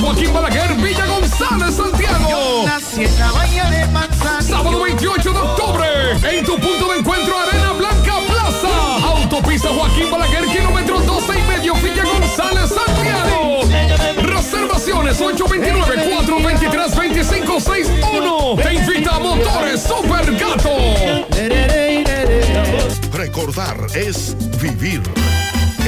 Joaquín Balaguer, Villa González, Santiago. Sábado 28 de octubre, en tu punto de encuentro Arena Blanca Plaza. Autopista Joaquín Balaguer, kilómetro 12 y medio, Villa González, Santiago. Reservaciones 829-423-2561. Te invita a Motores Super Gato. Recordar es vivir.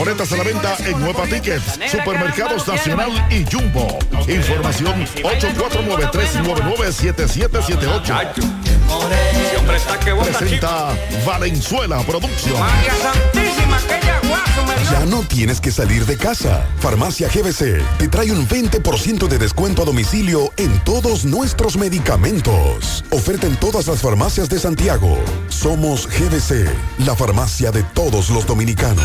Boletas a la venta en Nueva Tickets, Supermercados Nacional y Jumbo. Información 849-399-7778. Presenta Valenzuela Producción. Ya no tienes que salir de casa. Farmacia GBC te trae un 20% de descuento a domicilio en todos nuestros medicamentos. Oferta en todas las farmacias de Santiago. Somos GBC, la farmacia de todos los dominicanos.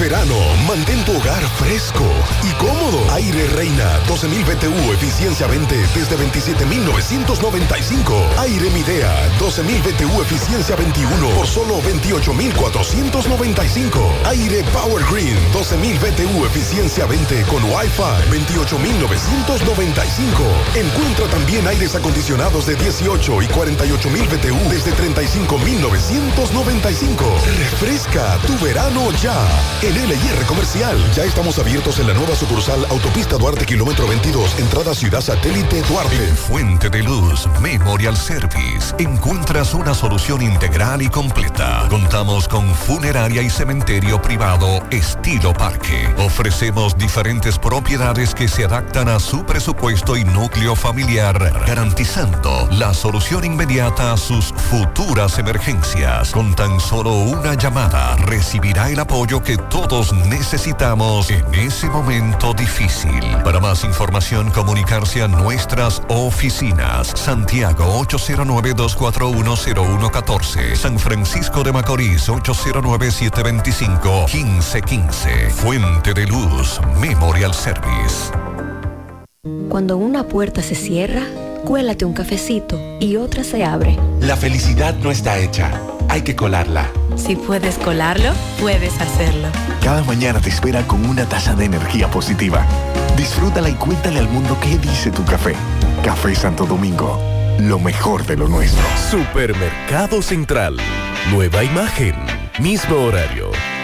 Verano, mantén tu hogar fresco y cómodo. Aire Reina 12.000 BTU, eficiencia 20 desde 27.995. Aire Midea 12.000 BTU, eficiencia 21 por solo 28.495. Aire Power Green 12.000 BTU, eficiencia 20 con Wi-Fi 28.995. Encuentra también aires acondicionados de 18 y 48.000 BTU desde 35.995. Refresca tu verano ya. En LIR Comercial ya estamos abiertos en la nueva sucursal Autopista Duarte Kilómetro 22, entrada Ciudad Satélite Duarte. En Fuente de Luz Memorial Service encuentras una solución integral y completa. Contamos con funeraria y cementerio privado estilo parque. Ofrecemos diferentes propiedades que se adaptan a su presupuesto y núcleo familiar, garantizando la solución inmediata a sus futuras emergencias. Con tan solo una llamada recibirá el apoyo que todos necesitamos en ese momento difícil. Para más información, comunicarse a nuestras oficinas. Santiago 809-241-0114. San Francisco de Macorís 809-725-1515. Fuente de Luz Memorial Service. Cuando una puerta se cierra, cuélate un cafecito y otra se abre. La felicidad no está hecha, hay que colarla. Si puedes colarlo, puedes hacerlo. Cada mañana te espera con una taza de energía positiva. Disfrútala y cuéntale al mundo qué dice tu café. Café Santo Domingo, lo mejor de lo nuestro. Supermercado Central. Nueva imagen, mismo horario,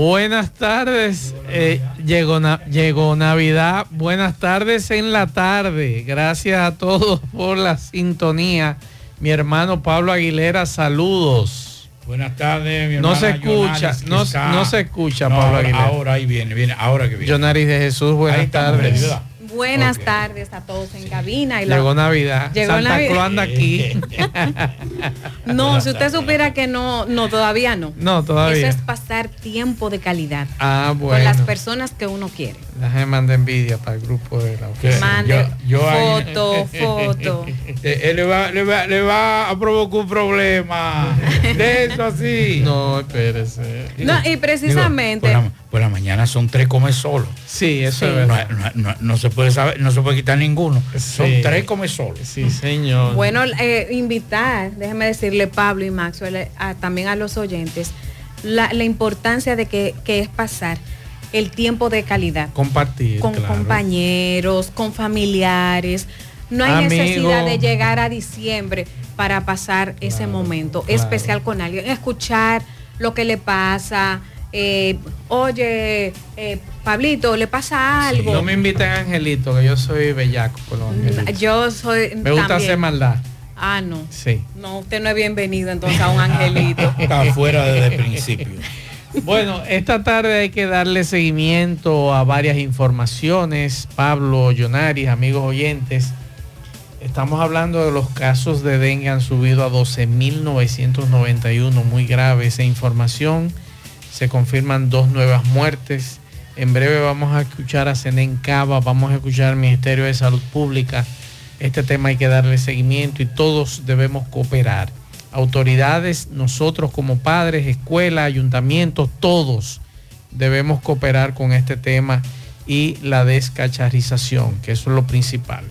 Buenas tardes, eh, llegó, na- llegó Navidad, buenas tardes en la tarde, gracias a todos por la sintonía. Mi hermano Pablo Aguilera, saludos. Buenas tardes, mi No hermana se escucha, no, no se escucha No, Pablo Aguilera. Ahora ahí viene, viene, ahora que viene. Yonaris de Jesús, buenas tardes. Buenas tardes a todos en cabina. Y la- Llegó Navidad. Llegó Santa Navidad. Anda aquí. No, si usted supiera que no, no, todavía no. No, todavía. Eso es pasar tiempo de calidad Ah, con las personas que uno quiere. Déjame mandar envidia para el grupo de la Mande yo ahí- foto, foto. Eh, él le va, le, va, le va a provocar un problema. De eso así. No, espérese. No, y precisamente. Digo, por, la, mañana son tres come solos. Sí, eso Sí. es No, verdad. no- no- no se puede saber, no se puede quitar ninguno. Son tres come solos. Sí, señor. Bueno, eh, invitar, déjeme decirle Pablo y Maxwell, eh, a- también a los oyentes, la, la importancia de que, que es pasar el tiempo de calidad Compartir. con claro. compañeros, con familiares. No hay Amigo. necesidad de llegar a diciembre para pasar ese momento claro. especial con alguien, escuchar lo que le pasa. Eh, oye, eh, Pablito, ¿le pasa algo? No me inviten a Angelito, que yo soy bellaco con los angelitos. Yo soy. Me gusta también. hacer maldad. Ah, no. Sí. No, usted no es bienvenido entonces a un angelito. Está afuera desde el principio. Bueno, esta tarde hay que darle seguimiento a varias informaciones. Pablo, Yonaris, amigos oyentes. Estamos hablando de los casos de dengue han subido a 12.991, muy grave esa información. Se confirman dos nuevas muertes. En breve vamos a escuchar a Senen Cava, vamos a escuchar al Ministerio de Salud Pública. Este tema hay que darle seguimiento y todos debemos cooperar. Autoridades, nosotros como padres, escuela, ayuntamientos, todos debemos cooperar con este tema y la descacharización, que eso es lo principal.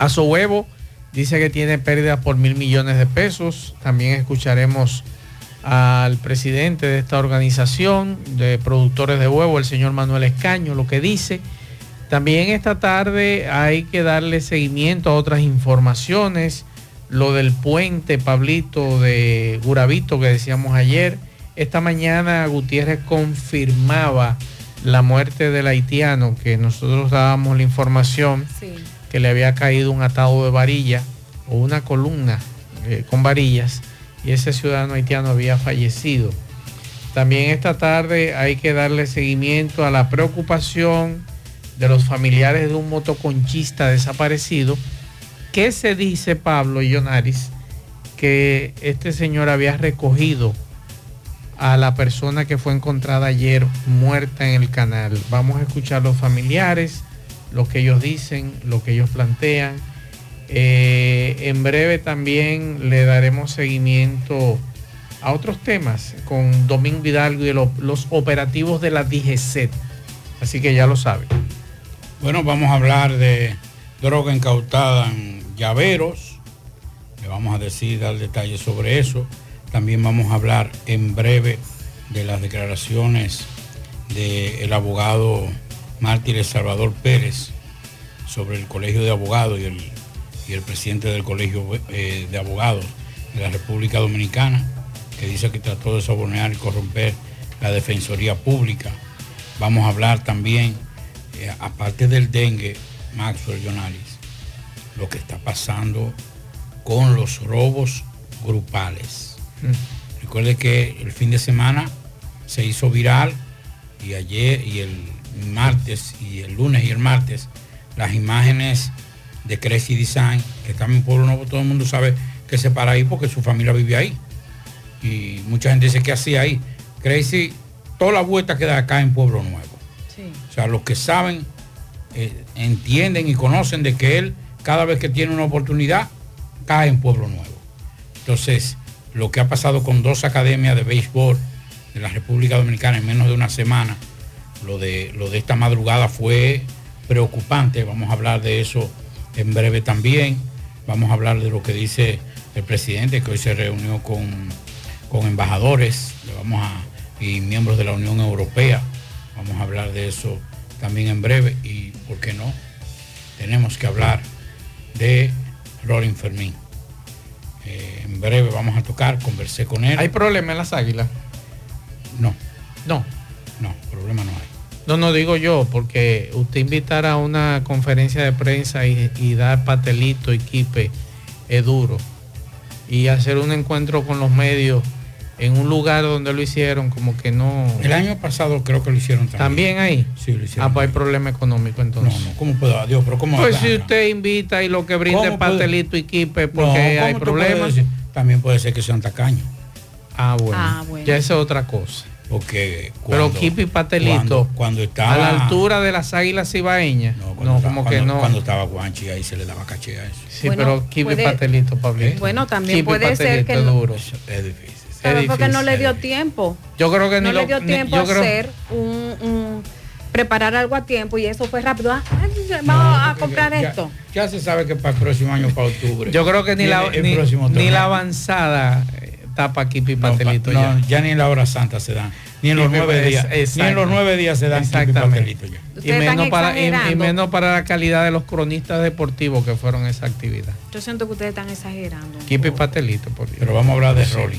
Asohuevo dice que tiene pérdidas por mil millones de pesos. También escucharemos al presidente de esta organización de productores de huevo, el señor Manuel Escaño, lo que dice. También esta tarde hay que darle seguimiento a otras informaciones. Lo del puente, Pablito, de Guravito que decíamos ayer. Esta mañana Gutiérrez confirmaba la muerte del haitiano, que nosotros dábamos la información Sí. que le había caído un atado de varilla o una columna eh, con varillas y ese ciudadano haitiano había fallecido. También esta tarde hay que darle seguimiento a la preocupación de los familiares de un motoconchista desaparecido. ¿Qué se dice, Pablo Yonaris? Que este señor había recogido a la persona que fue encontrada ayer muerta en el canal. Vamos a escuchar los familiares, lo que ellos dicen, lo que ellos plantean. Eh, en breve también le daremos seguimiento a otros temas con Domingo Hidalgo y lo- los operativos de la DGC. Así que ya lo saben. Bueno, vamos a hablar de droga incautada en llaveros. Le vamos a decir, dar detalles sobre eso. También vamos a hablar en breve de las declaraciones del abogado mártir Salvador Pérez sobre el Colegio de Abogados y el, y el presidente del Colegio eh, de Abogados de la República Dominicana, que dice que trató de sobornar y corromper la Defensoría Pública. Vamos a hablar también, eh, aparte del dengue, Maxwell Jonalis, lo que está pasando con los robos grupales. Recuerde que el fin de semana se hizo viral y ayer y el martes y el lunes y el martes las imágenes de Crazy Design, que está en Pueblo Nuevo, todo el mundo sabe que se para ahí porque su familia vive ahí. Y mucha gente dice que hacía ahí. Crazy, toda la vuelta queda acá en Pueblo Nuevo. O sea, los que saben, eh, entienden y conocen de que él, cada vez que tiene una oportunidad, cae en Pueblo Nuevo. Entonces, lo que ha pasado con dos academias de béisbol de la República Dominicana en menos de una semana, lo de, lo de esta madrugada fue preocupante. Vamos a hablar de eso en breve también. Vamos a hablar de lo que dice el presidente, que hoy se reunió con, con embajadores vamos a, y miembros de la Unión Europea. Vamos a hablar de eso también en breve. Y, ¿por qué no? Tenemos que hablar de Rolling Fermín. Eh, en breve vamos a tocar, conversé con él. ¿Hay problema en las águilas? No. No. No, problema no hay. No, no digo yo, porque usted invitar a una conferencia de prensa y, y dar patelito y quipe es duro. Y hacer un encuentro con los medios en un lugar donde lo hicieron, como que no. El año pasado creo que lo hicieron también. ¿También ahí? Sí, lo hicieron. Ah, pues hay problema económico entonces. No, no, ¿cómo puedo? Adiós, pero ¿cómo? Pues hablar? si usted invita y lo que brinda es ¿Cómo puede? pastelito y quipe porque ¿cómo hay problemas. También puede ser que sean tacaños. Ah, bueno. Ah, bueno. Ya esa es otra cosa. Porque Pero cuando- quipe y pastelito. Cuando, cuando estaba... a la altura de las águilas cibaeñas. No, cuando estaba- como que no. Cuando estaba Guanchi ahí se le daba caché a eso. Sí, Bueno, pero kipe y puede- pastelito, Pablito. Bueno, también puede ser que no- duro. Es difícil. ¿Sabes por qué no le dio tiempo? Yo creo que no ni le lo- dio ni- tiempo yo a creo- hacer un, un- preparar algo a tiempo y eso fue rápido. Ah, vamos a comprar ya, esto. Ya se sabe que para el próximo año, para octubre. Yo creo que ni la, ni, ni la avanzada eh, tapa kipe y No, pastelito no, ya. ya ni en la hora santa se dan. Ni en los nueve días. Ni en los nueve días se dan Exactamente. pastelito ya. Y menos, para, y- menos para la calidad de los cronistas deportivos que fueron esa actividad. Yo siento que ustedes están exagerando. Kipe y pastelito, por Dios. Pero vamos a hablar de Sí. Rolling.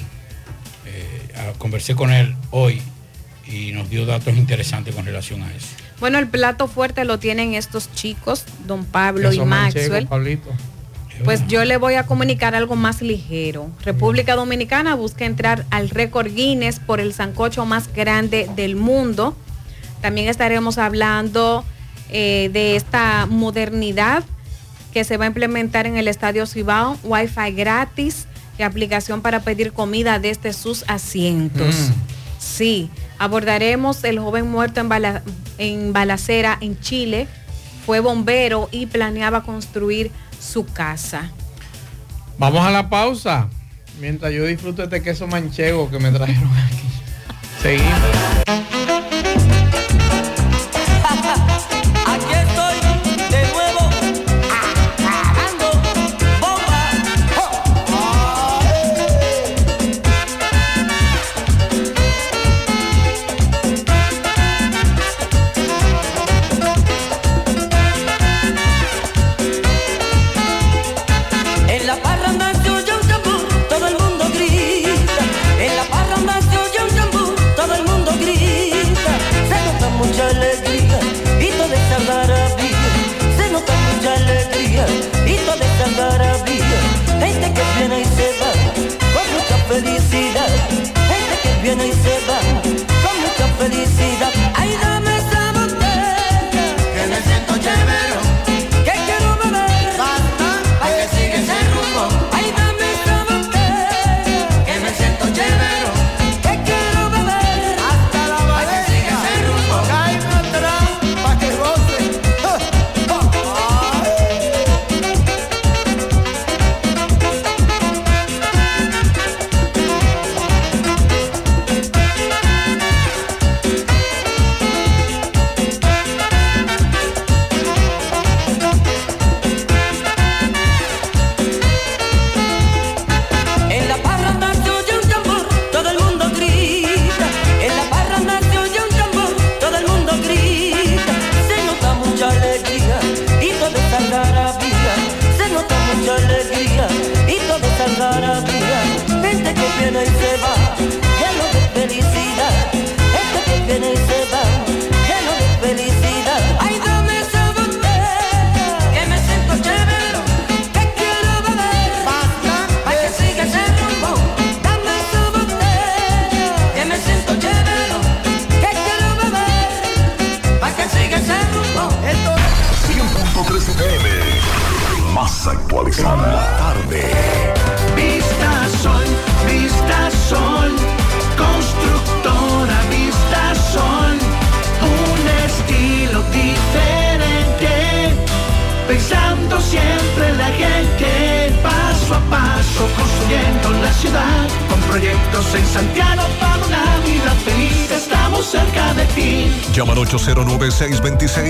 Eh, conversé con él hoy y nos dio datos interesantes con relación a eso. Bueno, el plato fuerte lo tienen estos chicos, don Pablo y manchego, Maxwell. Pues yo le voy a comunicar algo más ligero. República Dominicana busca entrar al récord Guinness por el sancocho más grande del mundo. También estaremos hablando eh, de esta modernidad que se va a implementar en el Estadio Cibao, Wi-Fi gratis y aplicación para pedir comida desde sus asientos. Mm. Sí, abordaremos el joven muerto en, bala- en balacera en Chile. Fue bombero y planeaba construir su casa. Vamos a la pausa. Mientras yo disfruto este queso manchego que me trajeron aquí. Seguimos. Felicidad.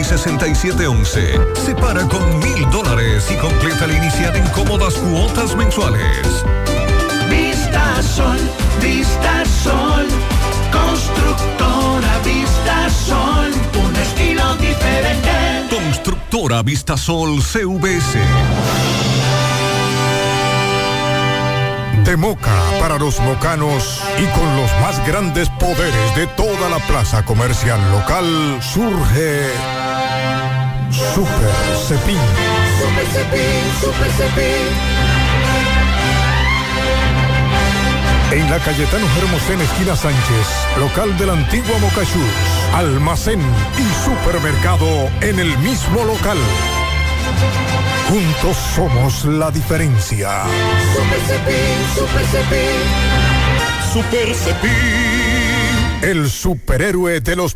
809-626-6711. Separa con mil dólares y completa la inicial en cómodas cuotas mensuales. Vista Sol, Vista Sol, constructora Vista Sol, un estilo diferente. Constructora Vistasol CVS. De Moca para los mocanos y con los más grandes poderes de toda la plaza comercial local surge Super Cepín. Super Cepín, Super Cepín. En la Cayetano Hermosén, esquina Sánchez, local de la antigua almacén y supermercado en el mismo local. Juntos somos la diferencia. Super Cepín, Super Cepín. Super Cepín. El superhéroe de los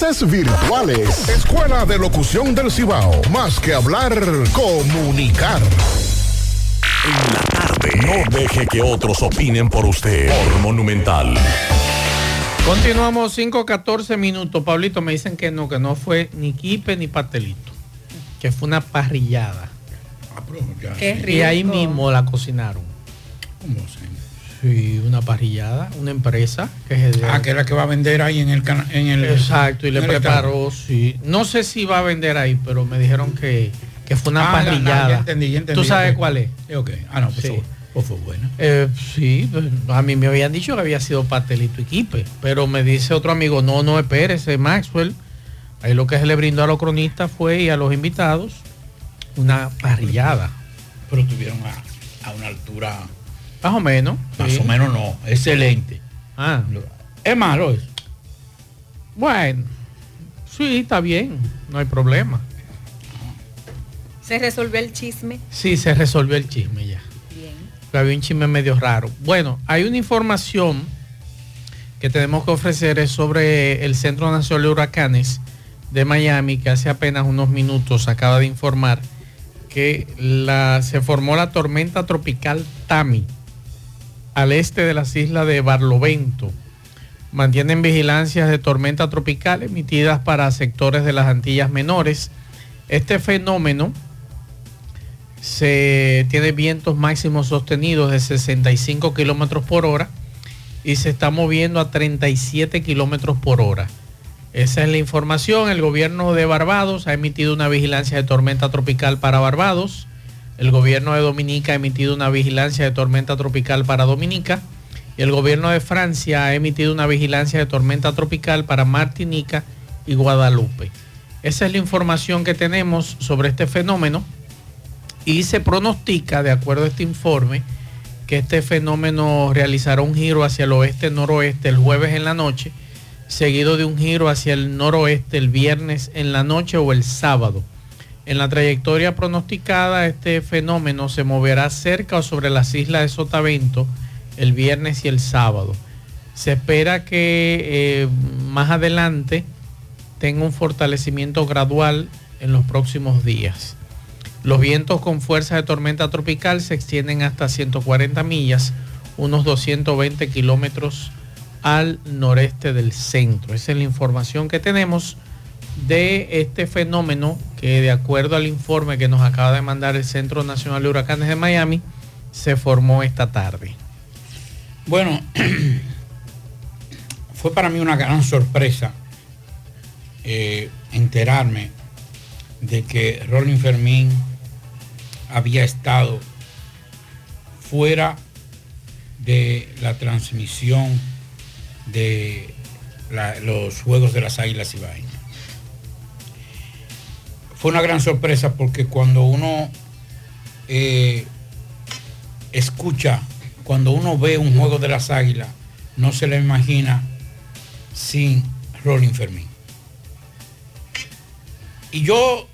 virtuales. Escuela de Locución del Cibao. Más que hablar, comunicar. En la tarde. No deje que otros opinen por usted. Por Monumental. Continuamos 5-14 minutos. Pablito, me dicen que no, que no fue ni quipe ni pastelito. Que fue una parrillada. Qué Y ahí rico. mismo la cocinaron. ¿Cómo se? Sí, una parrillada, una empresa que es de- Ah, que es la que va a vender ahí en el en el Exacto, y le preparó, sí. No sé si va a vender ahí, pero me dijeron que, que fue una Ah, parrillada. ya entendí, ya entendí, ¿Tú sabes cuál es? Ok. Ah, no, pues, Sí. pues fue buena. Eh, sí, pues, a mí me habían dicho que había sido pastelito y quipe, pero me dice otro amigo, no, no, espérese, Maxwell. Ahí lo que se le brindó a los cronistas fue y a los invitados una parrillada. Pero tuvieron a, a una altura. Más o menos. Más sí. o menos no. Excelente. Ah. Es malo eso. Bueno, sí, está bien, no hay problema. ¿Se resolvió el chisme? Sí, se resolvió el chisme ya. Bien. Había un chisme medio raro. Bueno, hay una información que tenemos que ofrecer es sobre el Centro Nacional de Huracanes de Miami, que hace apenas unos minutos acaba de informar que la, se formó la tormenta tropical Tami al este de las islas de Barlovento. Mantienen vigilancias de tormenta tropical emitidas para sectores de las Antillas Menores. Este fenómeno se tiene vientos máximos sostenidos de 65 kilómetros por hora y se está moviendo a 37 kilómetros por hora. Esa es la información. El gobierno de Barbados ha emitido una vigilancia de tormenta tropical para Barbados. El gobierno de Dominica ha emitido una vigilancia de tormenta tropical para Dominica. Y el gobierno de Francia ha emitido una vigilancia de tormenta tropical para Martinica y Guadalupe. Esa es la información que tenemos sobre este fenómeno y se pronostica, de acuerdo a este informe, que este fenómeno realizará un giro hacia el oeste-noroeste el jueves en la noche, seguido de un giro hacia el noroeste el viernes en la noche o el sábado. En la trayectoria pronosticada, este fenómeno se moverá cerca o sobre las islas de Sotavento el viernes y el sábado. Se espera que eh, más adelante tenga un fortalecimiento gradual en los próximos días. Los vientos con fuerza de tormenta tropical se extienden hasta 140 millas, unos 220 kilómetros al noreste del centro. Esa es la información que tenemos de este fenómeno que de acuerdo al informe que nos acaba de mandar el Centro Nacional de Huracanes de Miami, se formó esta tarde. Bueno, fue para mí una gran sorpresa eh, enterarme de que Rolling Fermín había estado fuera de la transmisión de los Juegos de las Águilas Ibaeñas. Fue una gran sorpresa porque cuando uno eh, escucha, cuando uno ve un Juego de las Águilas, no se le imagina sin Rolling Fermín. Y yo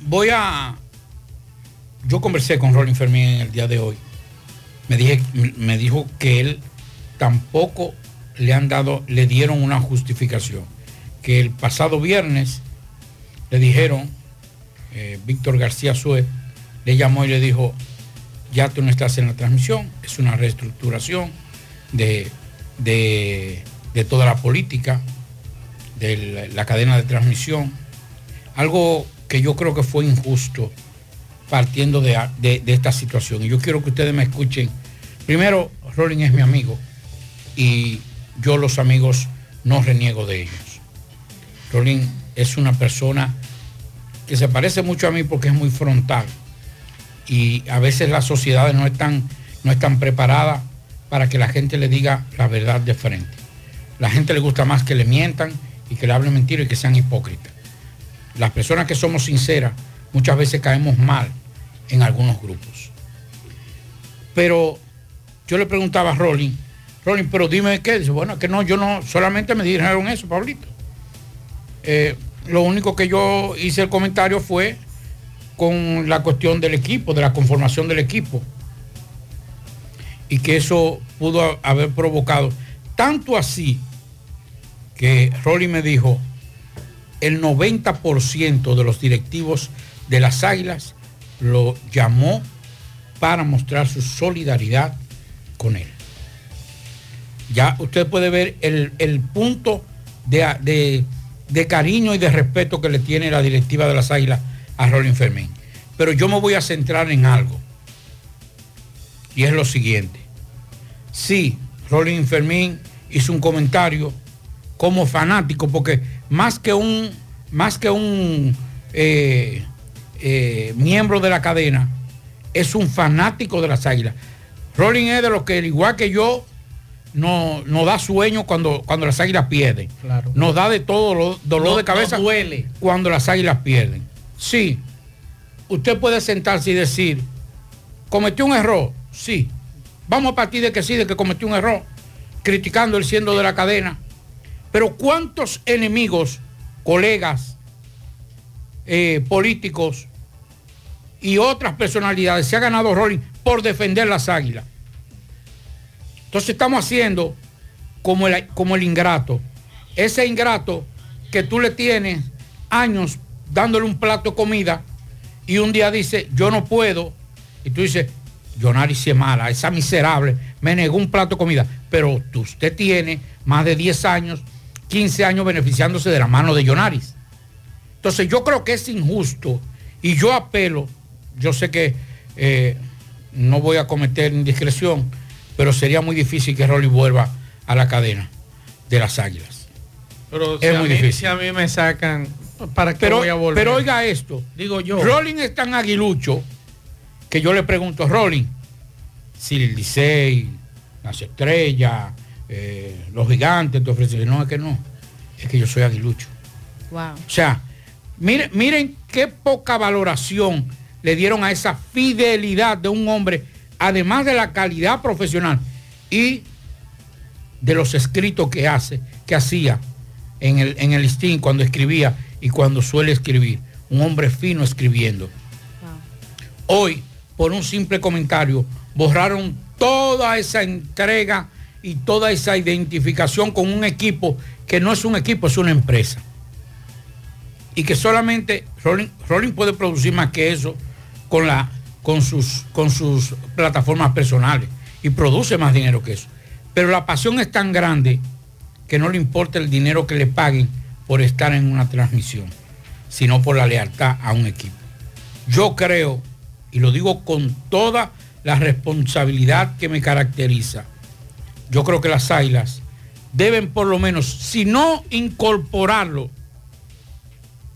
voy a... Yo conversé con Rolling Fermín en el día de hoy. Me, dije, me dijo que él tampoco le han dado, le dieron una justificación. Que el pasado viernes le dijeron, eh, Víctor García Suez le llamó y le dijo, ya tú no estás en la transmisión, es una reestructuración de, de- toda la política, de la, la cadena de transmisión. Algo que yo creo que fue injusto partiendo de, de- de esta situación. Y yo quiero que ustedes me escuchen. Primero, Rolling es mi amigo y yo los amigos no reniego de ellos. Rolling es una persona que se parece mucho a mí porque es muy frontal y a veces las sociedades no están, no están preparadas para que la gente le diga la verdad de frente. La gente le gusta más que le mientan y que le hablen mentiras y que sean hipócritas. Las personas que somos sinceras muchas veces caemos mal en algunos grupos. Pero yo le preguntaba a Rolling, Rolling, pero dime qué. Dice, bueno, que no, yo no, solamente me dijeron eso, Pablito. Eh, lo único que yo hice el comentario fue con la cuestión del equipo, de la conformación del equipo. Y que eso pudo haber provocado tanto así que Rolly me dijo, el 90% de los directivos de las Águilas lo llamó para mostrar su solidaridad con él. Ya usted puede ver el, el punto de, de- de cariño y de respeto que le tiene la directiva de las Águilas a Rolling Fermín. Pero yo me voy a centrar en algo. Y es lo siguiente. Sí, Rolling Fermín hizo un comentario como fanático, porque más que un, más que un eh, eh, miembro de la cadena, es un fanático de las águilas. Rolling es de los que, al igual que yo, no, no da sueño cuando, cuando las águilas pierden. Claro. Nos da de todo lo- dolor No- de cabeza no duele. cuando las águilas pierden. Sí, usted puede sentarse y decir, cometió un error. Sí, vamos a partir de que sí, de que cometió un error, criticando el siendo de la cadena. Pero ¿cuántos enemigos, colegas, eh, políticos y otras personalidades se ha ganado Rolling por defender las águilas? Entonces estamos haciendo como el, como el ingrato. Ese ingrato que tú le tienes años dándole un plato de comida y un día dice, yo no puedo. Y tú dices, Jonari si es mala, esa miserable, me negó un plato de comida. Pero usted tiene más de 10 años, 15 años beneficiándose de la mano de Yonaris. Entonces yo creo que es injusto y yo apelo, yo sé que eh, no voy a cometer indiscreción, pero sería muy difícil que Rolly vuelva a la cadena de las águilas. Pero Es si, a muy mí, difícil. si a mí me sacan, ¿para qué Pero, voy a volver? pero oiga esto. Digo yo. Rolling es tan aguilucho que yo le pregunto, Rolling, si el Licey, las estrellas, eh, los gigantes te ofrecen. No, es que no. Es que yo soy aguilucho. Wow. O sea, miren, miren qué poca valoración le dieron a esa fidelidad de un hombre, además de la calidad profesional y de los escritos que hace, que hacía en el, en el listín cuando escribía y cuando suele escribir. Un hombre fino escribiendo. Hoy, por un simple comentario, borraron toda esa entrega y toda esa identificación con un equipo que no es un equipo, es una empresa. Y que solamente Rolling, puede producir más que eso con, la, con, sus, con sus plataformas personales y produce más dinero que eso. Pero la pasión es tan grande que no le importa el dinero que le paguen por estar en una transmisión, sino por la lealtad a un equipo. Yo creo, y lo digo con toda la responsabilidad que me caracteriza, yo creo que las águilas deben por lo menos, si no incorporarlo,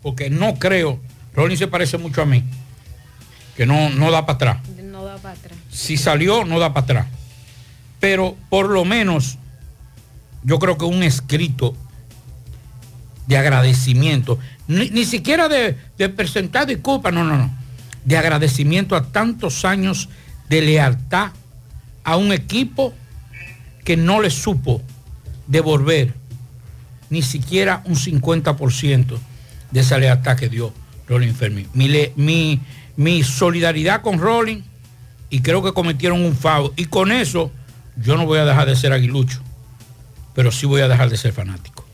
porque no creo, Rolling se parece mucho a mí, que no, no da para atrás. No da para atrás. Si salió, no da para atrás. Pero por lo menos, yo creo que un escrito de agradecimiento, ni, siquiera de, de presentar disculpas, no, no, no, de agradecimiento a tantos años de lealtad a un equipo que no le supo devolver ni siquiera un 50% de esa lealtad que dio Rolling Fermín. Mi, mi, solidaridad con Rolling y creo que cometieron un fao. Y con eso yo no voy a dejar de ser aguilucho, pero sí voy a dejar de ser fanático.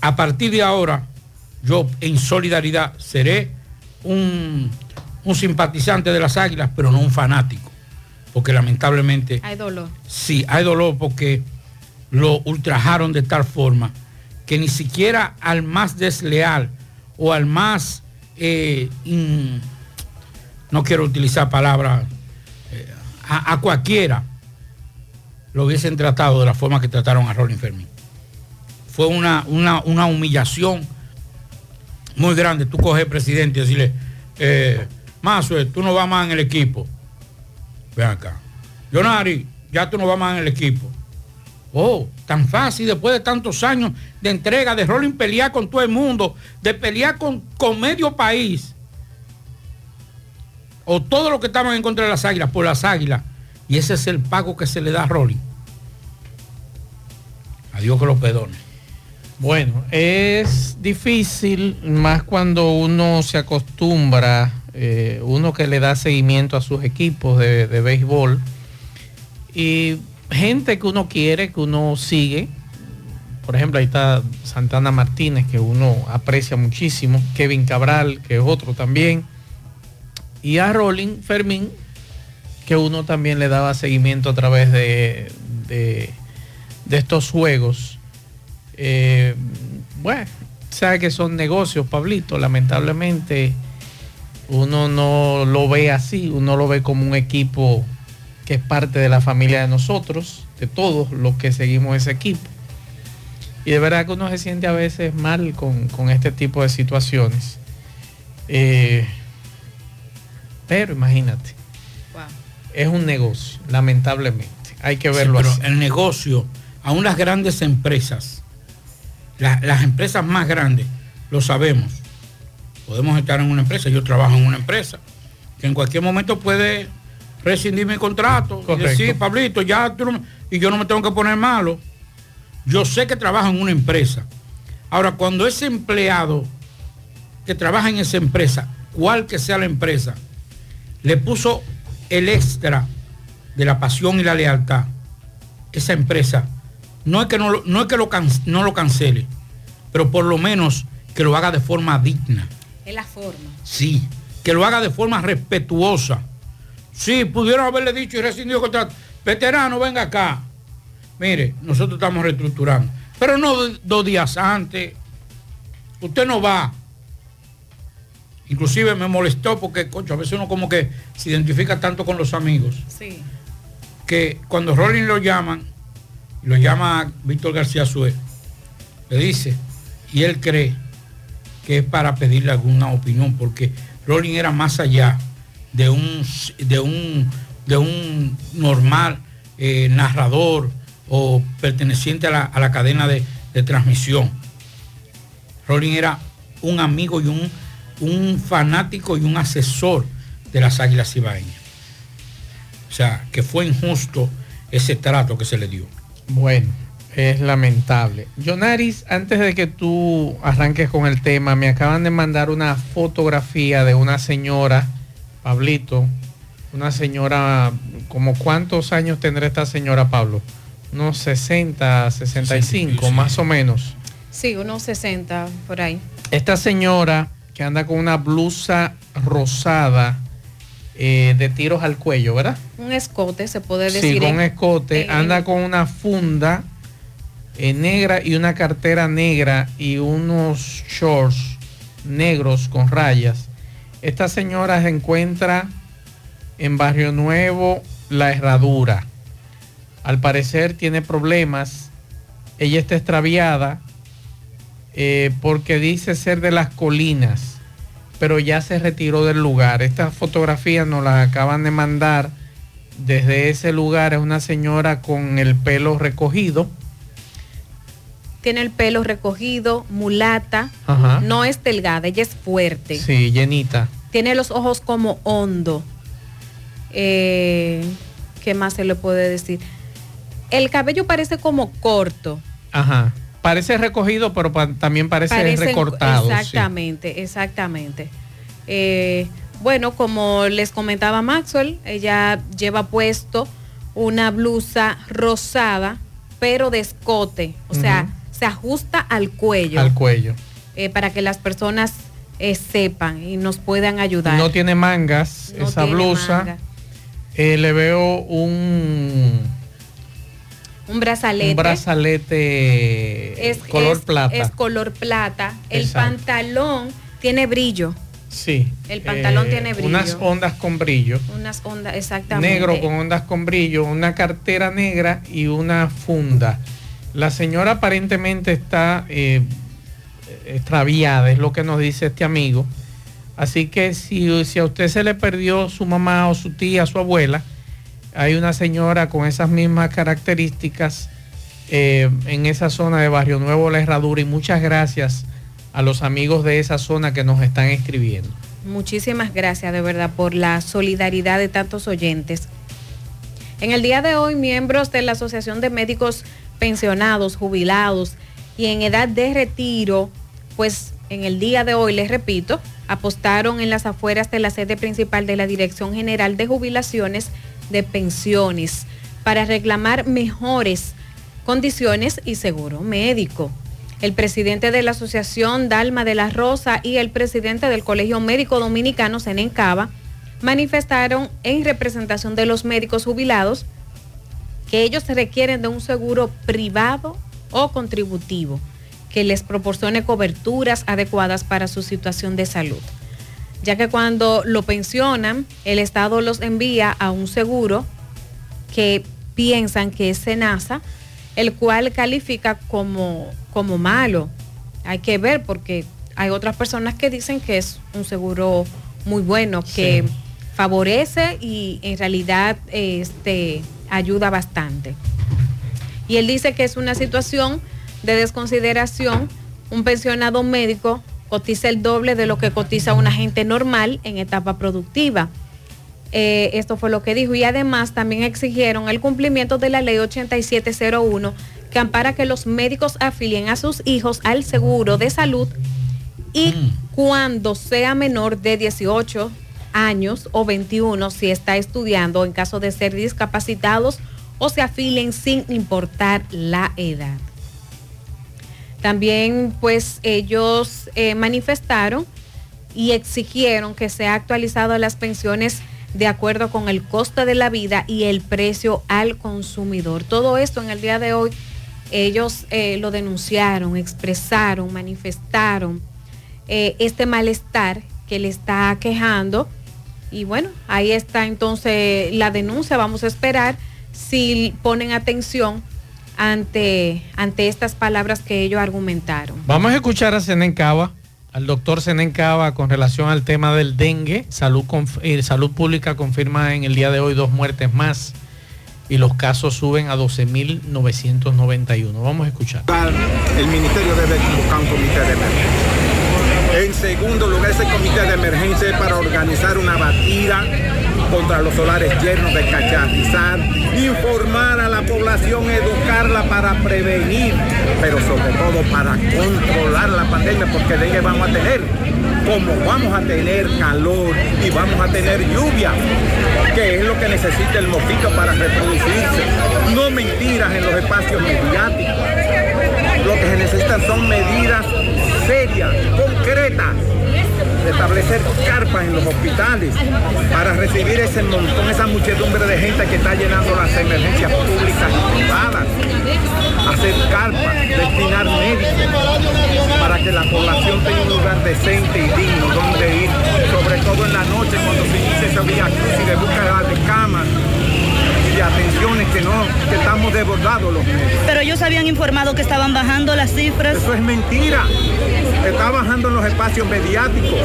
A partir de ahora, yo en solidaridad seré un, un simpatizante de las águilas, pero no un fanático porque lamentablemente... Hay dolor. Sí, hay dolor porque lo ultrajaron de tal forma que ni siquiera al más desleal o al más, eh, no quiero utilizar palabras, eh, a, cualquiera lo hubiesen tratado de la forma que trataron a Rolling Fermín. Fue una, una, humillación muy grande. Tú coges presidente y decirle, eh, Mazo, tú no vas más en el equipo Ven acá. Leonari, ya tú no vas más en el equipo. Oh, tan fácil después de tantos años de entrega, de rolling pelear con todo el mundo, de pelear con, con medio país. O todo lo que estaban en contra de las águilas, por las águilas. Y ese es el pago que se le da a Rolling. Adiós que lo perdone. Bueno, es difícil, más cuando uno se acostumbra eh, uno que le da seguimiento a sus equipos de, béisbol y gente que uno quiere, que uno sigue. Por ejemplo, ahí está Santana Martínez, que uno aprecia muchísimo, Kevin Cabral, que es otro también, y a Rolling Fermín, que uno también le daba seguimiento a través de, de, estos juegos. Eh, bueno, sabe que son negocios, Pablito, lamentablemente uno no lo ve así, uno lo ve como un equipo que es parte de la familia de nosotros, de todos los que seguimos ese equipo. Y de verdad que uno se siente a veces mal con, este tipo de situaciones. Eh, pero imagínate, es un negocio, lamentablemente. Hay que verlo pero El negocio, aún las grandes empresas, las empresas más grandes, lo sabemos podemos estar en una empresa, yo trabajo en una empresa, que en cualquier momento puede rescindir mi contrato y decir, Pablito, ya tú y yo no me tengo que poner malo. Yo sé que trabajo en una empresa. Ahora, cuando ese empleado que trabaja en esa empresa, cual que sea la empresa, le puso el extra de la pasión y la lealtad, esa empresa, no es que no, no, es que lo no lo cancele, pero por lo menos que lo haga de forma digna la forma. Sí, que lo haga de forma respetuosa. Sí, pudieron haberle dicho y rescindido contrato. Veterano, venga acá. Mire, nosotros estamos reestructurando. Pero no dos días antes. Usted no va. Inclusive me molestó porque, cocho, a veces uno como que se identifica tanto con los amigos. Sí. Que cuando Rolling lo llaman, lo llama Víctor García Suez, le dice, y él cree que es para pedirle alguna opinión, porque Rolling era más allá de un, de un, de un normal eh, narrador o perteneciente a la, cadena de, transmisión. Rolling era un amigo y un un fanático y un asesor de las Águilas Ibaeñas. O sea, que fue injusto ese trato que se le dio. Bueno, es lamentable. Jonaris, antes de que tú arranques con el tema, me acaban de mandar una fotografía de una señora, Pablito, una señora, como cuántos años tendrá esta señora, Pablo? Unos 60, 65, más o menos. Sí, unos 60 por ahí. Esta señora que anda con una blusa rosada eh, de tiros al cuello, ¿verdad? Un escote, se puede decir. Sí, con un escote, anda con una funda eh, negra y una cartera negra y unos shorts negros con rayas. Esta señora se encuentra en Barrio Nuevo, La Herradura. Al parecer tiene problemas. Ella está extraviada eh, porque dice ser de las colinas, pero ya se retiró del lugar. Esta fotografía nos la acaban de mandar desde ese lugar. Es una señora con el pelo recogido. Tiene el pelo recogido, mulata, Ajá. no es delgada, ella es fuerte. Sí, llenita. Tiene los ojos como hondo. Eh, ¿Qué más se le puede decir? El cabello parece como corto. Ajá. Parece recogido, pero pa- también parece Parecen- recortado. sí. Exactamente, exactamente. Eh, bueno, como les comentaba Maxwell, ella lleva puesto una blusa rosada, pero de escote. O sea. Se ajusta al cuello. Al cuello. eh, para que las personas eh, sepan y nos puedan ayudar. No tiene mangas No esa tiene blusa. manga. Eh, le veo un, Un brazalete. un brazalete es, color es- plata. es color plata. El Exacto. pantalón tiene brillo. sí. el pantalón tiene brillo. Unas ondas con brillo. Unas ondas, exactamente. Negro con ondas con brillo, una cartera negra y una funda. La señora aparentemente está eh, extraviada, es lo que nos dice este amigo. Así que si, a usted se le perdió su mamá o su tía, su abuela, hay una señora con esas mismas características eh, en esa zona de Barrio Nuevo, La Herradura. Y muchas gracias a los amigos de esa zona que nos están escribiendo. Muchísimas gracias de verdad por la solidaridad de tantos oyentes. En el día de hoy, miembros de la Asociación de Médicos Pensionados, Jubilados y en edad de retiro, pues en el día de hoy, les repito, apostaron en las afueras de la sede principal de la Dirección General de Jubilaciones de Pensiones para reclamar mejores condiciones y seguro médico. El presidente de la Asociación Dalma de la Rosa y el presidente del Colegio Médico Dominicano, Senencaba, manifestaron en representación de los médicos jubilados que ellos requieren de un seguro privado o contributivo que les proporcione coberturas adecuadas para su situación de salud, ya que cuando lo pensionan, el Estado los envía a un seguro que piensan que es SENASA, el cual califica como, como malo. Hay que ver porque hay otras personas que dicen que es un seguro muy bueno, que Sí. favorece y en realidad este, ayuda bastante. Y él dice que es una situación de desconsideración. Un pensionado médico cotiza el doble de lo que cotiza una gente normal en etapa productiva. Eh, esto fue lo que dijo. Y además también exigieron el cumplimiento de la ley 8701 que ampara que los médicos afilien a sus hijos al seguro de salud y cuando sea menor de 18 años o 21 si está estudiando en caso de ser discapacitados o se afilen sin importar la edad. También pues ellos eh, manifestaron y exigieron que sea actualizado las pensiones de acuerdo con el coste de la vida y el precio al consumidor. Todo esto en el día de hoy ellos eh, lo denunciaron, expresaron, manifestaron eh, este malestar que le está quejando. Y bueno, ahí está entonces la denuncia. Vamos a esperar si ponen atención ante, ante estas palabras que ellos argumentaron. Vamos a escuchar a Senencaba, al doctor Senencaba con relación al tema del dengue. Salud, conf- eh, Salud Pública confirma en el día de hoy dos muertes más y los casos suben a 12.991. Vamos a escuchar. El ministerio debe convocar un comité de emergencia. Segundo lugar, ese comité de emergencia para organizar una batida contra los solares llenos de cachatizar, informar a la población, educarla para prevenir, pero sobre todo para controlar la pandemia, porque de ella vamos a tener, como vamos a tener calor y vamos a tener lluvia, que es lo que necesita el mosquito para reproducirse. No mentiras en los espacios mediáticos. Lo que se necesitan son medidas serias, concretas establecer carpas en los hospitales para recibir ese montón, esa muchedumbre de gente que está llenando las emergencias públicas y privadas. Hacer carpas, destinar médicos para que la población tenga un lugar decente y digno donde ir, sobre todo en la noche cuando se inicia esa vía y de búsqueda de camas de atenciones que no, que estamos desbordados los. Pero ellos habían informado que estaban bajando las cifras. Eso es mentira. Está bajando en los espacios mediáticos.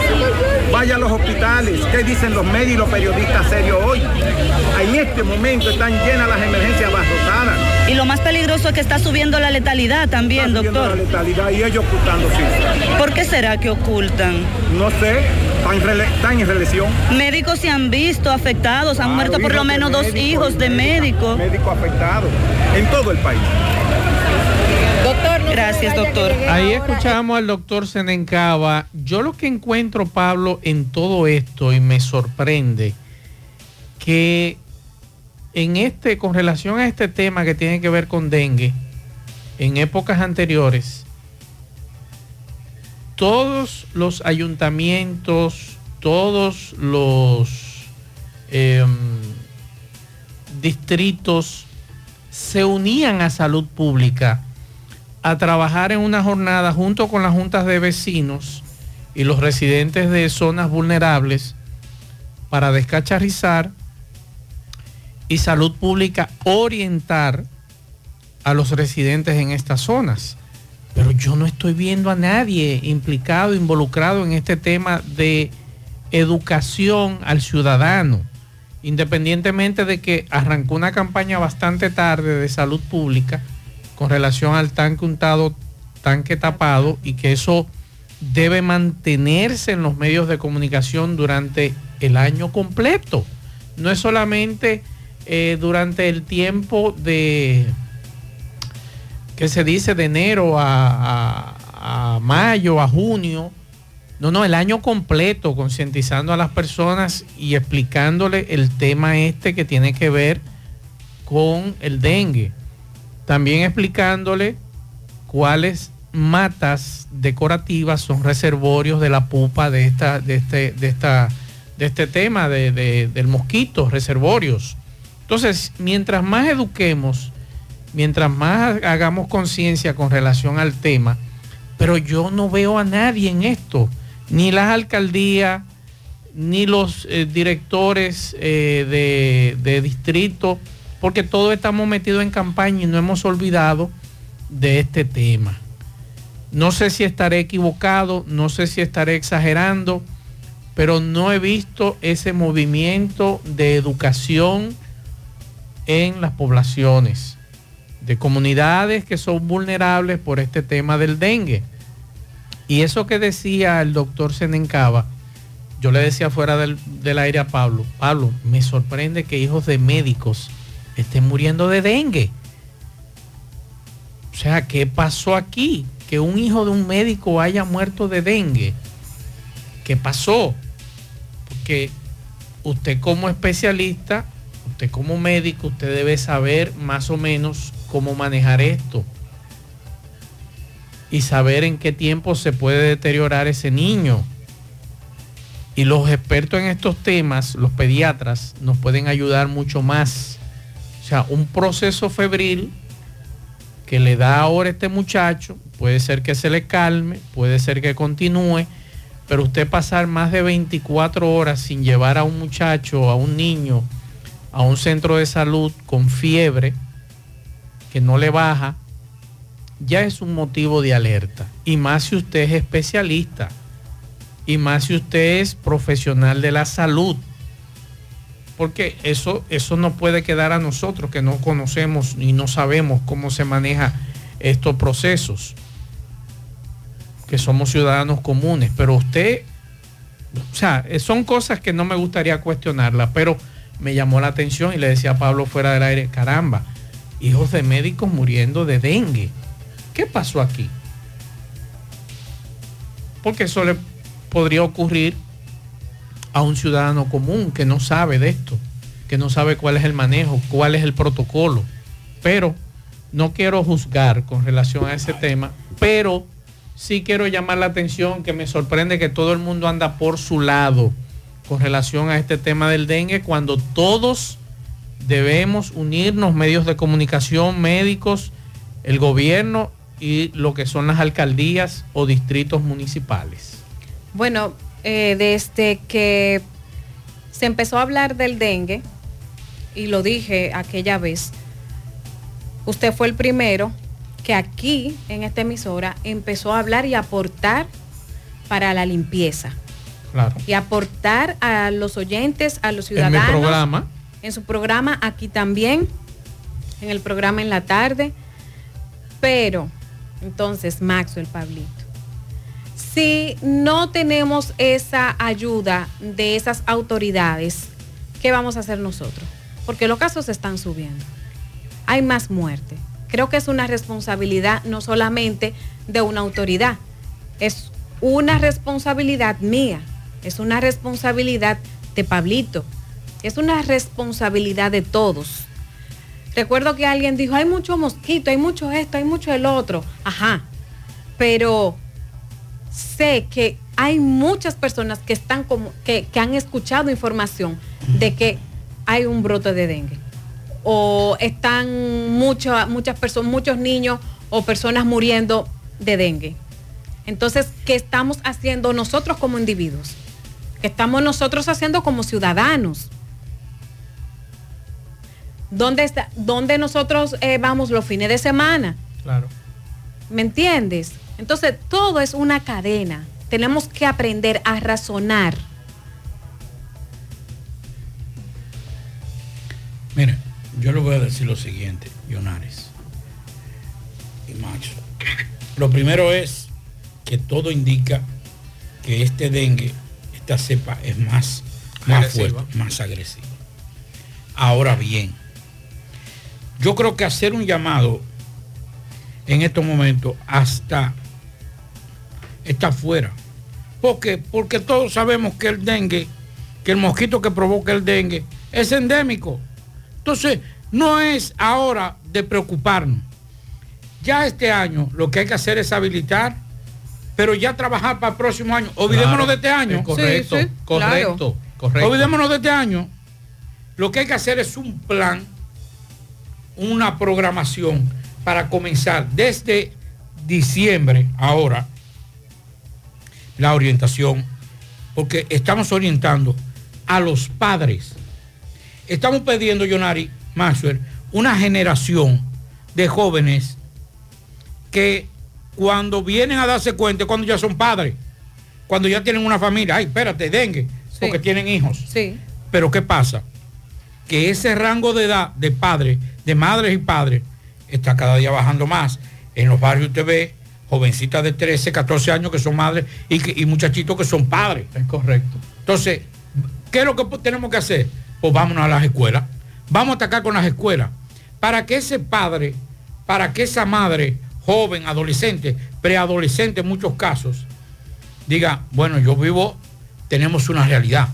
Vaya a los hospitales. ¿Qué dicen los medios y los periodistas serios hoy? En este momento están llenas las emergencias abarrotadas. Y lo más peligroso es que está subiendo la letalidad también, Está subiendo doctor. La letalidad y ellos ocultando cifras. ¿Por qué será que ocultan? No sé, están, en reelección. Médicos se han visto afectados, han Claro, muerto por lo menos dos hijos de médicos. Médicos afectados en todo el país. Doctor, gracias, doctor. Ahí escuchamos al doctor Senencaba. Yo lo que encuentro, Pablo, en todo esto y me sorprende que en este, con relación a este tema que tiene que ver con dengue, en épocas anteriores, todos los ayuntamientos, todos los em, distritos se unían a salud pública a trabajar en una jornada junto con las juntas de vecinos y los residentes de zonas vulnerables para descacharrizar y salud pública orientar a los residentes en estas zonas. Pero yo no estoy viendo a nadie implicado, involucrado en este tema de educación al ciudadano, independientemente de que arrancó una campaña bastante tarde de salud pública con relación al tanque untado, tanque tapado, y que eso debe mantenerse en los medios de comunicación durante el año completo. No es solamente eh, durante el tiempo de, que se dice de enero a, mayo, a junio. No, no, el año completo, concientizando a las personas y explicándole el tema este que tiene que ver con el dengue. También explicándole cuáles matas decorativas son reservorios de la pupa de esta, de este, de esta, de este tema de- del mosquito, reservorios. Entonces, mientras más eduquemos, mientras más hagamos conciencia con relación al tema, pero yo no veo a nadie en esto, ni las alcaldías, ni los eh, directores eh, de, de distrito, porque todos estamos metidos en campaña y no hemos olvidado de este tema. No sé si estaré equivocado, no sé si estaré exagerando, pero no he visto ese movimiento de educación en las poblaciones, de comunidades que son vulnerables por este tema del dengue. Y eso que decía el doctor Senencaba, yo le decía fuera del, del aire a Pablo, Pablo, me sorprende que hijos de médicos estén muriendo de dengue. O sea, ¿qué pasó aquí? Que un hijo de un médico haya muerto de dengue. ¿Qué pasó? Porque usted como especialista, usted como médico, usted debe saber más o menos cómo manejar esto y saber en qué tiempo se puede deteriorar ese niño. Y los expertos en estos temas, los pediatras, nos pueden ayudar mucho más. O sea, un proceso febril que le da ahora este muchacho, puede ser que se le calme, puede ser que continúe, pero usted pasar más de 24 horas sin llevar a un muchacho, a un niño, a un centro de salud con fiebre, que no le baja, ya es un motivo de alerta. Y más si usted es especialista, y más si usted es profesional de la salud. Porque eso, eso no puede quedar a nosotros que no conocemos y no sabemos cómo se maneja estos procesos. que somos ciudadanos comunes, pero usted, o sea, son cosas que no me gustaría cuestionarla, pero me llamó la atención y le decía a Pablo fuera del aire, caramba, hijos de médicos muriendo de dengue. ¿Qué pasó aquí? Porque eso le podría ocurrir a un ciudadano común que no sabe de esto, que no sabe cuál es el manejo, cuál es el protocolo. Pero no quiero juzgar con relación a ese tema, pero sí quiero llamar la atención que me sorprende que todo el mundo anda por su lado con relación a este tema del dengue cuando todos debemos unirnos, medios de comunicación, médicos, el gobierno y lo que son las alcaldías o distritos municipales. Bueno, eh, desde que se empezó a hablar del dengue, y lo dije aquella vez, usted fue el primero que aquí en esta emisora empezó a hablar y aportar para la limpieza. Claro. Y aportar a los oyentes, a los ciudadanos. En mi programa. En su programa, aquí también, en el programa en la tarde. Pero, entonces, Maxwell Pablito, si no tenemos esa ayuda de esas autoridades, ¿qué vamos a hacer nosotros? Porque los casos están subiendo. Hay más muerte. Creo que es una responsabilidad no solamente de una autoridad, es una responsabilidad mía, es una responsabilidad de Pablito, es una responsabilidad de todos. Recuerdo que alguien dijo, hay mucho mosquito, hay mucho esto, hay mucho el otro. Ajá, pero sé que hay muchas personas que están como, que, que han escuchado información de que hay un brote de dengue. O están muchas muchas personas, muchos niños o personas muriendo de dengue. Entonces, ¿qué estamos haciendo nosotros como individuos? ¿Qué estamos nosotros haciendo como ciudadanos? ¿Dónde, está, dónde nosotros eh, vamos los fines de semana? Claro. ¿Me entiendes? Entonces, todo es una cadena. Tenemos que aprender a razonar. Mire, yo le voy a decir lo siguiente, Yonares y Macho. Lo primero es que todo indica que este dengue, esta cepa es más, más Agresiva. fuerte, más agresiva. Ahora bien, yo creo que hacer un llamado en estos momentos hasta está fuera. ¿Por qué? Porque todos sabemos que el dengue, que el mosquito que provoca el dengue es endémico. Entonces, no es ahora de preocuparnos. Ya este año lo que hay que hacer es habilitar, pero ya trabajar para el próximo año. Olvidémonos Claro, de este año. es correcto, correcto, correcto. Olvidémonos de este año. Lo que hay que hacer es un plan, una programación para comenzar desde diciembre ahora la orientación, porque estamos orientando a los padres. Estamos pidiendo, Yonari Maxwell, una generación de jóvenes que cuando vienen a darse cuenta, cuando ya son padres, cuando ya tienen una familia, ay, espérate, dengue, porque tienen hijos. Sí. Pero ¿qué pasa? Que ese rango de edad de padres, de madres y padres, está cada día bajando más. En los barrios usted ve jovencitas de 13, 14 años que son madres y, que- y muchachitos que son padres. Es correcto. Entonces, ¿qué es lo que tenemos que hacer? Pues vámonos a las escuelas. Vamos a atacar con las escuelas. Para que ese padre, para que esa madre, joven, adolescente, preadolescente en muchos casos, diga, bueno, yo vivo, tenemos una realidad.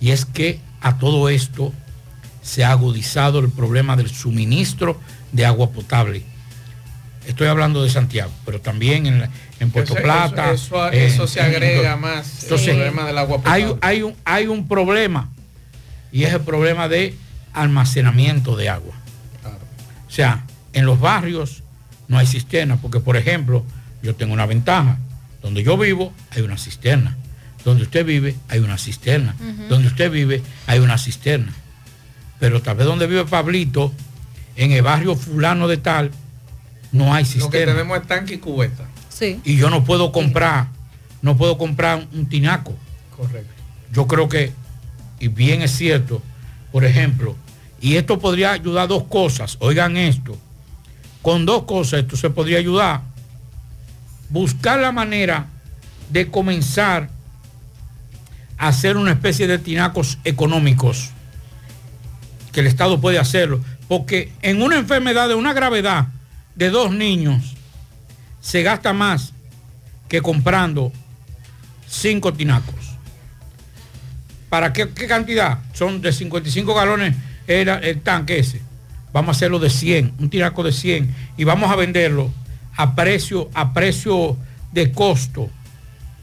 Y es que a todo esto se ha agudizado el problema del suministro de agua potable. Estoy hablando de Santiago, pero también en, la- en Puerto Eso- Plata. eso- eso- eh, eso se en- agrega más, el problema del agua hay, potable. hay un, hay un problema y es el problema de almacenamiento de agua. O sea, en los barrios no hay cisterna, porque por ejemplo, yo tengo una ventaja. Donde yo vivo hay una cisterna. Donde usted vive hay una cisterna. Donde usted vive hay una cisterna. Pero tal vez donde vive Pablito, en el barrio fulano de tal, no hay Lo que cisterna. tenemos es tanque y cubeta. Sí. Y yo no puedo comprar, no puedo comprar un tinaco. Correcto. Yo creo que, y bien es cierto, por ejemplo, y esto podría ayudar dos cosas, oigan esto, con dos cosas esto se podría ayudar. buscar la manera de comenzar a hacer una especie de tinacos económicos, que el Estado puede hacerlo, porque en una enfermedad de una gravedad de dos niños se gasta más que comprando cinco tinacos. ¿Para qué, qué cantidad? Son de 55 galones era el tanque ese. Vamos a hacerlo de 100, un tinaco de 100 y vamos a venderlo a precio, a precio de costo,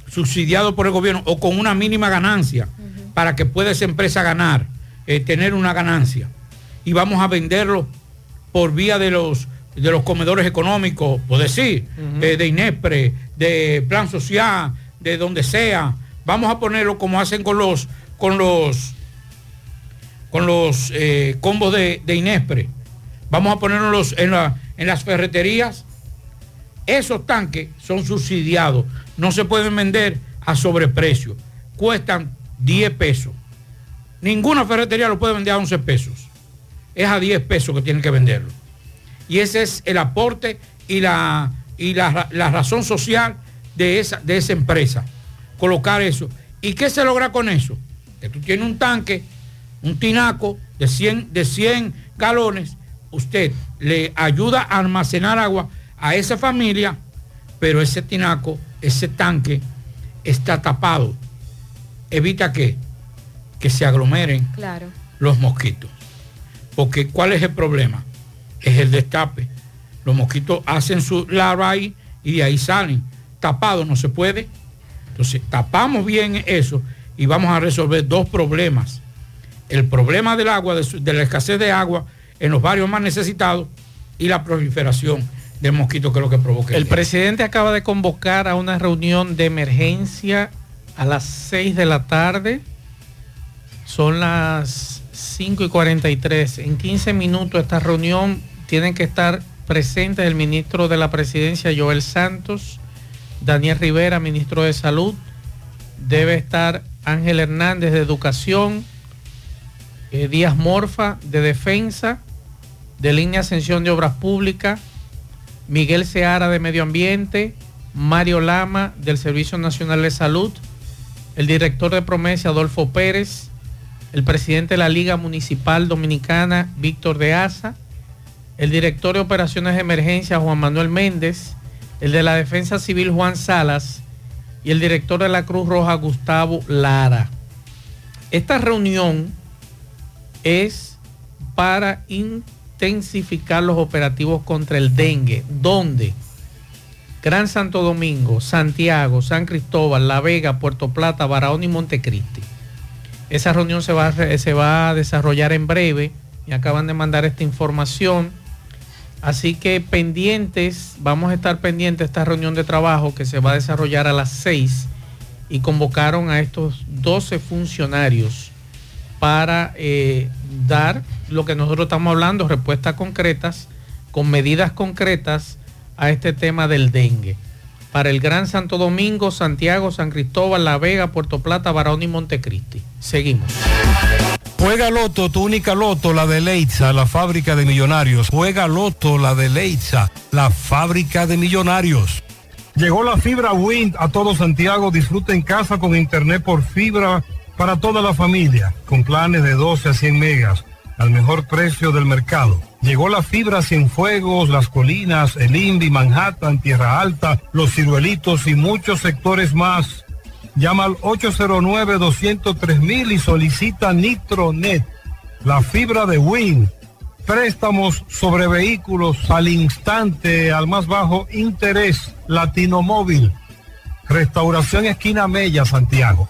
subsidiado por el gobierno o con una mínima ganancia para que pueda esa empresa ganar, eh, tener una ganancia. Y vamos a venderlo por vía de los, de los comedores económicos, por decir, eh, de INEPRE, de Plan Social, de donde sea. Vamos a ponerlo como hacen con los, con los, con los eh, combos de, de INEPRE. Vamos a ponerlos en, la- en las ferreterías. Esos tanques son subsidiados, no se pueden vender a sobreprecio. Cuestan 10 pesos. Ninguna ferretería lo puede vender a 11 pesos. Es a 10 pesos que tienen que venderlo. Y ese es el aporte y la, razón social de esa, empresa. Colocar eso. ¿Y qué se logra con eso? Que tú tienes un tanque, un tinaco de 100, de 100 galones, usted le ayuda a almacenar agua a esa familia, pero ese tinaco, ese tanque está tapado. Evita que, que se aglomeren Claro. los mosquitos. Porque ¿cuál es el problema? Es el destape. Los mosquitos hacen su larva ahí y de ahí salen. Tapado no se puede. Entonces tapamos bien eso y vamos a resolver dos problemas. El problema del agua, de, su- de la escasez de agua en los barrios más necesitados y la proliferación del mosquito que es lo que provoca. El presidente acaba de convocar a una reunión de emergencia a las 6 de la tarde. Son las 5 y 43. En 15 minutos esta reunión tienen que estar presentes el ministro de la presidencia, Joel Santos, Daniel Rivera, ministro de Salud. Debe estar Ángel Hernández de Educación, eh, Díaz Morfa de Defensa, de Línea Ascensión de Obras Públicas, Miguel Seara de Medio Ambiente, Mario Lama del Servicio Nacional de Salud, el director de Promesa Adolfo Pérez, el presidente de la Liga Municipal Dominicana Víctor de Asa, el director de Operaciones de Emergencia Juan Manuel Méndez, el de la Defensa Civil Juan Salas y el director de la Cruz Roja Gustavo Lara. Esta reunión es para intensificar los operativos contra el dengue, donde Gran Santo Domingo, Santiago, San Cristóbal, La Vega, Puerto Plata, Barahona y Montecristi. Esa reunión se va, se va a desarrollar en breve y acaban de mandar esta información. Así que pendientes, vamos a estar pendientes de esta reunión de trabajo que se va a desarrollar a las 6 y convocaron a estos 12 funcionarios para eh, dar lo que nosotros estamos hablando, respuestas concretas, con medidas concretas a este tema del dengue. Para el Gran Santo Domingo, Santiago, San Cristóbal, La Vega, Puerto Plata, Barón y Montecristi. Seguimos. Juega Loto, tu única Loto, la de Leitza, la fábrica de millonarios. Juega Loto, la de Leitza, la fábrica de millonarios. Llegó la fibra Wind a todo Santiago. Disfruta en casa con internet por fibra para toda la familia, con planes de 12 a 100 megas, al mejor precio del mercado. Llegó la fibra Cienfuegos, Las Colinas, El Indy, Manhattan, Tierra Alta, Los Ciruelitos y muchos sectores más. Llama al 809-203 y solicita Nitronet, la fibra de Win. Préstamos sobre vehículos al instante, al más bajo interés, Latino Móvil. Restauración Esquina Mella, Santiago.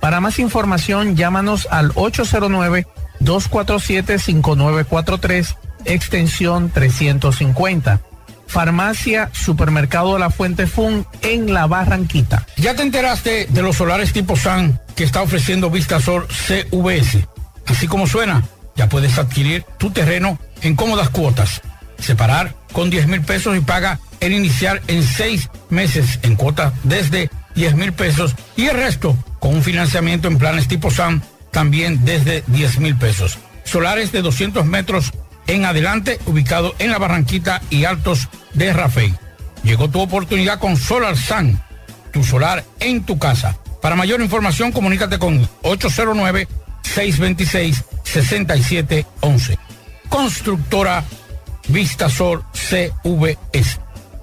Para más información llámanos al 809-247-5943 extensión 350. Farmacia Supermercado la Fuente Fun en La Barranquita. ¿Ya te enteraste de los solares tipo SAN que está ofreciendo Vistasol CVS? Así como suena, ya puedes adquirir tu terreno en cómodas cuotas. Separar con 10 mil pesos y paga el iniciar en seis meses en cuotas desde 10 mil pesos y el resto con un financiamiento en planes tipo SAM también desde 10 mil pesos. Solares de 200 metros en adelante, ubicado en la Barranquita y Altos de Rafey. Llegó tu oportunidad con Solar Sun, tu solar en tu casa. Para mayor información, comunícate con 809-626-6711. Constructora Vistasol CVS.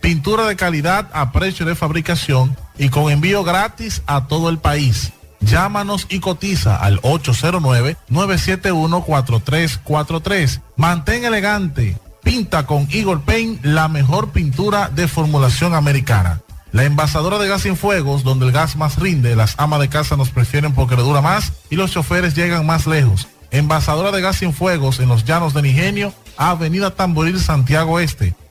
Pintura de calidad a precio de fabricación y con envío gratis a todo el país. Llámanos y cotiza al 809-971-4343. Mantén elegante. Pinta con Eagle Paint la mejor pintura de formulación americana. La envasadora de gas sin fuegos, donde el gas más rinde, las amas de casa nos prefieren porque le dura más y los choferes llegan más lejos. Envasadora de gas sin fuegos en los llanos de Nigenio, Avenida Tamboril, Santiago Este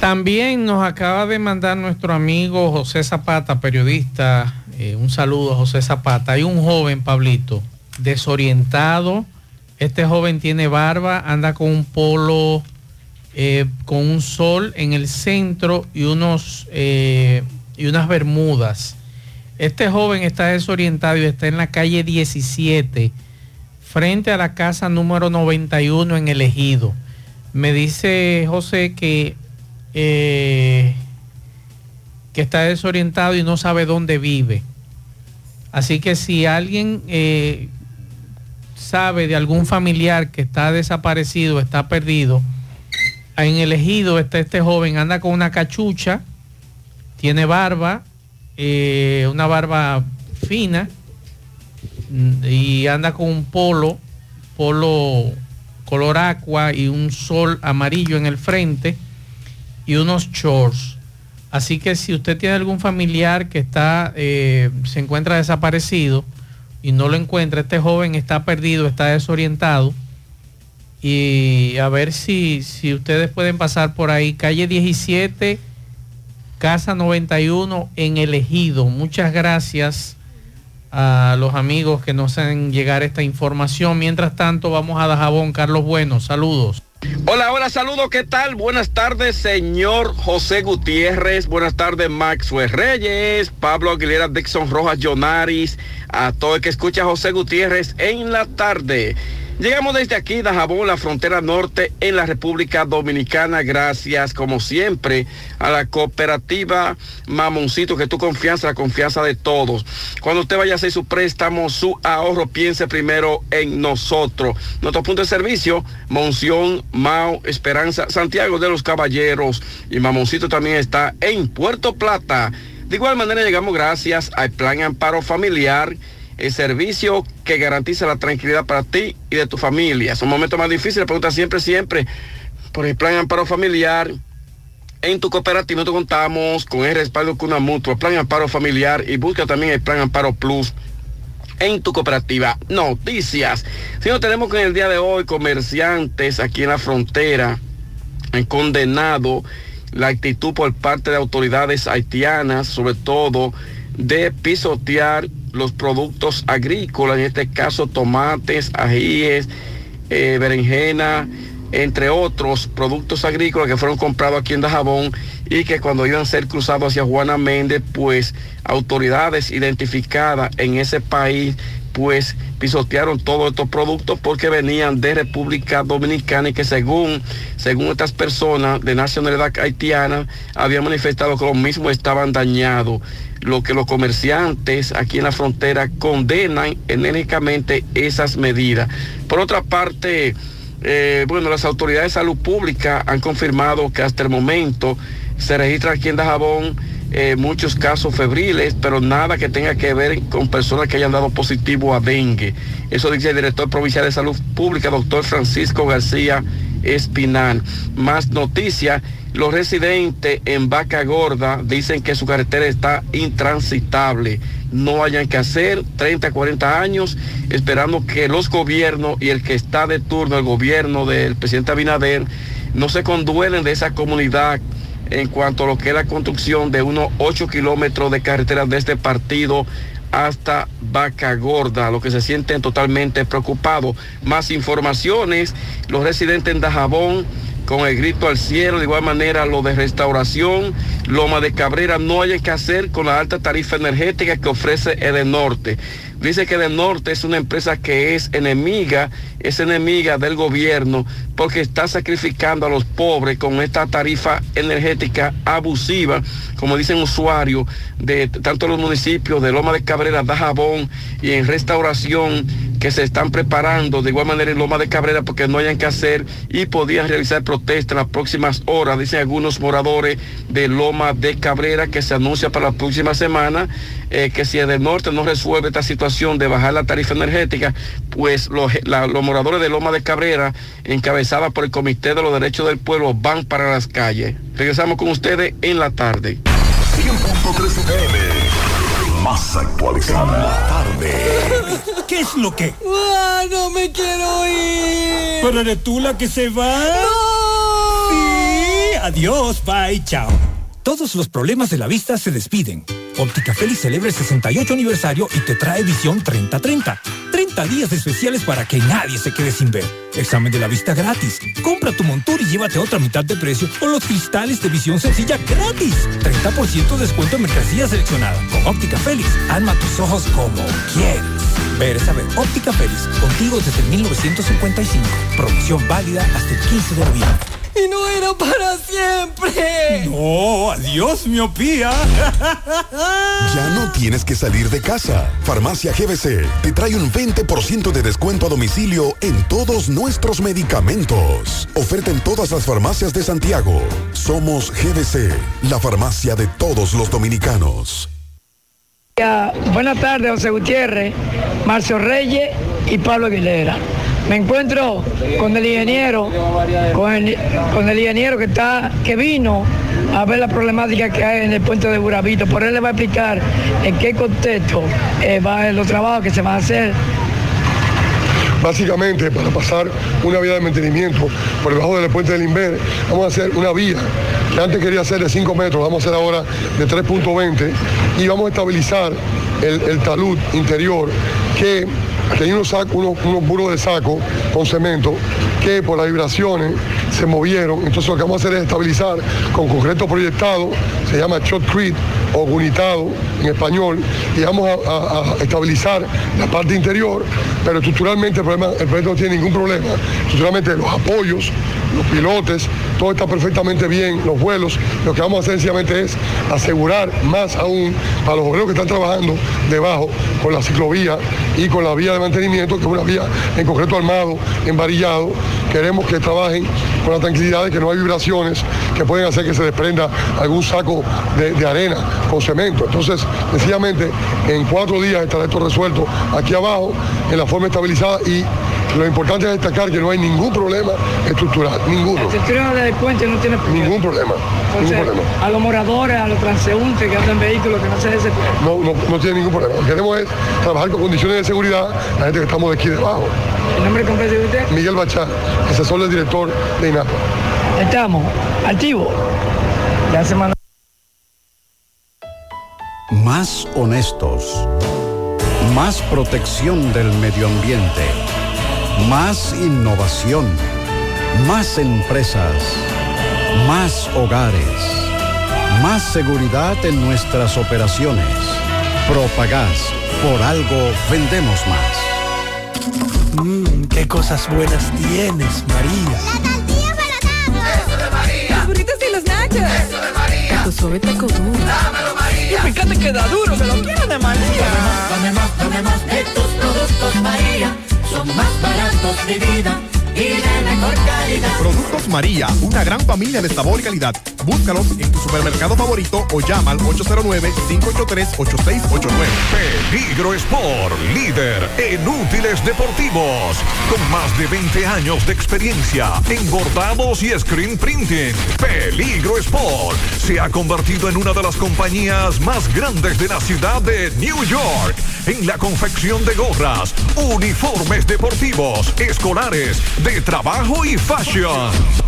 También nos acaba de mandar nuestro amigo José Zapata, periodista. Eh, un saludo a José Zapata. Hay un joven, Pablito, desorientado. Este joven tiene barba, anda con un polo, eh, con un sol en el centro y, unos, eh, y unas bermudas. Este joven está desorientado y está en la calle 17, frente a la casa número 91 en el ejido. Me dice José que eh, que está desorientado y no sabe dónde vive. Así que si alguien eh, sabe de algún familiar que está desaparecido, está perdido, en el ejido está este joven, anda con una cachucha, tiene barba, eh, una barba fina y anda con un polo, polo color agua y un sol amarillo en el frente y unos shorts. Así que si usted tiene algún familiar que está, eh, se encuentra desaparecido y no lo encuentra, este joven está perdido, está desorientado. Y a ver si, si ustedes pueden pasar por ahí, calle 17, casa 91 en el ejido. Muchas gracias a los amigos que nos hacen llegar esta información. Mientras tanto, vamos a Dajabón. Carlos Bueno, saludos. Hola, hola, saludos, ¿qué tal? Buenas tardes, señor José Gutiérrez. Buenas tardes, Maxwell Reyes, Pablo Aguilera, Dixon Rojas, Jonaris, a todo el que escucha a José Gutiérrez en la tarde. Llegamos desde aquí, Dajabón, la frontera norte en la República Dominicana. Gracias, como siempre, a la cooperativa Mamoncito, que tu confianza, la confianza de todos. Cuando usted vaya a hacer su préstamo, su ahorro, piense primero en nosotros. Nuestro punto de servicio, Monción, Mao, Esperanza, Santiago de los Caballeros. Y Mamoncito también está en Puerto Plata. De igual manera, llegamos gracias al Plan Amparo Familiar el servicio que garantiza la tranquilidad para ti y de tu familia. Son momentos más difíciles, pregunta siempre, siempre por el plan amparo familiar. En tu cooperativa nosotros contamos con el respaldo con una mutua, plan amparo familiar y busca también el plan amparo plus en tu cooperativa. Noticias. Si no tenemos que en el día de hoy comerciantes aquí en la frontera han condenado la actitud por parte de autoridades haitianas, sobre todo de pisotear los productos agrícolas, en este caso tomates, ajíes, eh, berenjena, entre otros productos agrícolas que fueron comprados aquí en Dajabón y que cuando iban a ser cruzados hacia Juana Méndez, pues autoridades identificadas en ese país pues pisotearon todos estos productos porque venían de República Dominicana y que según, según estas personas de nacionalidad haitiana habían manifestado que los mismos estaban dañados lo que los comerciantes aquí en la frontera condenan enérgicamente esas medidas. Por otra parte, eh, bueno, las autoridades de salud pública han confirmado que hasta el momento se registra aquí en Dajabón eh, muchos casos febriles, pero nada que tenga que ver con personas que hayan dado positivo a dengue. Eso dice el director provincial de salud pública, doctor Francisco García Espinal. Más noticias, los residentes en Vaca Gorda dicen que su carretera está intransitable. No hayan que hacer 30, 40 años esperando que los gobiernos y el que está de turno, el gobierno del presidente Abinader, no se conduelen de esa comunidad en cuanto a lo que es la construcción de unos 8 kilómetros de carretera de este partido hasta Vaca Gorda, lo que se sienten totalmente preocupados. Más informaciones, los residentes en Dajabón con el grito al cielo, de igual manera lo de restauración, Loma de Cabrera, no hay que hacer con la alta tarifa energética que ofrece Edenorte. Dice que Edenorte es una empresa que es enemiga, es enemiga del gobierno porque está sacrificando a los pobres con esta tarifa energética abusiva, como dicen usuarios de tanto los municipios de Loma de Cabrera, Dajabón y en restauración que se están preparando. De igual manera en Loma de Cabrera porque no hayan que hacer y podían realizar protesta en las próximas horas, dicen algunos moradores de Loma de Cabrera que se anuncia para la próxima semana eh, que si el norte no resuelve esta situación de bajar la tarifa energética, pues los, los moradores de Loma de Cabrera, encabezada por el Comité de los Derechos del Pueblo, van para las calles. Regresamos con ustedes en la tarde. 100.3 más actualizada. La tarde. ¿Qué es lo que? Ah, no me quiero ir. ¿Pero eres tú la que se va? ¡No! Sí, adiós, bye, chao. Todos los problemas de la vista se despiden. Óptica Félix celebra el 68 aniversario y te trae visión 30-30. 30 días especiales para que nadie se quede sin ver. Examen de la vista gratis. Compra tu montura y llévate otra mitad de precio con los cristales de visión sencilla gratis. 30% descuento en mercancía seleccionada. Con Óptica Félix, alma tus ojos como quieres. Ver es saber. Óptica Félix, contigo desde 1955. Promoción válida hasta el 15 de noviembre. Y no era para siempre. No, adiós, miopía. Ya no tienes que salir de casa. Farmacia GBC te trae un 20% de descuento a domicilio en todos nuestros medicamentos. Oferta en todas las farmacias de Santiago. Somos GBC, la farmacia de todos los dominicanos. Buenas tardes, José Gutiérrez, Marcio Reyes y Pablo Aguilera. Me encuentro con el ingeniero, con el, ingeniero que está, que vino a ver la problemática que hay en el puente de Burabito. Por él le va a explicar en qué contexto eh, va los trabajos que se van a hacer Básicamente, para pasar una vía de mantenimiento por debajo del puente del Inver, vamos a hacer una vía que antes quería ser de 5 metros, vamos a hacer ahora de 3.20 y vamos a estabilizar el talud interior que tenía unos, sac- unos, unos de saco con cemento que por las vibraciones se movieron. Entonces lo que vamos a hacer es estabilizar con concreto proyectado, se llama shotcrete, o gunitado en español y vamos a, estabilizar la parte interior, pero estructuralmente el proyecto no tiene ningún problema. Estructuralmente los apoyos, los pilotes, todo está perfectamente bien, los vuelos. Lo que vamos a hacer sencillamente es asegurar más aún para los obreros que están trabajando debajo con la ciclovía y con la vía de mantenimiento, que es una vía en concreto armado, envarillado. Queremos que trabajen con la tranquilidad de que no hay vibraciones que pueden hacer que se desprenda algún saco de, de arena con cemento. Entonces, sencillamente, en cuatro días estará esto resuelto aquí abajo, en la forma estabilizada y lo importante es destacar que no hay ningún problema estructural, ninguno. La estructura del puente no tiene problema. Ningún problema, ningún problema. a los moradores, a los transeúntes que andan en vehículos, que no se desesperen. No, no, no tiene ningún problema. Lo que queremos es trabajar con condiciones de seguridad, la gente que estamos de aquí debajo. ¿El nombre completo de usted? Miguel Bachá, asesor del director de INAPA. Estamos, activo. Ya se mandó. Más honestos. Más protección del medio ambiente. Más innovación. Más empresas. Más hogares. Más seguridad en nuestras operaciones. Propagás. Por algo vendemos más. Mmm, qué cosas buenas tienes, María. Eso de María. Los burritos y los nachos. Eso de María. Tu suave taco duro. Dámelo, María. Y fíjate que da duro, que lo quiero de María. Dame más, dame más de tus productos, María. Son más baratos de vida y de mejor calidad. Productos María, una gran familia de sabor y calidad. Búscalos en tu supermercado favorito o llama al 809-583-8689. Peligro Sport, líder en útiles deportivos, con más de 20 años de experiencia en bordados y screen printing. Peligro Sport se ha convertido en una de las compañías más grandes de la ciudad de New York en la confección de gorras, uniformes deportivos, escolares, de trabajo y fashion.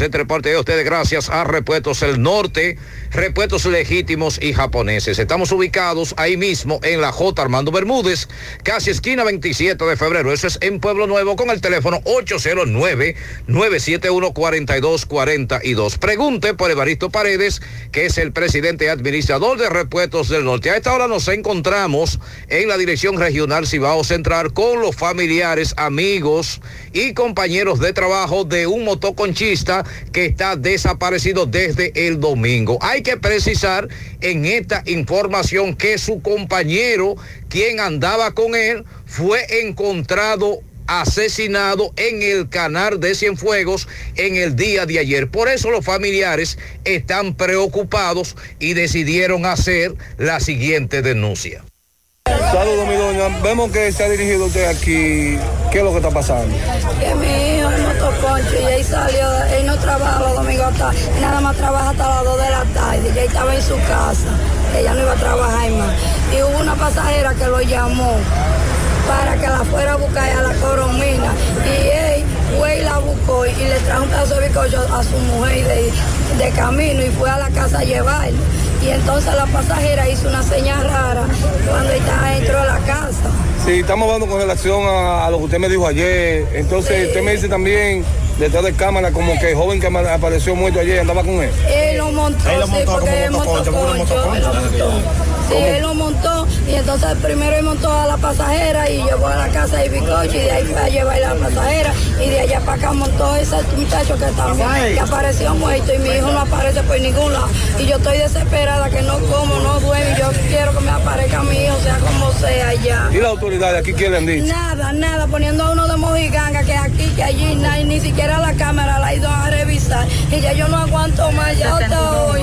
entre parte de ustedes, gracias a Repuestos El Norte, repuestos legítimos y japoneses. Estamos ubicados ahí mismo en la J. Armando Bermúdez, casi esquina 27 de febrero. Eso es en Pueblo Nuevo con el teléfono 809-971-4242. Pregunte por Evaristo Paredes, que es el presidente administrador de Repuestos del Norte. A esta hora nos encontramos en la Dirección Regional Cibao Central con los familiares, amigos y compañeros de trabajo de un motoconchista que está desaparecido desde el domingo. Hay que precisar en esta información que su compañero, quien andaba con él, fue encontrado asesinado en el canal de Cienfuegos en el día de ayer. Por eso los familiares están preocupados y decidieron hacer la siguiente denuncia. Saludos, mi doña. Vemos que se ha dirigido usted aquí. ¿Qué es lo que está pasando? Que mi hijo es motoconcho y ahí salió, él no trabaja los domingos hasta, nada más trabaja hasta las 2 de la tarde, y ahí estaba en su casa, ella no iba a trabajar más. Y hubo una pasajera que lo llamó para que la fuera a buscar a la coromina y él fue y la buscó y le trajo un pedazo de bizcocho a su mujer de camino y fue a la casa a llevarlo. Y entonces la pasajera hizo una señal rara cuando estaba dentro de la casa. Sí, estamos hablando con relación a, a lo que usted me dijo ayer. Entonces, usted me dice también, detrás de cámara, como que el joven que apareció muerto ayer andaba con él. Él lo montó, Él lo sí, montó porque un motoconcho, él lo montó. Sí, él lo montó y entonces primero él montó a la pasajera y llevó a la casa de bizcocho y de ahí fue a llevar a la pasajera y de allá para acá montó ese muchacho que también que apareció muerto y mi hijo no aparece por ningún lado y yo estoy desesperada que no como, no duermo y yo quiero que me aparezca mi hijo sea como sea ya. ¿Y la autoridad de aquí qué le han dicho? Nada, nada, poniendo a uno de mojiganga que aquí, que allí, na- y ni siquiera la cámara la ha ido a revisar. Y ya yo no aguanto más, ya hasta hoy.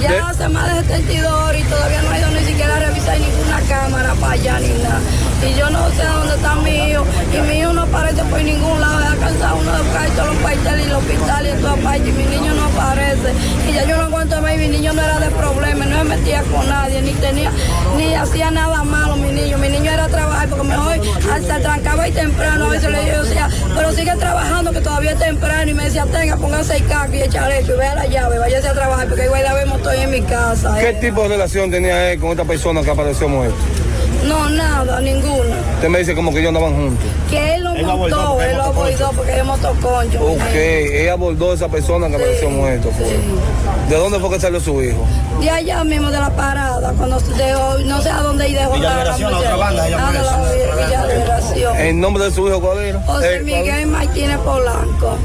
Ya De- hace más de 72 horas y todavía no ha ido ni siquiera a revisar ninguna cámara para allá ni nada. Y yo sé dónde está mi hijo. Y mi hijo no aparece por ningún lado. Ha cansado uno de buscar todos los cuarteles y los hospitales y en todas partes. Y mi niño no aparece. Y ya yo no aguanto más. Y mi niño no era de problema, no se metía con nadie, ni tenía, ni hacía nada malo mi niño. Mi niño era trabajar porque mejor hasta trancaba y temprano. A veces le yo decía, pero sigue trabajando que todavía es temprano. Y me decía, tenga, póngase el caco y echar hecho y vea la llave, váyase a trabajar porque igual la vemos estoy en mi casa. ¿Qué eh. tipo de relación tenía él con esta persona que apareció muerto? No, nada, ninguna. Usted me dice como que ellos andaban juntos. Que él lo Él montó, abordó, él lo abordó porque es motoconcho. Ok, ella abordó a esa persona que apareció muerto. fue. ¿De dónde fue que salió su hijo? De allá mismo de la parada, cuando dejó, no sé a dónde y dejó la, la otra banda, ella Ah, la. ¿El nombre de su hijo cuál era? José Eh, ¿cuál? Miguel Martínez Polanco.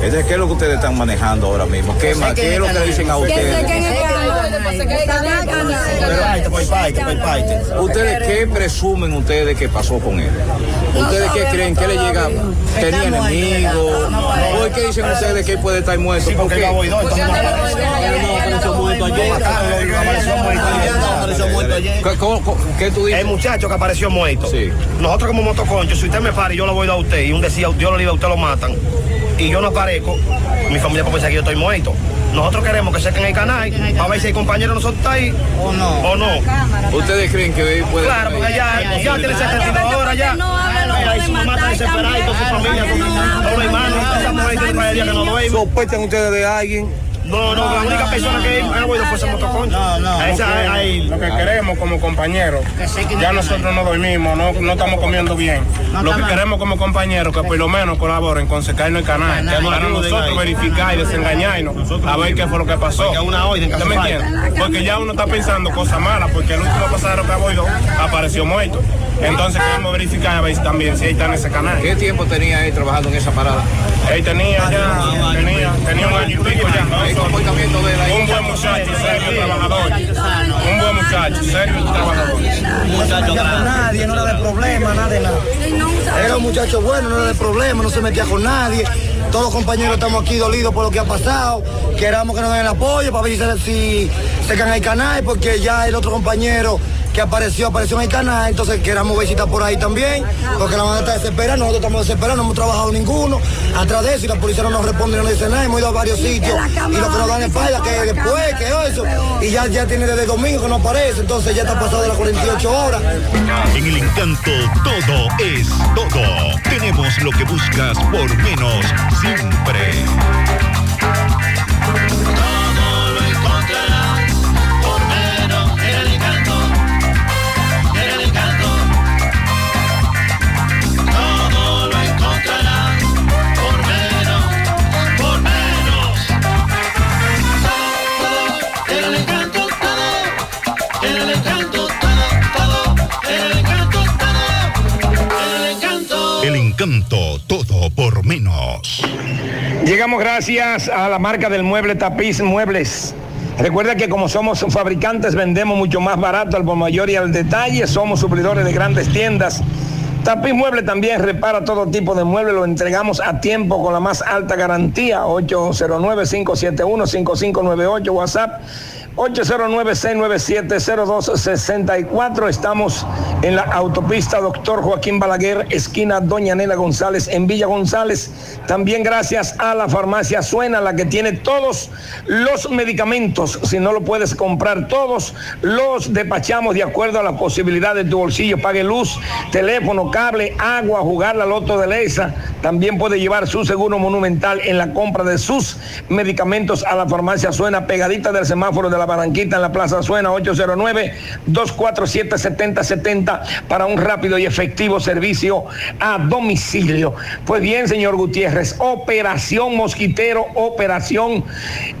¿qué es lo que ustedes están manejando ahora mismo? ¿Qué, más? ¿Qué es lo que le dicen a ustedes? ¿Ustedes qué presumen ustedes que pasó con él? ¿Ustedes qué creen? ¿Qué le llega? ¿Tenía enemigos? ¿Por qué dicen ustedes que él puede estar muerto? ¿Por qué? ¿Cómo- cómo- ¿Qué tú dices? El muchacho que apareció muerto. Nosotros como motoconchos, si usted me para y yo lo voy a dar a usted y un decía, yo lo a usted lo matan y yo no aparezco, mi familia puede pensar que yo estoy muerto. Nosotros queremos que sequen el canal para ver si el compañero de nosotros está ahí o no. O no. ¿Ustedes creen que él puede Claro, porque ya, ya tiene 72 horas ya. Y su mamá está desesperada y toda su familia, con todos los hermanos, esa mujer tiene que no duerme. ¿Sospechan ustedes de alguien? No, no, la única persona que ha oído fue ese motoconcho. No, no. Esa, ahí. Lo que queremos como compañeros, ya nosotros no dormimos, no, no estamos comiendo bien. Lo que queremos como compañeros que por lo menos colaboren con secarnos el canal, Canal, para nosotros verificar y desengañarnos, a ver qué fue lo que pasó. Porque una orden que ¿Usted me entiende? Porque ya uno está pensando cosas malas, porque el último pasajero que ha oído apareció muerto. Entonces queremos verificar a ver si también si ahí está en ese canal. ¿Qué tiempo tenía él trabajando en esa parada? Él tenía ya, tenía, tenía un año y pico ya. El comportamiento de ahí. Un buen muchacho, serio, trabajador. Un buen muchacho, serio, trabajador. Muchacho con nadie, no era de problema, nada de nada. Era un muchacho bueno, no era de problema, no se metía con nadie. Todos los compañeros estamos aquí dolidos por lo que ha pasado. Queramos que nos den el apoyo para ver si se, si se caen el canal, porque ya el otro compañero que apareció, apareció en el canal, entonces queramos está por ahí también, porque la banda está desesperada, nosotros estamos desesperados, no hemos trabajado ninguno, atrás de eso y la policía no nos responde, no nos dice nada, hemos ido a varios sitios y lo que nos dan es falla, que después, que eso, y ya, ya tiene desde domingo que no aparece, entonces ya está pasado de las 48 horas. En el encanto todo es todo. Tenemos lo que buscas por menos siempre. Todo por menos. Llegamos gracias a la marca del mueble Tapiz Muebles. Recuerda que como somos fabricantes vendemos mucho más barato al por mayor y al detalle. Somos suplidores de grandes tiendas. Tapiz Mueble también repara todo tipo de muebles. Lo entregamos a tiempo con la más alta garantía. 809-571-5598 WhatsApp. 809-697-0264. Estamos en la autopista Doctor Joaquín Balaguer, esquina Doña Nela González, en Villa González. También gracias a la farmacia Suena, la que tiene todos los medicamentos. Si no lo puedes comprar todos, los despachamos de acuerdo a la posibilidad de tu bolsillo. Pague luz, teléfono, cable, agua, jugar la loto de Leisa. También puede llevar su seguro monumental en la compra de sus medicamentos a la farmacia Suena, pegadita del semáforo de la Barranquita en la Plaza Suena, 809-247-7070 para un rápido y efectivo servicio a domicilio. Pues bien, señor Gutiérrez, operación mosquitero, operación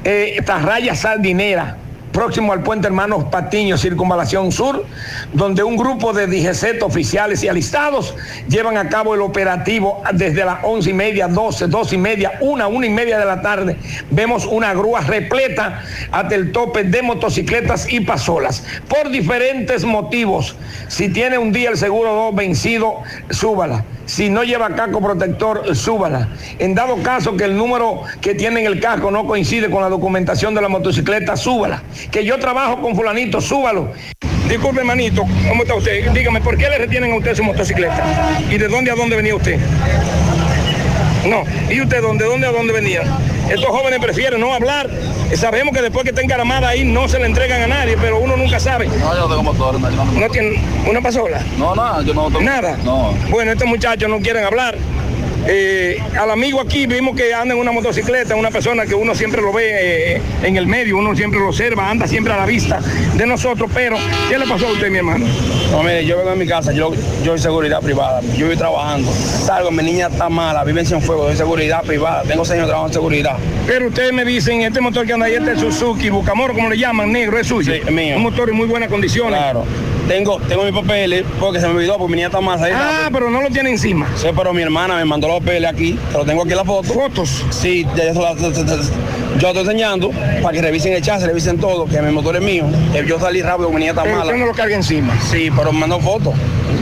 eh, Tarraya Sardinera próximo al puente Hermanos Patiño, Circunvalación Sur, donde un grupo de DGCET oficiales y alistados llevan a cabo el operativo desde las once y media, doce, dos y media, una, una y media de la tarde. Vemos una grúa repleta hasta el tope de motocicletas y pasolas, por diferentes motivos. Si tiene un día el seguro 2 vencido, súbala. Si no lleva casco protector, súbala. En dado caso que el número que tiene en el casco no coincide con la documentación de la motocicleta, súbala. Que yo trabajo con fulanito, súbalo. Disculpe, hermanito, ¿cómo está usted? Dígame, ¿por qué le retienen a usted su motocicleta? ¿Y de dónde a dónde venía usted? No. ¿Y usted dónde, dónde a dónde venía? Estos jóvenes prefieren no hablar. Sabemos que después que está encaramada ahí no se le entregan a nadie, pero uno nunca sabe. No, yo no tengo motor. No, yo no, ¿No tiene una pasola? no, nada, yo no tengo. Nada. No. Bueno, estos muchachos no quieren hablar. Eh, al amigo aquí vimos que anda en una motocicleta, una persona que uno siempre lo ve eh, en el medio, uno siempre lo observa, anda siempre a la vista de nosotros, pero ¿qué le pasó a usted, mi hermano? No, mire, yo vengo a mi casa, yo, yo soy seguridad privada, yo voy trabajando. Salgo, mi niña está mala, vive en Cienfuegos, soy seguridad privada, tengo seis años trabajando en seguridad. Pero ustedes me dicen, este motor que anda ahí, este Suzuki, Bucamoro, como le llaman, negro, es suyo. Sí, es mío. Un motor en muy buenas condiciones. Claro. Tengo, tengo mis papeles porque se me olvidó, porque mi niña está más ahí. Ah, pero no lo tiene encima. Sí, pero mi hermana me mandó los papeles aquí, te lo tengo aquí en la foto. ¿Fotos? Sí, ya yo, se la- yo estoy enseñando para que revisen el chasis, revisen todo, que mi motor es mío, yo salí rápido, mi niña está Pero mala. usted no lo carga encima. Sí, pero me mandó fotos.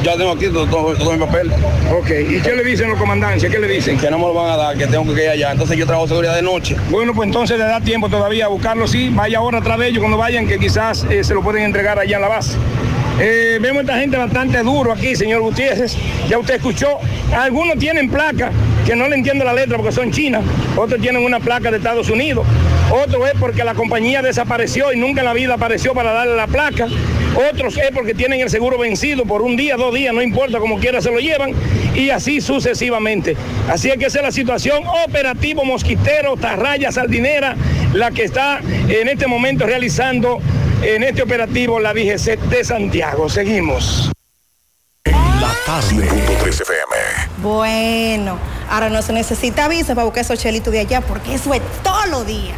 Yo tengo aquí todos todo, todo mis papeles. Ok, ¿y qué le dicen los comandancias? ¿Qué le dicen? Que no me lo van a dar, que tengo que ir allá. Entonces yo trabajo seguridad de noche. Bueno, pues entonces le da tiempo todavía a buscarlo, sí. Vaya ahora atrás de ellos cuando vayan, que quizás eh, se lo pueden entregar allá en la base. Eh, vemos esta gente bastante duro aquí, señor Gutiérrez. Ya usted escuchó. Algunos tienen placa, que no le entiendo la letra porque son chinas. Otros tienen una placa de Estados Unidos. Otro es porque la compañía desapareció y nunca en la vida apareció para darle la placa. Otros es porque tienen el seguro vencido por un día, dos días, no importa, como quiera se lo llevan. Y así sucesivamente. Así es que esa es la situación. Operativo Mosquitero, Tarraya, Sardinera, la que está en este momento realizando en este operativo la DGC de Santiago. Seguimos. La tarde. FM. Bueno, ahora no se necesita visa para buscar esos chelitos de allá porque eso es todos los días.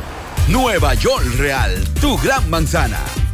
Nueva York Real, tu gran manzana.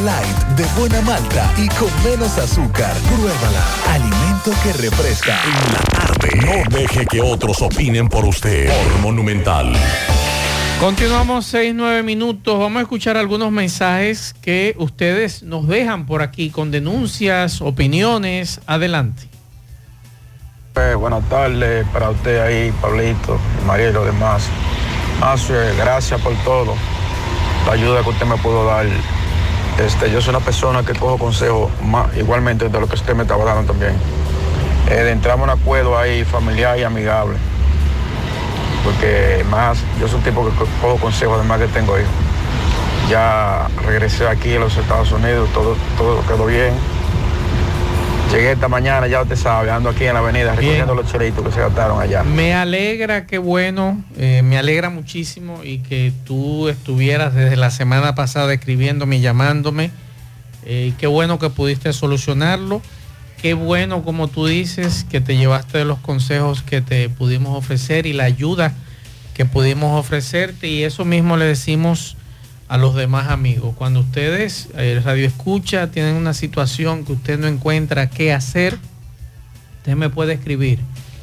Light, de buena malta y con menos azúcar. Pruébala. Alimento que refresca. En la tarde. No deje que otros opinen por usted. Por Monumental. Continuamos 6, 9 minutos. Vamos a escuchar algunos mensajes que ustedes nos dejan por aquí con denuncias, opiniones. Adelante. Eh, buenas tardes para usted ahí, Pablito, María y los demás. Master, gracias por todo, la ayuda que usted me pudo dar. Este, yo soy una persona que cojo consejos igualmente de lo que usted me estaba dando también. Eh, entrar a un acuerdo ahí familiar y amigable. Porque más, yo soy un tipo que co- cojo consejos además que tengo hijos. Ya regresé aquí a los Estados Unidos, todo, todo quedó bien. Llegué esta mañana, ya usted sabe, ando aquí en la avenida recogiendo los chelitos que se gastaron allá. Me alegra, qué bueno, eh, me alegra muchísimo y que tú estuvieras desde la semana pasada escribiéndome y llamándome. Eh, y qué bueno que pudiste solucionarlo. Qué bueno, como tú dices, que te llevaste de los consejos que te pudimos ofrecer y la ayuda que pudimos ofrecerte. Y eso mismo le decimos a los demás amigos. Cuando ustedes, el radio escucha, tienen una situación que usted no encuentra qué hacer, usted me puede escribir.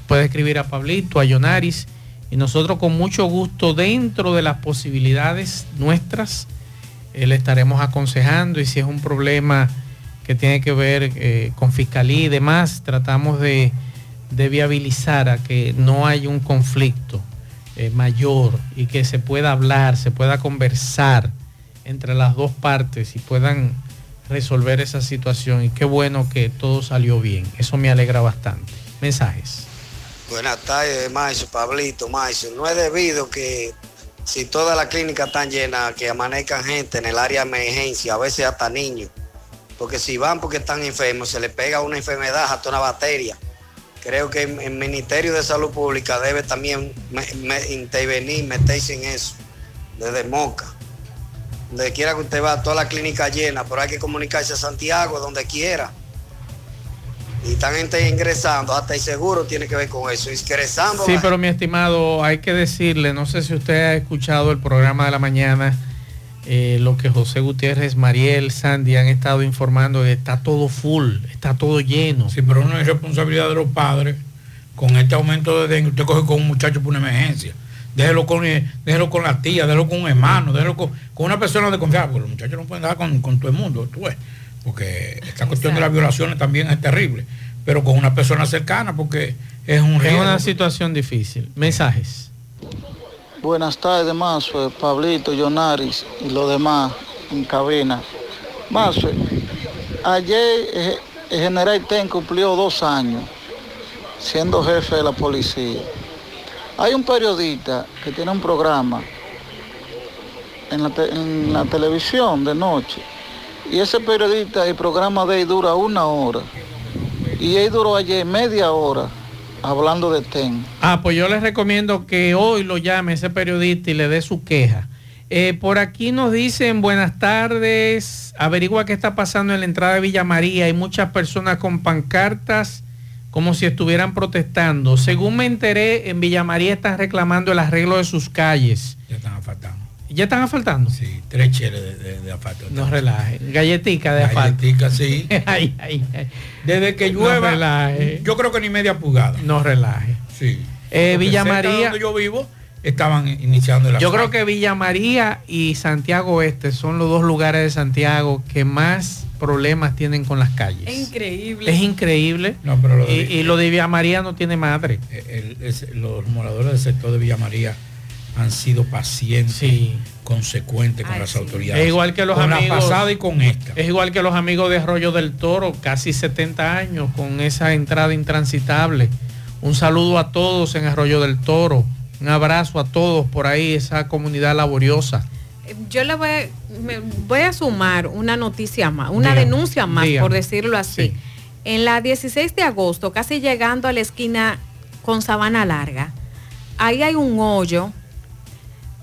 Puede escribir a Pablito, a Yonaris, y nosotros con mucho gusto, dentro de las posibilidades nuestras, eh, le estaremos aconsejando y si es un problema que tiene que ver eh, con fiscalía y demás, tratamos de, de viabilizar a que no haya un conflicto eh, mayor y que se pueda hablar, se pueda conversar entre las dos partes y puedan resolver esa situación. Y qué bueno que todo salió bien. Eso me alegra bastante. Mensajes. Buenas tardes, Maiso, Pablito, Maiso. No es debido que si todas las clínicas están llenas, que amanezcan gente en el área de emergencia, a veces hasta niños. Porque si van porque están enfermos, se les pega una enfermedad, hasta una bacteria. Creo que el Ministerio de Salud Pública debe también intervenir, meterse en eso, desde Moca. Donde quiera que usted va, toda la clínica llena, pero hay que comunicarse a Santiago, donde quiera. Y están gente ingresando, hasta el seguro tiene que ver con eso, ingresando. Sí, pero mi estimado, hay que decirle, no sé si usted ha escuchado el programa de la mañana, eh, lo que José Gutiérrez, Mariel, Sandy han estado informando, que está todo full, está todo lleno. Sí, pero no es responsabilidad de los padres. Con este aumento de dengue, usted coge con un muchacho por una emergencia. Déjelo con, eh, déjelo con la tía, déjelo con un hermano, déjelo con, con una persona de confianza, porque los muchachos no pueden dar con, con todo el mundo, tú ves. Porque esta cuestión de las violaciones también es terrible. Pero con una persona cercana, porque es un Es riesgo. una situación difícil. Mensajes. Buenas tardes, Mazue, Pablito, Yonaris y los demás en cabina. Mazue, ayer eh, el general Ten cumplió dos años siendo jefe de la policía. Hay un periodista que tiene un programa en la, televisión de noche y ese periodista, el programa de él dura una hora y él duró ayer media hora hablando de TEN. Ah, pues yo les recomiendo que hoy lo llame ese periodista y le dé su queja. Eh, por aquí nos dicen buenas tardes, averigua qué está pasando en la entrada de Villa María. Hay muchas personas con pancartas como si estuvieran protestando. Según me enteré, en Villa María están reclamando el arreglo de sus calles. Ya están asfaltando. ¿Ya están asfaltando? Sí, tres cheles de, de- de asfalto. No relaje. Galletica de asfalto. Galletica, sí. ay, ay, ay. Desde que No llueva, relaje. yo creo que ni media pulgada. No relaje. Sí. Eh, Villa María- donde yo vivo, estaban iniciando el Yo asfalto. creo que Villa María y Santiago Oeste son los dos lugares de Santiago que más problemas tienen con las calles. Es increíble. Es increíble. No, pero lo de- y, y lo de Villa María no tiene madre. El- es- los moradores del sector de Villa María han sido pacientes, consecuentes con las autoridades. Es igual que los con amigos. la pasada y con esta. Es igual que los amigos de Arroyo del Toro, casi 70 años con esa entrada intransitable. Un saludo a todos en Arroyo del Toro. Un abrazo a todos por ahí, esa comunidad laboriosa. Yo le voy, a- me voy a sumar una noticia más, una Dígame, denuncia más, dígame. por decirlo así. En la 16 de agosto, casi llegando a la esquina con Sabana Larga, ahí hay un hoyo.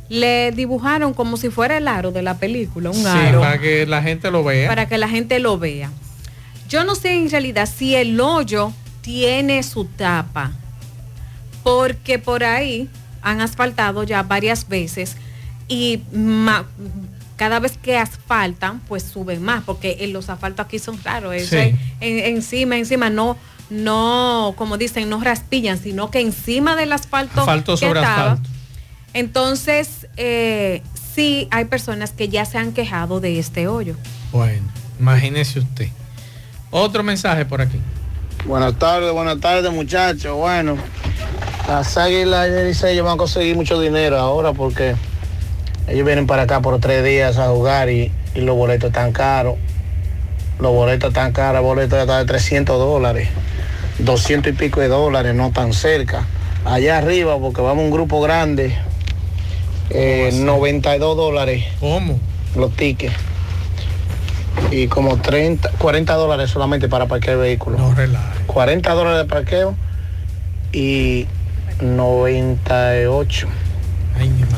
Le dibujaron como si fuera el aro de la película, un Sí, aro. para que la gente lo vea. para que la gente lo vea. Yo no sé en realidad si el hoyo tiene su tapa, porque por ahí han asfaltado ya varias veces y ma- cada vez que asfaltan, pues suben más, porque en los asfaltos aquí son raros, eso Sí. es en- encima, encima, no, no, como dicen, no raspillan, sino que encima del asfalto, Asfalto que sobre estaba, asfalto. entonces, eh, sí hay personas que ya se han quejado de este hoyo. Bueno, imagínese usted. Otro mensaje por aquí. Buenas tardes, buenas tardes muchachos. Bueno, las águilas de Licey van a conseguir mucho dinero ahora porque ellos vienen para acá por tres días a jugar y, y los boletos están caros. Los boletos están caros, el boleto ya está de 300 dólares, 200 y pico de dólares, no tan cerca. Allá arriba, porque vamos un grupo grande, eh, 92 dólares. ¿Cómo? Los tickets. Y como 30, 40 dólares solamente para parquear el vehículo. No relaje. 40 dólares de parqueo y 98.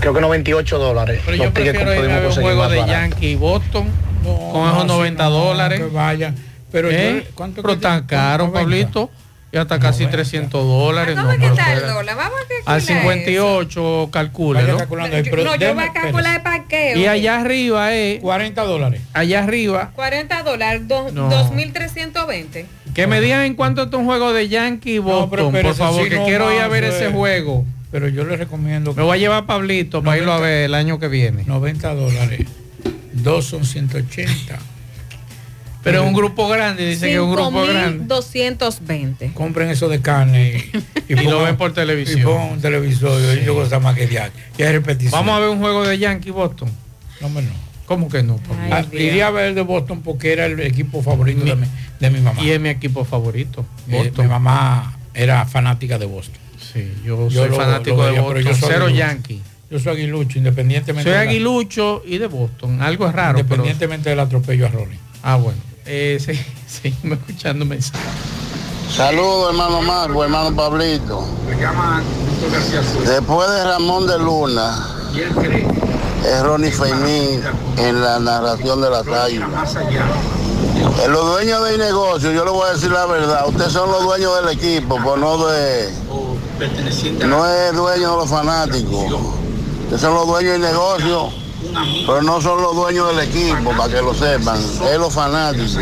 Creo que 98 dólares. Pero Los yo prefiero ir a pudimos ver un juego de barato. Yankee y Boston con no, esos sí, 90 no, dólares. que vaya. Pero yo- ¿Eh? ¿cuánto Pero tan caro, 90? Pablito. Y hasta casi 300 dólares. ¿Cómo no, es que está el espera. dólar? Vamos a calcular Al 58, calcula. Vaya ¿no? calculando ahí, Yo- pero no, yo deme- voy a calcular el parqueo. Y allá arriba es 40 dólares. Allá arriba, 40 dólares, do- No. 2.320. que me digan en cuánto está un juego de Yankee y Boston, pero por favor, que no quiero ir a ver eh. ese juego. Pero yo le recomiendo Me voy a llevar a Pablito para irlo a ver el año que viene. 90 dólares. Dos son 180. Pero es un grupo grande, dice que es un grupo grande. 5.220. Compren eso de carne y, Y lo ven por televisión. Y pongan un televisor y yo cosa más que diario. Y hay repetición. Vamos a ver un juego de Yankee Boston. No, no. ¿Cómo que no? Ah, iría a ver el de Boston porque era el equipo favorito de, mi, de mi mamá. Y es mi equipo favorito. Eh, Boston. mi mamá era fanática de Boston. Sí, yo soy fanático de veía, Boston, pero yo soy cero. Yankee. Yo soy aguilucho, independientemente Soy de la- aguilucho y de Boston. Algo es raro. pero- independientemente del atropello a Rolling. Ah, bueno. Eh, sí, seguimos escuchando mensajes. Saludos, hermano Marco, hermano Pablito. Después de Ramón de Luna, es Ronnie Feimín en la narración de las águilas. En los dueños del negocio, yo le voy a decir la verdad, ustedes son los dueños del equipo, pues no de. No es dueño de los fanáticos. Ustedes son los dueños del negocio, pero no son los dueños del equipo, para que lo sepan. Es los fanáticos.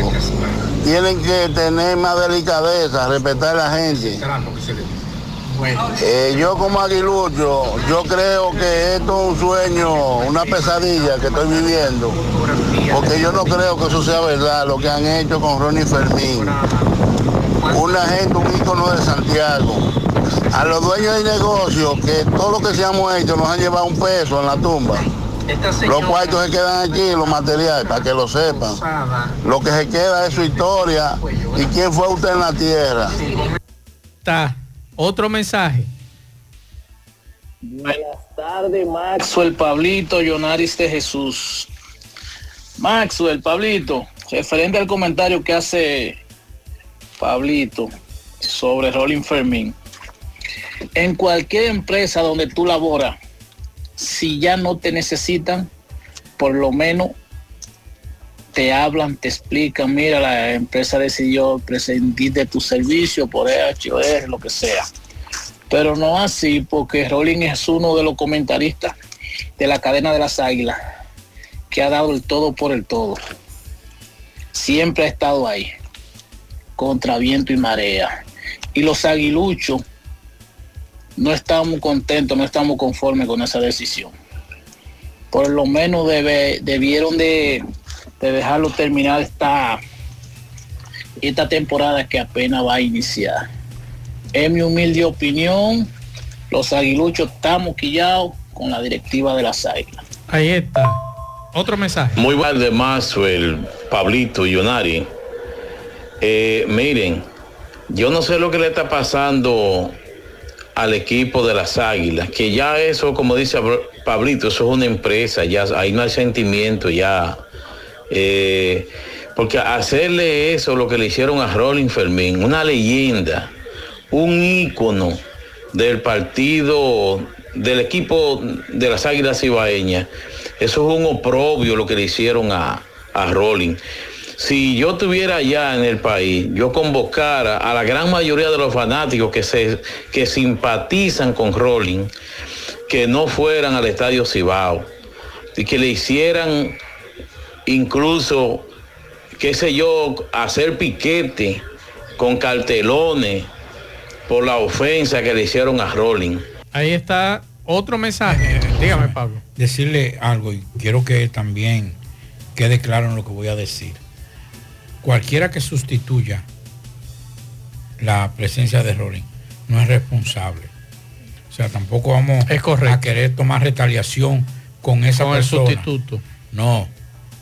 Tienen que tener más delicadeza, respetar a la gente. Eh, yo como aguilucho, yo creo que esto es un sueño, una pesadilla que estoy viviendo, porque yo no creo que eso sea verdad, lo que han hecho con Ronnie Fermín. Una gente, un ícono de Santiago. A los dueños del negocio, que todo lo que se hemos hecho nos han llevado un peso en la tumba. Los cuartos se quedan aquí, los materiales, para que lo sepan. Lo que se queda es su historia y quién fue usted en la tierra. Está. Otro mensaje. Buenas tardes, Maxwell, Pablito, Yonaris de Jesús. Maxwell, Pablito, referente al comentario que hace Pablito sobre Rolling Fermín. En cualquier empresa donde tú laboras, si ya no te necesitan, por lo menos te hablan, te explican, mira, la empresa decidió prescindir de tu servicio por HOR, lo que sea. Pero no así, porque Rolling es uno de los comentaristas de la cadena de las águilas, que ha dado el todo por el todo. Siempre ha estado ahí, contra viento y marea. Y los aguiluchos no estamos contentos, no estamos conformes con esa decisión. Por lo menos debe- debieron de, de dejarlo terminar esta, esta temporada que apenas va a iniciar. En mi humilde opinión, los aguiluchos estamos quillados con la directiva de las águilas. Ahí está. Otro mensaje. Muy buenas de Maxwell, Pablito, Yonari. Eh, miren, yo no sé lo que le está pasando al equipo de las águilas, que ya eso, como dice Pablito, eso es una empresa, ya ahí no hay sentimiento, ya. Eh, porque hacerle eso, lo que le hicieron a Rolling Fermín, una leyenda, un ícono del partido, del equipo de las Águilas Ibaeñas, eso es un oprobio lo que le hicieron a, a Rolling. Si yo estuviera allá en el país, yo convocara a la gran mayoría de los fanáticos que, se, que simpatizan con Rolling, que no fueran al Estadio Cibao y que le hicieran incluso, qué sé yo, hacer piquete con cartelones por la ofensa que le hicieron a Rolling. Ahí está otro mensaje. Dígame, Pablo. Decirle algo y quiero que también quede claro en lo que voy a decir. Cualquiera que sustituya la presencia de Rolling no es responsable. O sea, tampoco vamos a querer tomar retaliación con esa Con el persona. sustituto. No,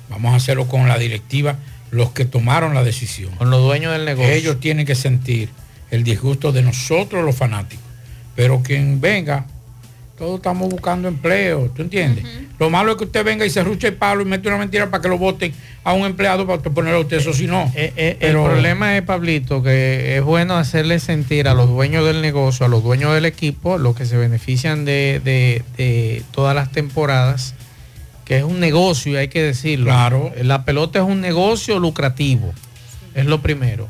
vamos a hacerlo con la directiva, los que tomaron la decisión. Con los dueños del negocio. Ellos tienen que sentir el disgusto de nosotros los fanáticos. Pero quien venga, todos estamos buscando empleo, ¿tú entiendes? Lo malo es que usted venga y se ruche el palo y mete una mentira para que lo voten a un empleado para usted ponerlo a usted, eso si no. Eh, Pero- el problema es, Pablito, que es bueno hacerle sentir a los dueños del negocio, a los dueños del equipo, los que se benefician de, de- de todas las temporadas, que es un negocio, y hay que decirlo. Claro. La pelota es un negocio lucrativo, es lo primero.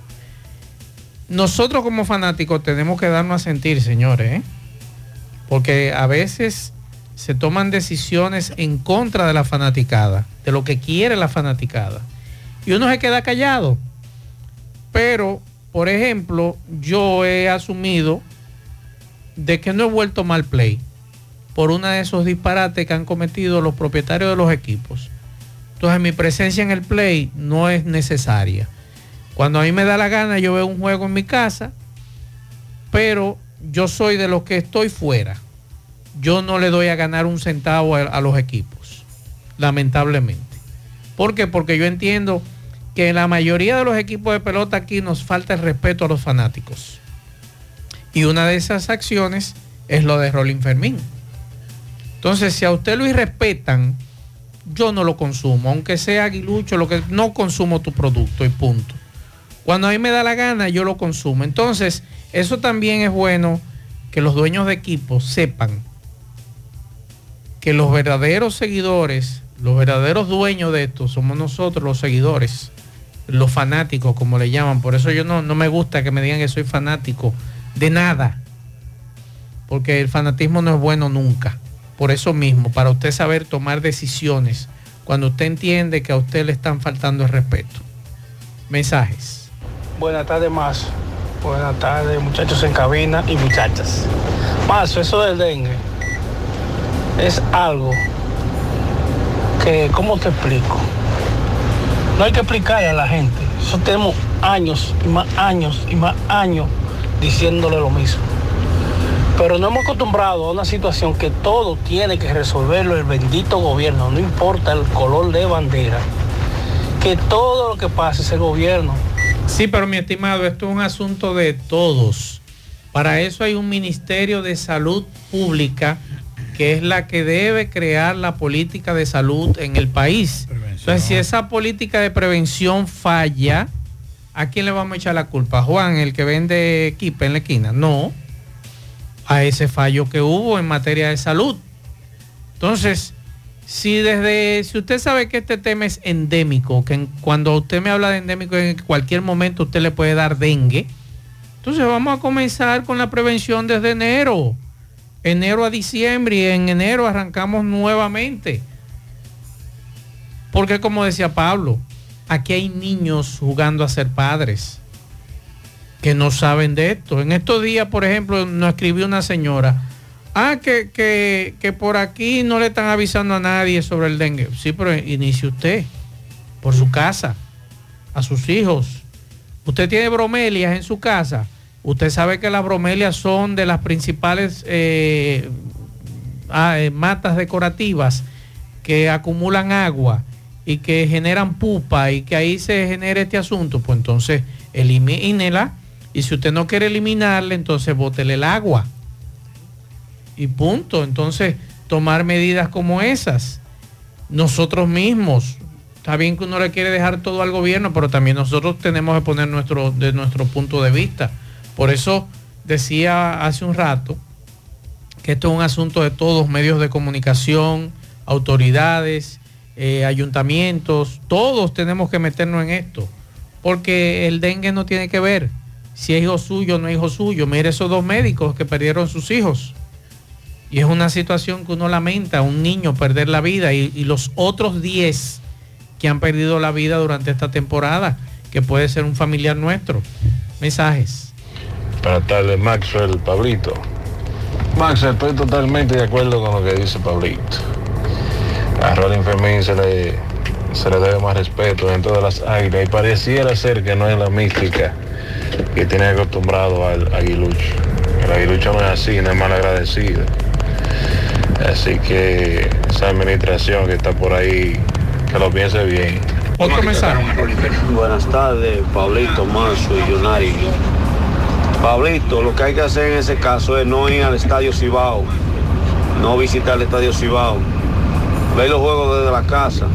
nosotros como fanáticos tenemos que darnos a sentir, señores, ¿eh? Porque a veces se toman decisiones en contra de la fanaticada, de lo que quiere la fanaticada. Y uno se queda callado. Pero, por ejemplo, yo he asumido de que no he vuelto mal play por una de esos disparates que han cometido los propietarios de los equipos. Entonces mi presencia en el play no es necesaria. Cuando a mí me da la gana, yo veo un juego en mi casa, pero yo soy de los que estoy fuera. Yo no le doy a ganar un centavo a, los equipos, lamentablemente. ¿Por qué? Porque yo entiendo que en la mayoría de los equipos de pelota aquí nos falta el respeto a los fanáticos. Y una de esas acciones es lo de Rolling Fermín. Entonces, si a usted lo irrespetan, yo no lo consumo, aunque sea aguilucho, lo que no consumo tu producto y punto. Cuando a mí me da la gana, yo lo consumo. Entonces, eso también es bueno que los dueños de equipos sepan que los verdaderos seguidores, los verdaderos dueños de esto, somos nosotros los seguidores, los fanáticos, como le llaman. Por eso yo no, no me gusta que me digan que soy fanático de nada, porque el fanatismo no es bueno nunca. Por eso mismo, para usted saber tomar decisiones cuando usted entiende que a usted le están faltando el respeto. Mensajes. Buenas tardes, más. Buenas tardes, muchachos en cabina y muchachas. Más, eso del dengue es algo que, ¿cómo te explico? No hay que explicarle a la gente. Eso tenemos años y más años y más años diciéndole lo mismo. Pero no hemos acostumbrado a una situación que todo tiene que resolverlo el bendito gobierno, no importa el color de bandera. Que todo lo que pase es el gobierno. Sí, pero mi estimado, esto es un asunto de todos. Para eso hay un Ministerio de Salud Pública que es la que debe crear la política de salud en el país. Entonces, si esa política de prevención falla, ¿a quién le vamos a echar la culpa? ¿Juan, el que vende equipo en la esquina? No, a ese fallo que hubo en materia de salud. Entonces, si desde, si usted sabe que este tema es endémico, que cuando usted me habla de endémico en cualquier momento usted le puede dar dengue, entonces vamos a comenzar con la prevención desde enero, enero a diciembre y en enero arrancamos nuevamente. Porque como decía Pablo, aquí hay niños jugando a ser padres que no saben de esto. En estos días, por ejemplo, nos escribió una señora, ah, que, que, que por aquí no le están avisando a nadie sobre el dengue. Sí, pero inicie usted, por su casa, a sus hijos. Usted tiene bromelias en su casa. Usted sabe que las bromelias son de las principales eh, ah, eh, matas decorativas que acumulan agua y que generan pupa y que ahí se genera este asunto, pues entonces elimínela y si usted no quiere eliminarla, entonces bótele el agua. Y punto. Entonces, tomar medidas como esas. Nosotros mismos, está bien que uno le quiere dejar todo al gobierno, pero también nosotros tenemos que poner nuestro, de nuestro punto de vista. Por eso decía hace un rato que esto es un asunto de todos, medios de comunicación, autoridades, eh, ayuntamientos, todos tenemos que meternos en esto, porque el dengue no tiene que ver si es hijo suyo o no es hijo suyo. Mire esos dos médicos que perdieron sus hijos. Y es una situación que uno lamenta, un niño perder la vida y, los otros 10 que han perdido la vida durante esta temporada, que puede ser un familiar nuestro. Mensajes. Buenas tardes, Maxwell, Pablito. Maxwell, estoy totalmente de acuerdo con lo que dice Pablito. A Rolling Fermín se le, se le debe más respeto en todas las águilas y pareciera ser que no es la mística que tiene acostumbrado al aguilucho. El aguilucho no es así, no es mal agradecido. Así que esa administración que está por ahí, que lo piense bien. Otro mensaje. Buenas tardes, Pablito, Manso y Yonari. Pablito, lo que hay que hacer en ese caso es no ir al Estadio Cibao, no visitar el Estadio Cibao, ver los juegos desde la casa.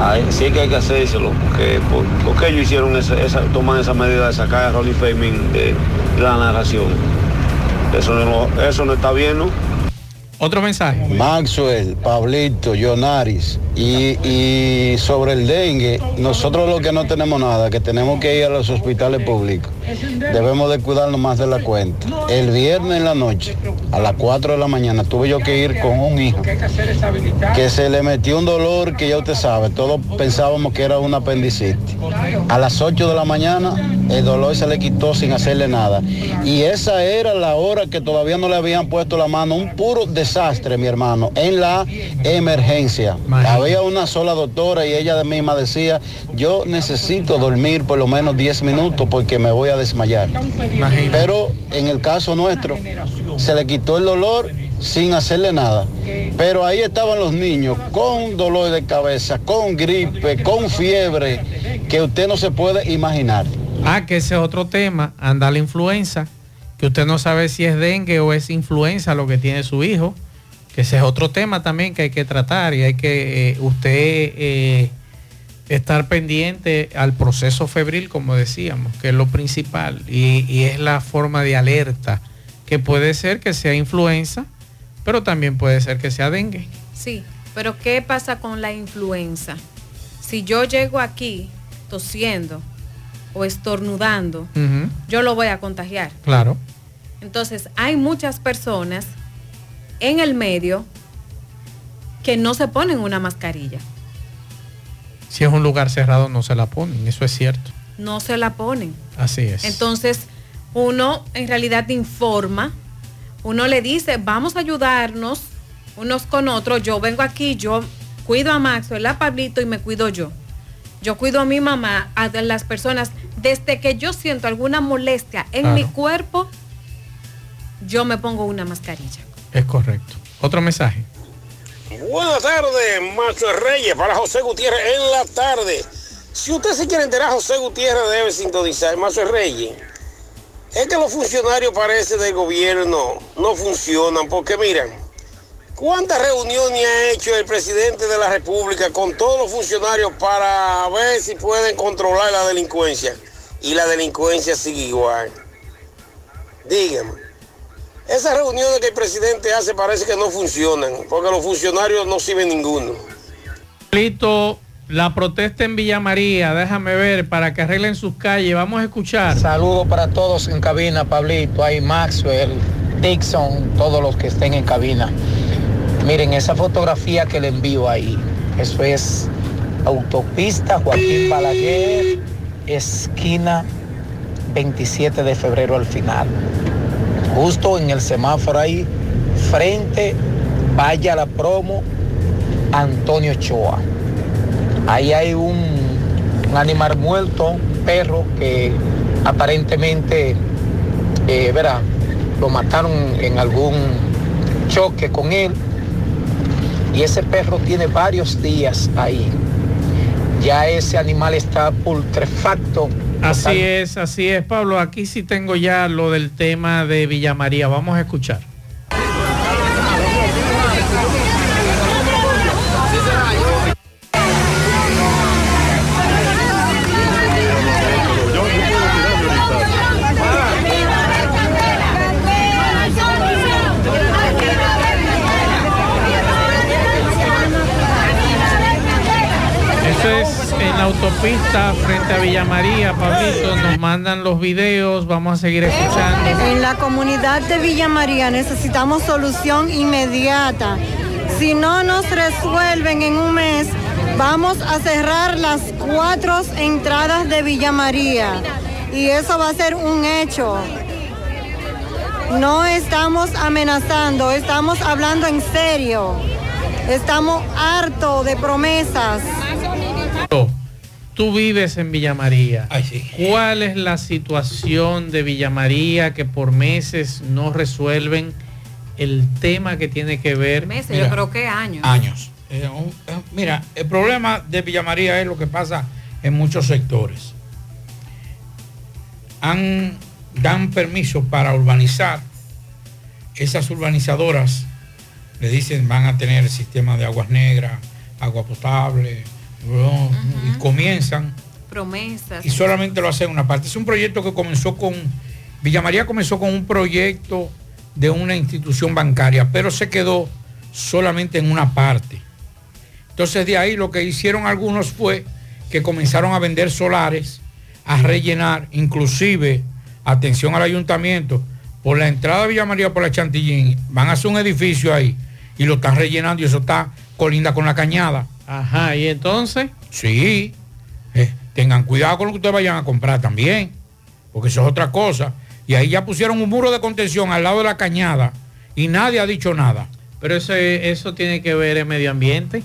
Ahí sí que hay que hacérselo, porque por, ¿por qué ellos hicieron esa, esa, toman esa medida de sacar a Rolly Feynman de la narración? Eso no, eso no está bien, ¿no? Otro mensaje. Maxwell, Pablito, Yonaris. Y, y sobre el dengue, nosotros lo que no tenemos nada, que tenemos que ir a los hospitales públicos, debemos de cuidarnos más de la cuenta. El viernes en la noche, a las 4 de la mañana, tuve yo que ir con un hijo que se le metió un dolor que ya usted sabe, todos pensábamos que era una apendicitis. A las 8 de la mañana el dolor se le quitó sin hacerle nada. Y esa era la hora que todavía no le habían puesto la mano, un puro desastre, mi hermano, en la emergencia. Había una sola doctora y ella misma decía, yo necesito dormir por lo menos 10 minutos porque me voy a desmayar. Pero en el caso nuestro, se le quitó el dolor sin hacerle nada. Pero ahí estaban los niños con dolor de cabeza, con gripe, con fiebre, que usted no se puede imaginar. Ah, que ese es otro tema, anda la influenza, que usted no sabe si es dengue o es influenza lo que tiene su hijo, que ese es otro tema también que hay que tratar y hay que eh, usted eh, estar pendiente al proceso febril, como decíamos, que es lo principal y, y es la forma de alerta, que puede ser que sea influenza, pero también puede ser que sea dengue. Sí, pero ¿qué pasa con la influenza? Si yo llego aquí tosiendo o estornudando, yo lo voy a contagiar. Claro. Entonces, hay muchas personas en el medio que no se ponen una mascarilla, Si es un lugar cerrado no se la ponen, eso es cierto. no se la ponen. Así es. Entonces, uno en realidad informa, uno le dice, vamos a ayudarnos unos con otros, yo vengo aquí, yo cuido a Maxwell, a Pablito y me cuido yo. Yo cuido a mi mamá, a las personas, desde que yo siento alguna molestia en Claro. mi cuerpo, yo me pongo una mascarilla. Es correcto. Otro mensaje. Buenas tardes, Macho Reyes, para José Gutiérrez en la tarde. Si usted se quiere enterar, José Gutiérrez debe sintonizar. Macho Reyes, es que los funcionarios parece del gobierno no funcionan, porque miran, ¿cuántas reuniones ha hecho el presidente de la República con todos los funcionarios para ver si pueden controlar la delincuencia? Y la delincuencia sigue igual. Dígame. Esas reuniones que el presidente hace parece que no funcionan, porque los funcionarios no sirven ninguno. Pablito, la protesta en Villa María, déjame ver, para que arreglen sus calles, vamos a escuchar. Saludos para todos en cabina, Pablito, hay Maxwell, Dixon, todos los que estén en cabina. Miren esa fotografía que le envío ahí. Eso es autopista Joaquín Balaguer, esquina 27 de febrero al final. Justo en el semáforo ahí, frente, vaya la promo, Antonio Choa. Ahí hay un, un animal muerto, un perro que aparentemente, eh, verá, lo mataron en algún choque con él. Y ese perro tiene varios días ahí. Ya ese animal está putrefacto. Así es, así es, Pablo. Aquí sí tengo ya lo del tema de Villa María. Vamos a escuchar. La autopista frente a Villa María, Pablito. Nos mandan los videos, vamos a seguir escuchando. En la comunidad de Villa María necesitamos solución inmediata. Si no nos resuelven en un mes, vamos a cerrar las cuatro entradas de Villa María. Y eso va a ser un hecho. No estamos amenazando, estamos hablando en serio. Estamos hartos de promesas. Tú vives en Villa María. ¿Cuál es la situación de Villa María que por meses no resuelven el tema que tiene que ver? Meses, Mira. yo creo que años. años. Eh, un- eh, mira, el problema de Villa María es lo que pasa en muchos sectores. Han, dan permiso para urbanizar. Esas urbanizadoras le dicen van a tener el sistema de aguas negras, agua potable, ¿no? y comienzan Promesas. y solamente lo hacen una parte. Es un proyecto que comenzó con, Villa María comenzó con un proyecto de una institución bancaria, pero se quedó solamente en una parte. Entonces de ahí lo que hicieron algunos fue que comenzaron a vender solares, a rellenar, inclusive, atención al ayuntamiento, por la entrada de Villa María por la Chantillín, van a hacer un edificio ahí y lo están rellenando y eso está colinda con la cañada. Ajá, y entonces. Sí, eh, tengan cuidado con lo que ustedes vayan a comprar también, porque eso es otra cosa. Y ahí ya pusieron un muro de contención al lado de la cañada y nadie ha dicho nada. Pero eso, eso tiene que ver el medio ambiente.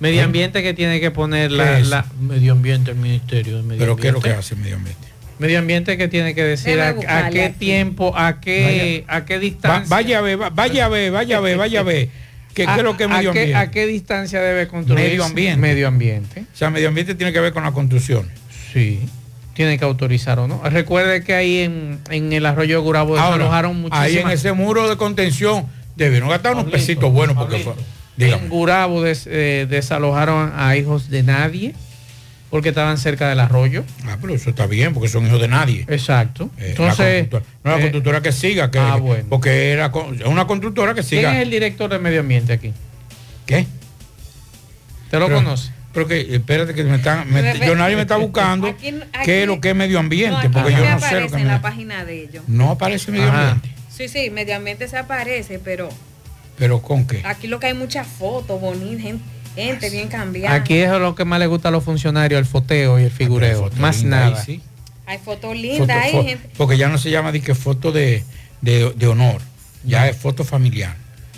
Medio ambiente que tiene que poner la, medio ambiente, el ministerio de medio Pero ¿qué es lo que hace el medio ambiente? Medio ambiente que tiene que decir a, qué aquí. tiempo, a qué, a qué Va- distancia. vaya a ver, va- vaya a ver, vaya a ver, vaya a ver. ¿Qué, qué es lo que a, medio a qué, ambiente? a qué distancia debe construir? Medio ambiente. Medio ambiente. O sea, medio ambiente tiene que ver con la construcción. Sí. Tiene que autorizar o no. Recuerde que ahí en, en el arroyo de Gurabo desalojaron muchísimas. ahí en ese muro de contención debieron gastar unos pesitos buenos porque fue. Dígame. En Gurabo des- eh, desalojaron a hijos de nadie porque estaban cerca del arroyo. Ah, pero eso está bien porque son hijos de nadie. Exacto. Eh, Entonces, la constructora- no la eh, constructora que siga, que, ah, bueno. porque era una constructora que ¿Quién siga. es el director de medio ambiente aquí? ¿Qué? ¿Te lo Pero- conoce? Pero que, espérate que me están, me, yo nadie me está buscando Aquí- qué es lo que es medio ambiente, No, porque yo no sé lo aparece que en me- la página de ellos. no aparece medio Ajá. ambiente. Sí, sí, medio ambiente se aparece, pero Pero con qué? aquí lo que hay muchas fotos bonitas, gente, gente bien cambiada. Aquí es lo que más le gusta a los funcionarios, el foteo y el figureo. Más linda ahí, nada. sí. Hay fotos Foto- lindas, hay fo- gente. porque ya no se llama de que foto de, de- de honor, ya es foto familiar.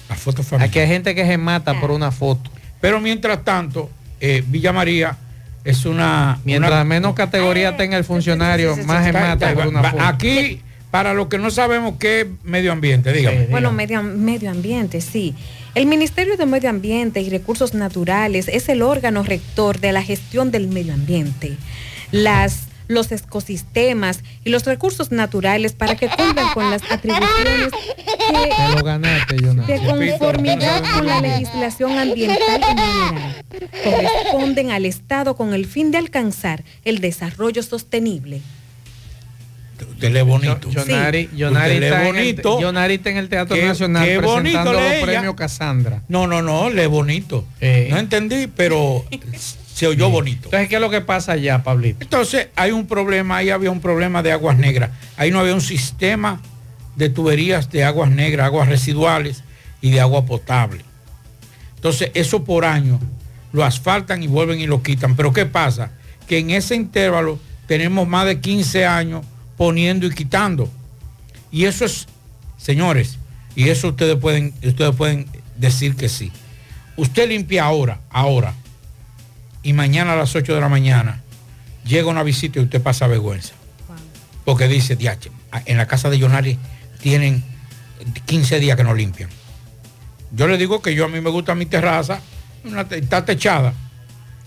La foto familiar. Aquí hay gente que se mata por una foto. Pero mientras tanto, eh, Villa María es una. Mientras una- menos categoría tenga el funcionario, más se Está- mata está- por una va- foto. Aquí, para los que no sabemos qué es medio ambiente, dígame. Bueno, medio, medio ambiente, sí. El Ministerio de Medio Ambiente y Recursos Naturales es el órgano rector de la gestión del medio ambiente, las, los ecosistemas y los recursos naturales para que cumplan con las atribuciones ganaste, Jonathan. de conformidad con la legislación ambiental en general. Corresponden al Estado con el fin de alcanzar el desarrollo sostenible. Usted lee bonito. Jonari, Sí. Está, en el, bonito. Está en el Teatro Qué- Nacional qué bonito presentando los premios Casandra. No, no, no, lee bonito. No entendí, pero se oyó bonito. Entonces, ¿qué es lo que pasa allá, Pablito? Entonces, hay un problema, ahí había un problema de aguas negras. Ahí no había un sistema de tuberías de aguas negras, aguas residuales y de agua potable. Entonces, eso por año lo asfaltan y vuelven y lo quitan. Pero ¿qué pasa? Que en ese intervalo tenemos más de 15 años poniendo y quitando. Y eso es, señores, y eso ustedes pueden, ustedes pueden decir que sí. Usted limpia ahora, ahora, y mañana a las 8 de la mañana llega una visita y usted pasa vergüenza. Porque dice, diache, en la casa de Jonari tienen 15 días que no limpian. Yo le digo que yo a mí me gusta mi terraza, una está techada,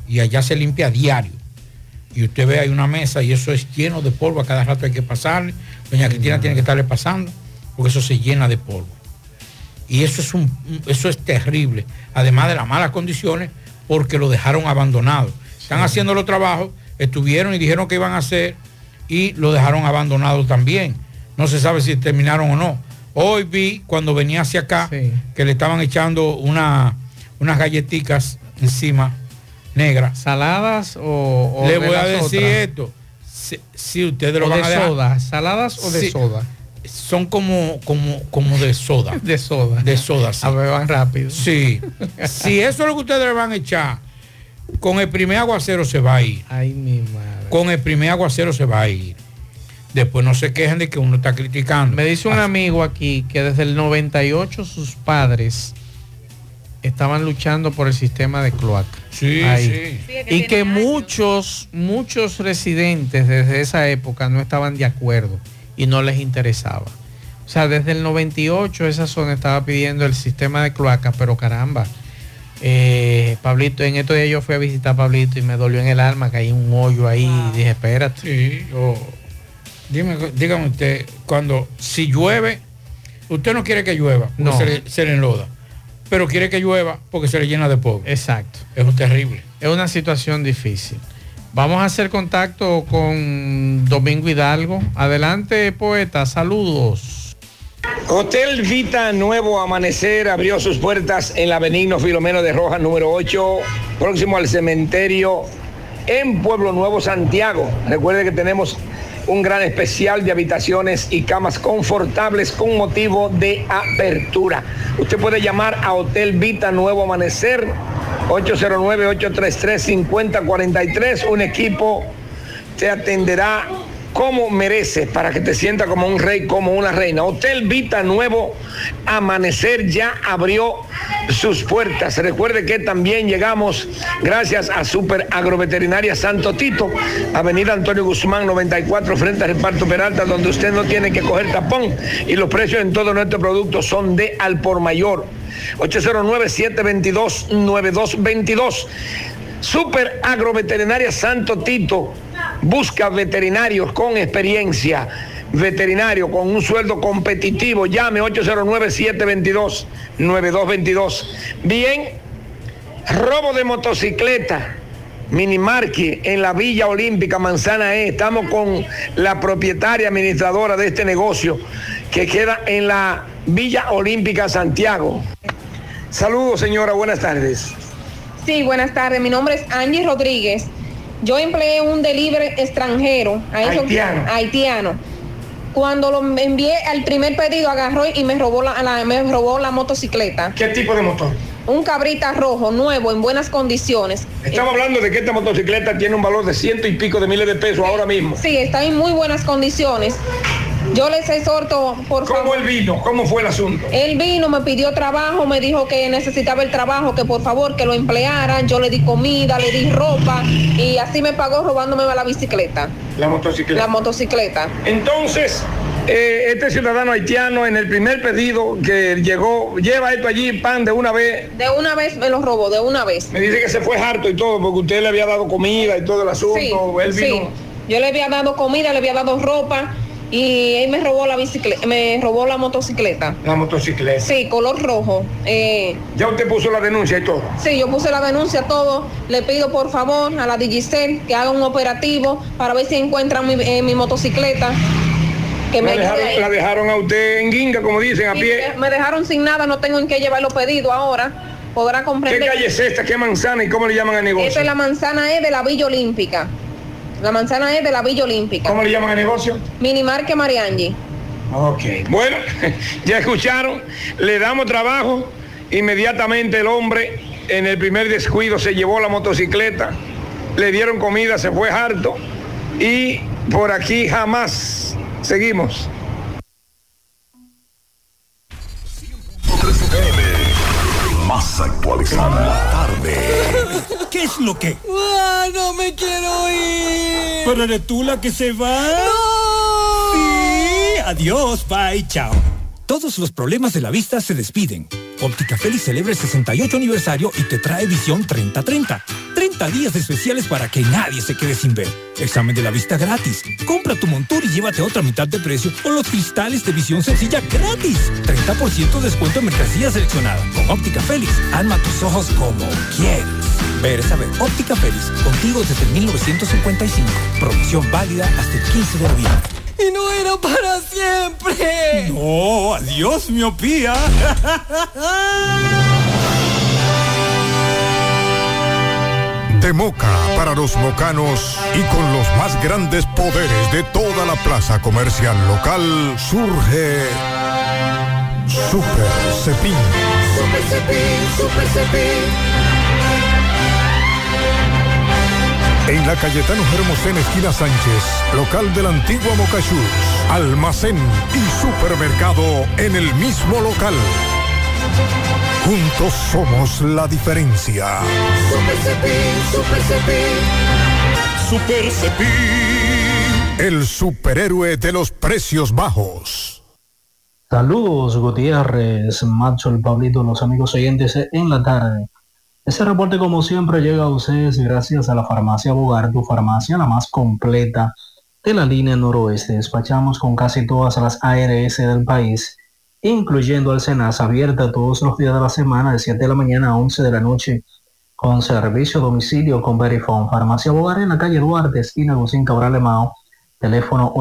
y allá se limpia diario. Y usted ve hay una mesa y eso es lleno de polvo, a cada rato hay que pasarle. Doña Cristina tiene que estarle pasando, porque eso se llena de polvo. Y eso es, un, eso es terrible, además de las malas condiciones, porque lo dejaron abandonado. Están haciendo los trabajos, estuvieron y dijeron que iban a hacer, y lo dejaron abandonado también. No se sabe si terminaron o no. Hoy vi, cuando venía hacia acá, que le estaban echando una, unas galletitas encima, negras. ¿Saladas o, o Le voy a decir otras? esto. Si, si ustedes lo ¿O van de a dejar- soda? ¿Saladas o de Sí. soda? Son como, como, como de soda. De soda. De soda, sí. A ver, van rápido. Sí. si eso es lo que ustedes le van a echar, con el primer aguacero se va a ir. Ay, mi madre. Con el primer aguacero se va a ir. Después no se quejen de que uno está criticando. Me dice un amigo aquí que desde el 98 sus padres estaban luchando por el sistema de cloaca. Sí, Ahí. sí. Sí, es que Y que años. muchos, muchos residentes desde esa época no estaban de acuerdo y no les interesaba. O sea, desde el 98 esa zona estaba pidiendo el sistema de cloaca, pero caramba. eh, Pablito, en estos días yo fui a visitar a Pablito y me dolió en el alma que hay un hoyo ahí. Y dije, espérate. Sí, dime, dígame usted, cuando si llueve, usted no quiere que llueva, No. se, le, se le enloda, pero quiere que llueva porque se le llena de polvo. Exacto. Es terrible. Es una situación difícil. Vamos a hacer contacto con Domingo Hidalgo. Adelante, poeta. Saludos. Hotel Vita Nuevo Amanecer abrió sus puertas en la Benigno Filomeno de Rojas número 8, próximo al cementerio en Pueblo Nuevo, Santiago. Recuerde que tenemos un gran especial de habitaciones y camas confortables con motivo de apertura. Usted puede llamar a Hotel Vita Nuevo Amanecer 809-833-5043. Un equipo te atenderá como mereces para que te sienta como un rey, como una reina. Hotel Vita Nuevo Amanecer ya abrió sus puertas. Recuerde que también llegamos gracias a Super Agroveterinaria Santo Tito, Avenida Antonio Guzmán 94 frente al reparto Peralta, donde usted no tiene que coger tapón y los precios en todos nuestros productos son de al por mayor. 809-722-9222. Super Agroveterinaria Santo Tito busca veterinarios con experiencia, veterinario con un sueldo competitivo. Llame 809-722-9222. Bien, robo de motocicleta. Minimarque en la Villa Olímpica Manzana E. Estamos con la propietaria administradora de este negocio que queda en la Villa Olímpica Santiago. Saludos, señora, buenas tardes. Sí, buenas tardes. Mi nombre es Angie Rodríguez. Yo empleé un delivery extranjero. A eso- Haitiano. haitiano. Cuando lo envié al primer pedido, agarró y me robó la, la- me robó la motocicleta. ¿Qué tipo de motor? Un cabrita rojo, nuevo, en buenas condiciones. Estamos hablando de que esta motocicleta tiene un valor de ciento y pico de miles de pesos ahora mismo. Sí, está en muy buenas condiciones. Yo les exhorto, por favor. ¿Cómo él vino? ¿Cómo fue el asunto? Él vino, me pidió trabajo, me dijo que necesitaba el trabajo, que por favor que lo emplearan. Yo le di comida, le di ropa y así me pagó robándome la bicicleta, La motocicleta. la motocicleta. Entonces, eh, este ciudadano haitiano en el primer pedido que llegó, lleva esto allí, pan de una vez. De una vez me lo robó, de una vez. Me dice que se fue harto y todo, porque usted le había dado comida y todo el asunto. Sí, él sí. Yo le había dado comida, le había dado ropa y él me robó la bicicleta, me robó la motocicleta. La motocicleta. Sí, color rojo. Eh, Ya usted puso la denuncia y todo. Sí, yo puse la denuncia, todo. Le pido por favor a la Digicel que haga un operativo para ver si encuentran mi, eh, mi motocicleta. Que me la, dejaron, la dejaron a usted en guinga, como dicen, a Sí, pie. me- dejaron sin nada, no tengo en qué llevar los pedidos ahora. Podrá ¿Qué comprender. calle es esta? ¿Qué manzana y cómo le llaman al negocio? Esta es la manzana E de la Villa Olímpica. La manzana E de la Villa Olímpica. ¿Cómo le llaman al negocio? Minimarque Mariangi. Ok. Bueno, ya escucharon, le damos trabajo. Inmediatamente el hombre en el primer descuido se llevó la motocicleta, le dieron comida, se fue harto y por aquí jamás seguimos. Más actualizada. Tarde. ¿Qué es lo que? ¡Ah, no me quiero ir! ¿Pero eres tú la que se va? ¡No! Sí, adiós, bye, chao. Todos los problemas de la vista se despiden. Óptica Félix celebra el 68 aniversario y te trae visión 30-30. 30 días especiales para que nadie se quede sin ver. Examen de la vista gratis. Compra tu montura y llévate otra mitad de precio o los cristales de visión sencilla gratis. 30% descuento en mercancía seleccionada. Con Óptica Félix, alma tus ojos como quieres. Ver es saber. Óptica Félix, contigo desde 1955. Promoción válida hasta el 15 de noviembre. ¡Y no era para siempre! No, adiós, miopía. De Moca para los mocanos y con los más grandes poderes de toda la plaza comercial local surge Super Cepín. Super Cepín, Super Cepín. En la Cayetano Hermosén, esquina Sánchez, local de la antigua Mocachús, almacén y supermercado en el mismo local. Juntos somos la diferencia. Super Cepín, Super Cepín. Super Cepín. El superhéroe de los precios bajos. Saludos Gutiérrez, Macho, el Pablito, los amigos oyentes en la tarde. Ese reporte como siempre llega a ustedes gracias a la farmacia Bogar, tu farmacia la más completa de la línea noroeste. Despachamos con casi todas las ARS del país, incluyendo al Senas, abierta todos los días de la semana de 7 de la mañana a 11 de la noche, con servicio domicilio con Verifone. Farmacia Bogar en la calle Duarte, esquina Agustín Cabral Emao, teléfono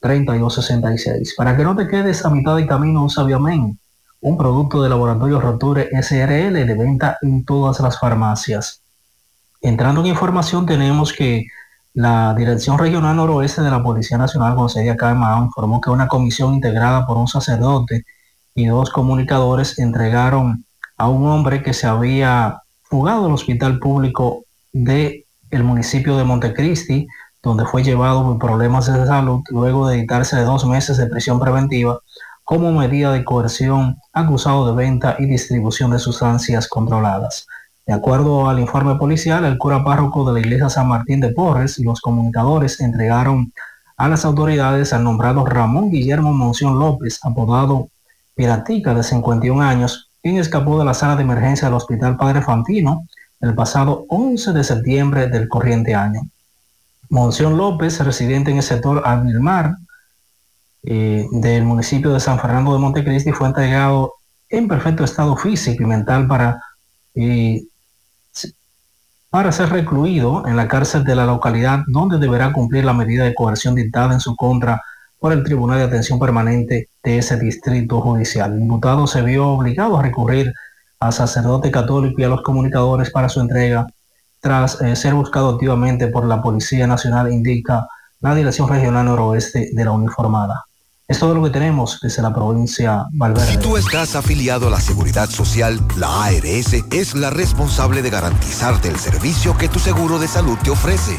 3266. Para que no te quedes a mitad de camino, usa Biomen, un producto de laboratorio Roture SRL de venta en todas las farmacias. Entrando en información, tenemos que la Dirección Regional Noroeste de la Policía Nacional, con sede acá en informó que una comisión integrada por un sacerdote y dos comunicadores entregaron a un hombre que se había fugado del hospital público de el municipio de Montecristi, donde fue llevado por problemas de salud luego de dictarse de dos meses de prisión preventiva como medida de coerción acusado de venta y distribución de sustancias controladas. De acuerdo al informe policial, el cura párroco de la iglesia San Martín de Porres y los comunicadores entregaron a las autoridades al nombrado Ramón Guillermo Monción López, apodado Piratica, de 51 años, quien escapó de la sala de emergencia del Hospital Padre Fantino el pasado 11 de septiembre del corriente año. Monción López, residente en el sector Avilmar eh, del municipio de San Fernando de Montecristi, fue entregado en perfecto estado físico y mental para, eh, para ser recluido en la cárcel de la localidad donde deberá cumplir la medida de coerción dictada en su contra por el Tribunal de Atención Permanente de ese distrito judicial. El imputado se vio obligado a recurrir al sacerdote católico y a los comunicadores para su entrega tras eh, ser buscado activamente por la Policía Nacional, indica la Dirección Regional Noroeste de la Uniformada. Es todo lo que tenemos desde la provincia Valverde. Si tú estás afiliado a la Seguridad Social, la ARS es la responsable de garantizarte el servicio que tu seguro de salud te ofrece.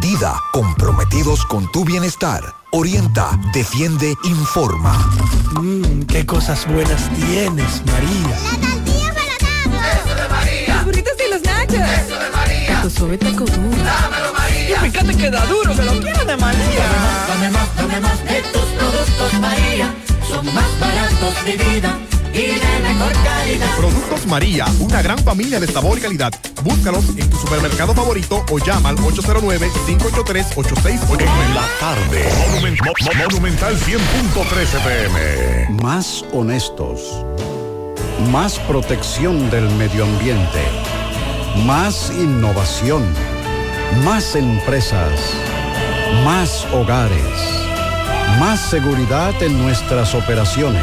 Dida, comprometidos con tu bienestar. Orienta, defiende, informa. Mmm, qué cosas buenas tienes, María. La tortilla para Eso de María. Los burritos y los nachos. Eso de María. Tu suave taco duro. Dámelo, María. Y fíjate que da duro, que lo quiero de María. Dame más, dame más de tus productos, María. Son más baratos de vida y de mejor calidad. Productos María, una gran familia de sabor y calidad. Búscalos en tu supermercado favorito o llama al 809-583-8689. En la tarde. Monument- Mo- Mo- Monumental 100.13 pm. Más honestos. Más protección del medio ambiente. Más innovación. Más empresas. Más hogares. Más seguridad en nuestras operaciones.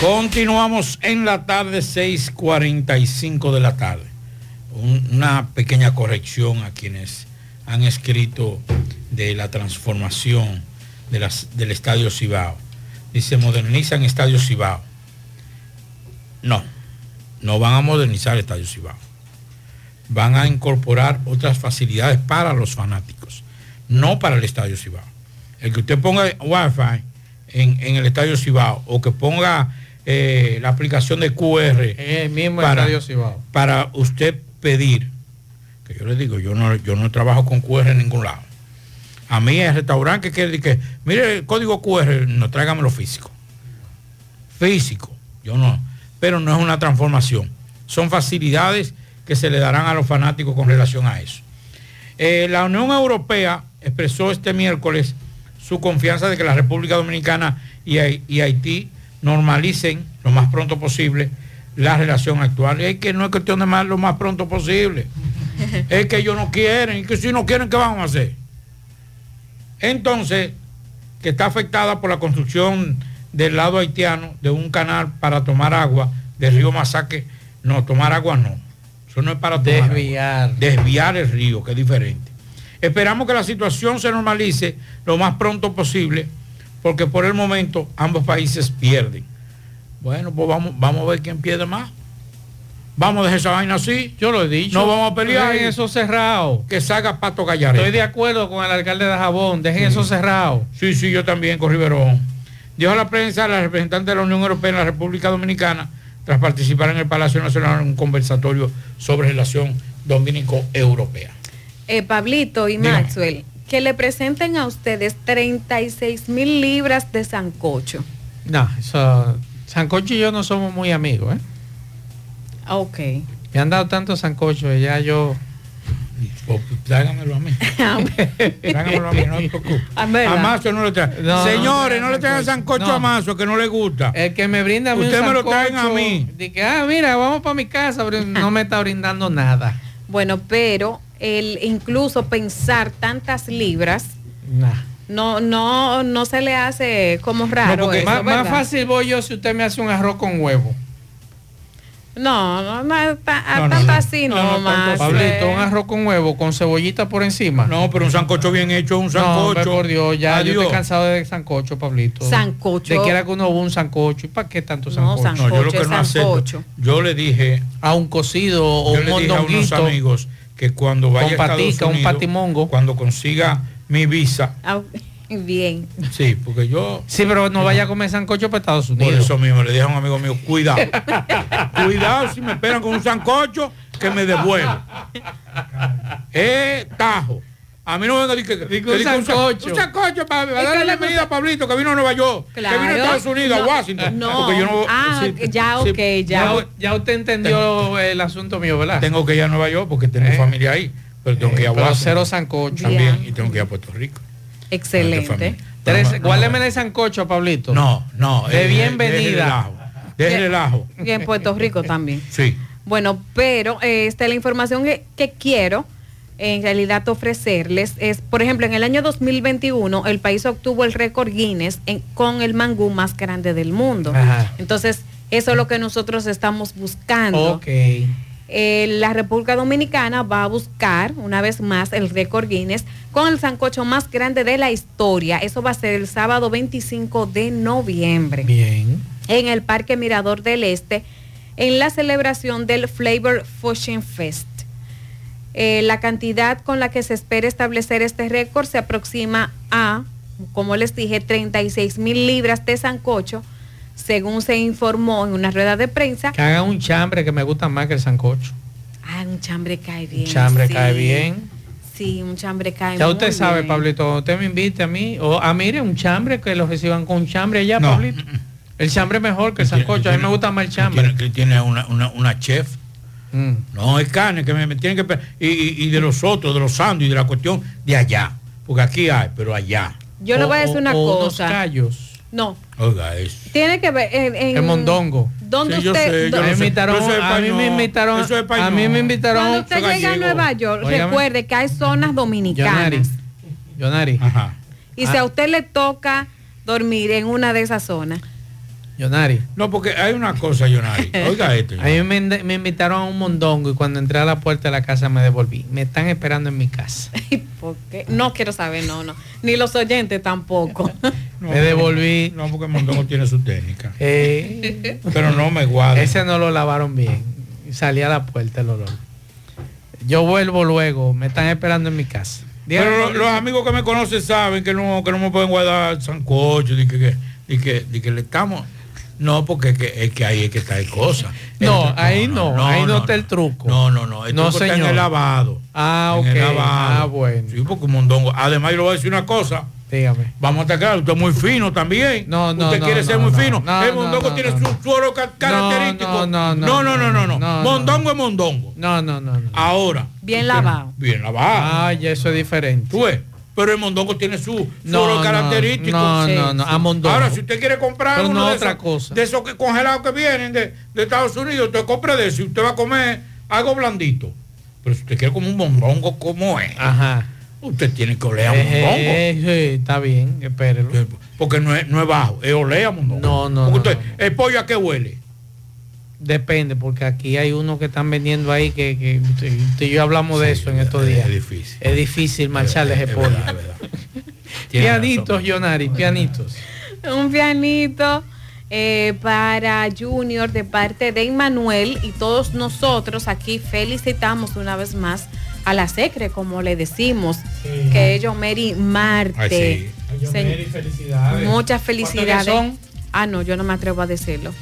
Continuamos en la tarde, 6.45 de la tarde. Un- una pequeña corrección a quienes han escrito de la transformación de las, del Estadio Cibao. Dice, modernizan Estadio Cibao. No, no van a modernizar Estadio Cibao. van a incorporar otras facilidades para los fanáticos, no para el Estadio Cibao. El que usted ponga Wi-Fi en, en el Estadio Cibao o que ponga eh, la aplicación de QR El mismo para, Estadio Cibao. para usted pedir, que yo le digo, yo no, yo no trabajo con QR en ningún lado. A mí el restaurante que quiere que, mire el código QR, no tráigamelo físico. Físico, yo no. Pero no es una transformación. Son facilidades que se le darán a los fanáticos con relación a eso. Eh, la Unión Europea expresó este miércoles su confianza de que la República Dominicana y Haití normalicen lo más pronto posible la relación actual. Es que no es cuestión de más lo más pronto posible. es que ellos no quieren, y que si no quieren, ¿qué vamos a hacer? Entonces, que está afectada por la construcción del lado haitiano de un canal para tomar agua del río Masaque. No, tomar agua no. Eso no es para tomar agua. Desviar. Desviar el río, que es diferente. Esperamos que la situación se normalice lo más pronto posible, porque por el momento ambos países pierden. Bueno, pues vamos, vamos a ver quién pierde más. Vamos a dejar esa vaina así. Yo lo he dicho. No vamos a pelear. Dejen eso cerrado. Que salga Pato Gallardo. Estoy de acuerdo con el alcalde de Jabón. Dejen eso cerrado. Sí, sí, yo también con Riverón. Dijo a la prensa la representante de la Unión Europea en la República Dominicana tras participar en el Palacio Nacional en un conversatorio sobre relación dominico-europea. Eh, Pablito y Dígame. Maxwell, que le presenten a ustedes 36 mil libras de sancocho. No, eso. Sancocho y yo no somos muy amigos, ¿eh? Ah, Ok. Me han dado tanto sancocho y ya yo. Tráigamelo a mí. Tráigamelo a mí, no se preocupe. Ah, ¿verdad? A Mazo no le traen. No, Señores, no, no, le traigan sancocho no. a Mazo, que no le gusta. El que me brinda a mí un Usted me lo traen a mí. Que, ah, mira, vamos para mi casa, pero no me está brindando nada. Bueno, pero el incluso pensar tantas libras Nah. no no no se le hace como raro. No, porque eso, más, fácil voy yo si usted me hace un arroz con huevo. No, no, no, ta- a No, no, tanto no. así no, más. Pablito, un arroz con huevo con cebollita por encima. No, pero un sancocho bien hecho, un sancocho. por Dios, ya yo estoy cansado de sancocho, Pablito. Sancocho. De que era que uno hubo un sancocho. ¿Y para qué tanto No, sancocho? No, yo lo que no acepto. Yo le dije. A un cocido o yo un le dije a unos amigos que cuando vaya Con a Estados patica, un Unidos, patimongo. Cuando consiga mi visa, Ah, Bien. sí, porque yo Sí, pero no vaya a comer sancocho para Estados por Unidos. eso mismo le dije a un amigo mío, cuidado. cuidado si me esperan con un sancocho que me devuelve. Eh, tajo. A mí no me venga a decir que, que un diga un, sa- sancocho. un sancocho para, Es darle la bienvenida a Pablito que vino a Nueva York, que vino a. Estados Unidos, No, a Washington. no. Porque yo no, Ah, sí, ya, sí, ok, ya. Ya, ya usted entendió el asunto mío, ¿verdad? Tengo que ir a Nueva York porque tengo Eh. familia ahí, pero tengo que ir a Pero Washington. cero sancocho. también y tengo que ir a Puerto Rico. Excelente. Tres- No, no, guárdeme el sancocho, Pablito. No, no. De eh, bienvenida. Déjele el ajo. Y en Puerto Rico también. Sí. Bueno, pero eh, este, la información que, que quiero en realidad ofrecerles es, por ejemplo, en el año 2021 el país obtuvo el récord Guinness en- con el mangú más grande del mundo. Ajá. Entonces, eso es lo que nosotros estamos buscando. Ok. Eh, la República Dominicana va a buscar una vez más el récord Guinness con el sancocho más grande de la historia. Eso va a ser el sábado 25 de noviembre Bien. en el Parque Mirador del Este en la celebración del Flavor Fusion Fest. Eh, la cantidad con la que se espera establecer este récord se aproxima a, como les dije, 36 mil libras de sancocho, según se informó en una rueda de prensa. Que hagan un chambre que me gusta más que el sancocho. Ah, un chambre cae bien. Un chambre sí. cae bien. Sí, un chambre cae Ya muy usted sabe, bien. Pablito, usted me invite a mí, o a mire un chambre que lo reciban con un chambre allá, No. Pablito. El chambre es mejor que el sancocho. A mí me gusta más el chambre. Tiene, que tiene una, una, una chef. Mm. No, es carne que me, me tienen que... Y, y- y de los otros, de los sándwiches, de la cuestión de allá. Porque aquí hay, pero allá. Yo le voy a decir una o cosa. callos. No, Oiga, eso. tiene que ver en, en- El mondongo. ¿Dónde Sí, yo usted? sé, yo Me invitaron, Eso es a mí me invitaron, eso es a mí me invitaron. Cuando usted llega a. Nueva York, recuerde que hay zonas dominicanas. Yonari. Ajá. Y si a usted le toca dormir en una de esas zonas, Yonari. No, porque hay una cosa, Yonari. Oiga esto. A mí me, me invitaron a un mondongo y cuando entré a la puerta de la casa me devolví. Me están esperando en mi casa. ¿por qué? No quiero saber, no, no. Ni los oyentes tampoco. No, me devolví. No, porque Mondongo tiene su técnica. Eh, Pero no me guarda. ese no lo lavaron bien. Y salí a la puerta el olor. Yo vuelvo luego, me están esperando en mi casa. Pero los amigos que me conocen saben que no, que no me pueden guardar sancocho, ni que, que, que le estamos. No, porque es que, es que ahí es que está el cosa. No, El- ahí no, ahí no está el truco. No, no, no. El No, truco está en señor. el lavado. Ah, En ok. el lavado. Ah, bueno. Sí, porque un mondongo. Además, yo le voy a decir una cosa. Dígame. Vamos a claros, usted es muy fino también. No, no, Usted no, quiere no, ser muy no, fino. no, el no, mondongo no, tiene no, su suelo ca- característico. no, no, no, no, no, no, no. no, no. Mondongo es mondongo. No, no, no. no. Ahora. Bien lavado. Bien lavado. Ah, ya eso es diferente. Tú ves. Pero el mondongo tiene su No, característico. no, no, no, a mondongo. Ahora, si usted quiere comprar uno no de, otra esos, cosa. de esos que congelados que vienen de, de Estados Unidos, usted compre de eso y usted va a comer algo blandito. Pero si usted quiere como un mondongo como es, Ajá. usted tiene que oler a mondongo. Eh, eh, está bien, espérelo. Porque no es, no es bajo, es oler a mondongo. No, no, Porque no, usted- ¿El pollo a qué huele? Depende, porque aquí hay unos que están vendiendo ahí que, que y yo hablamos de eso en estos días. Es difícil. Es difícil marcharle ese pollo. Tiene Pianitos, Jonari, pianitos. Un pianito eh, para Junior de parte de Immanuel y todos nosotros aquí felicitamos una vez más a la Secre, como le decimos, que es Mary Marte. Felicidades. Muchas felicidades. ¿Cuántos que Ah, no, yo no me atrevo a decirlo.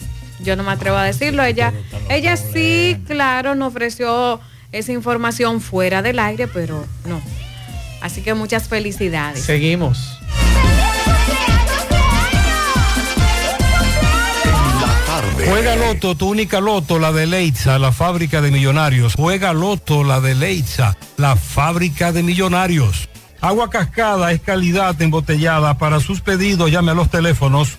Yo no me atrevo a decirlo. Ella, ella sí, claro, nos ofreció esa información fuera del aire, pero no. Así que muchas felicidades. Seguimos. Juega Loto, tu única Loto, la de Leitza, la fábrica de millonarios. Juega Loto, la de Leitza, la fábrica de millonarios. Agua cascada es calidad embotellada. Para sus pedidos llame a los teléfonos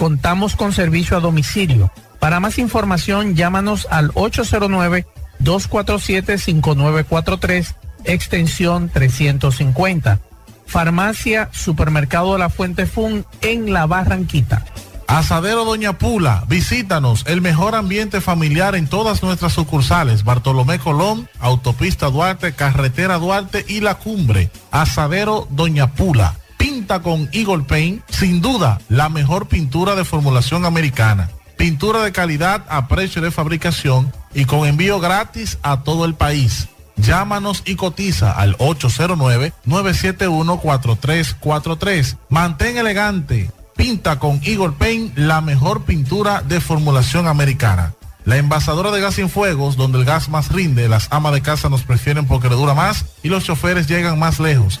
Contamos con servicio a domicilio. Para más información llámanos al 809-247-5943 extensión 350. Farmacia Supermercado La Fuente Fun en La Barranquita. Asadero Doña Pula, visítanos, el mejor ambiente familiar en todas nuestras sucursales, Bartolomé Colón, Autopista Duarte, Carretera Duarte y La Cumbre. Asadero Doña Pula, con Eagle Paint, sin duda, la mejor pintura de formulación americana. Pintura de calidad a precio de fabricación y con envío gratis a todo el país. Llámanos y cotiza al 809-971-4343. Mantén elegante. Pinta con Eagle Paint la mejor pintura de formulación americana. La envasadora de gas sin fuegos, donde el gas más rinde, las amas de casa nos prefieren porque le dura más y los choferes llegan más lejos.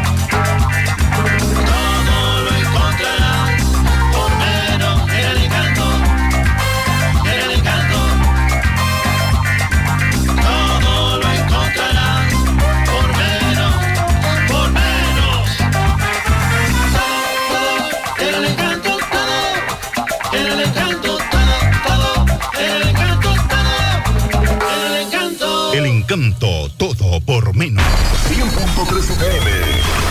Encanto todo por menos. 100.3 FM.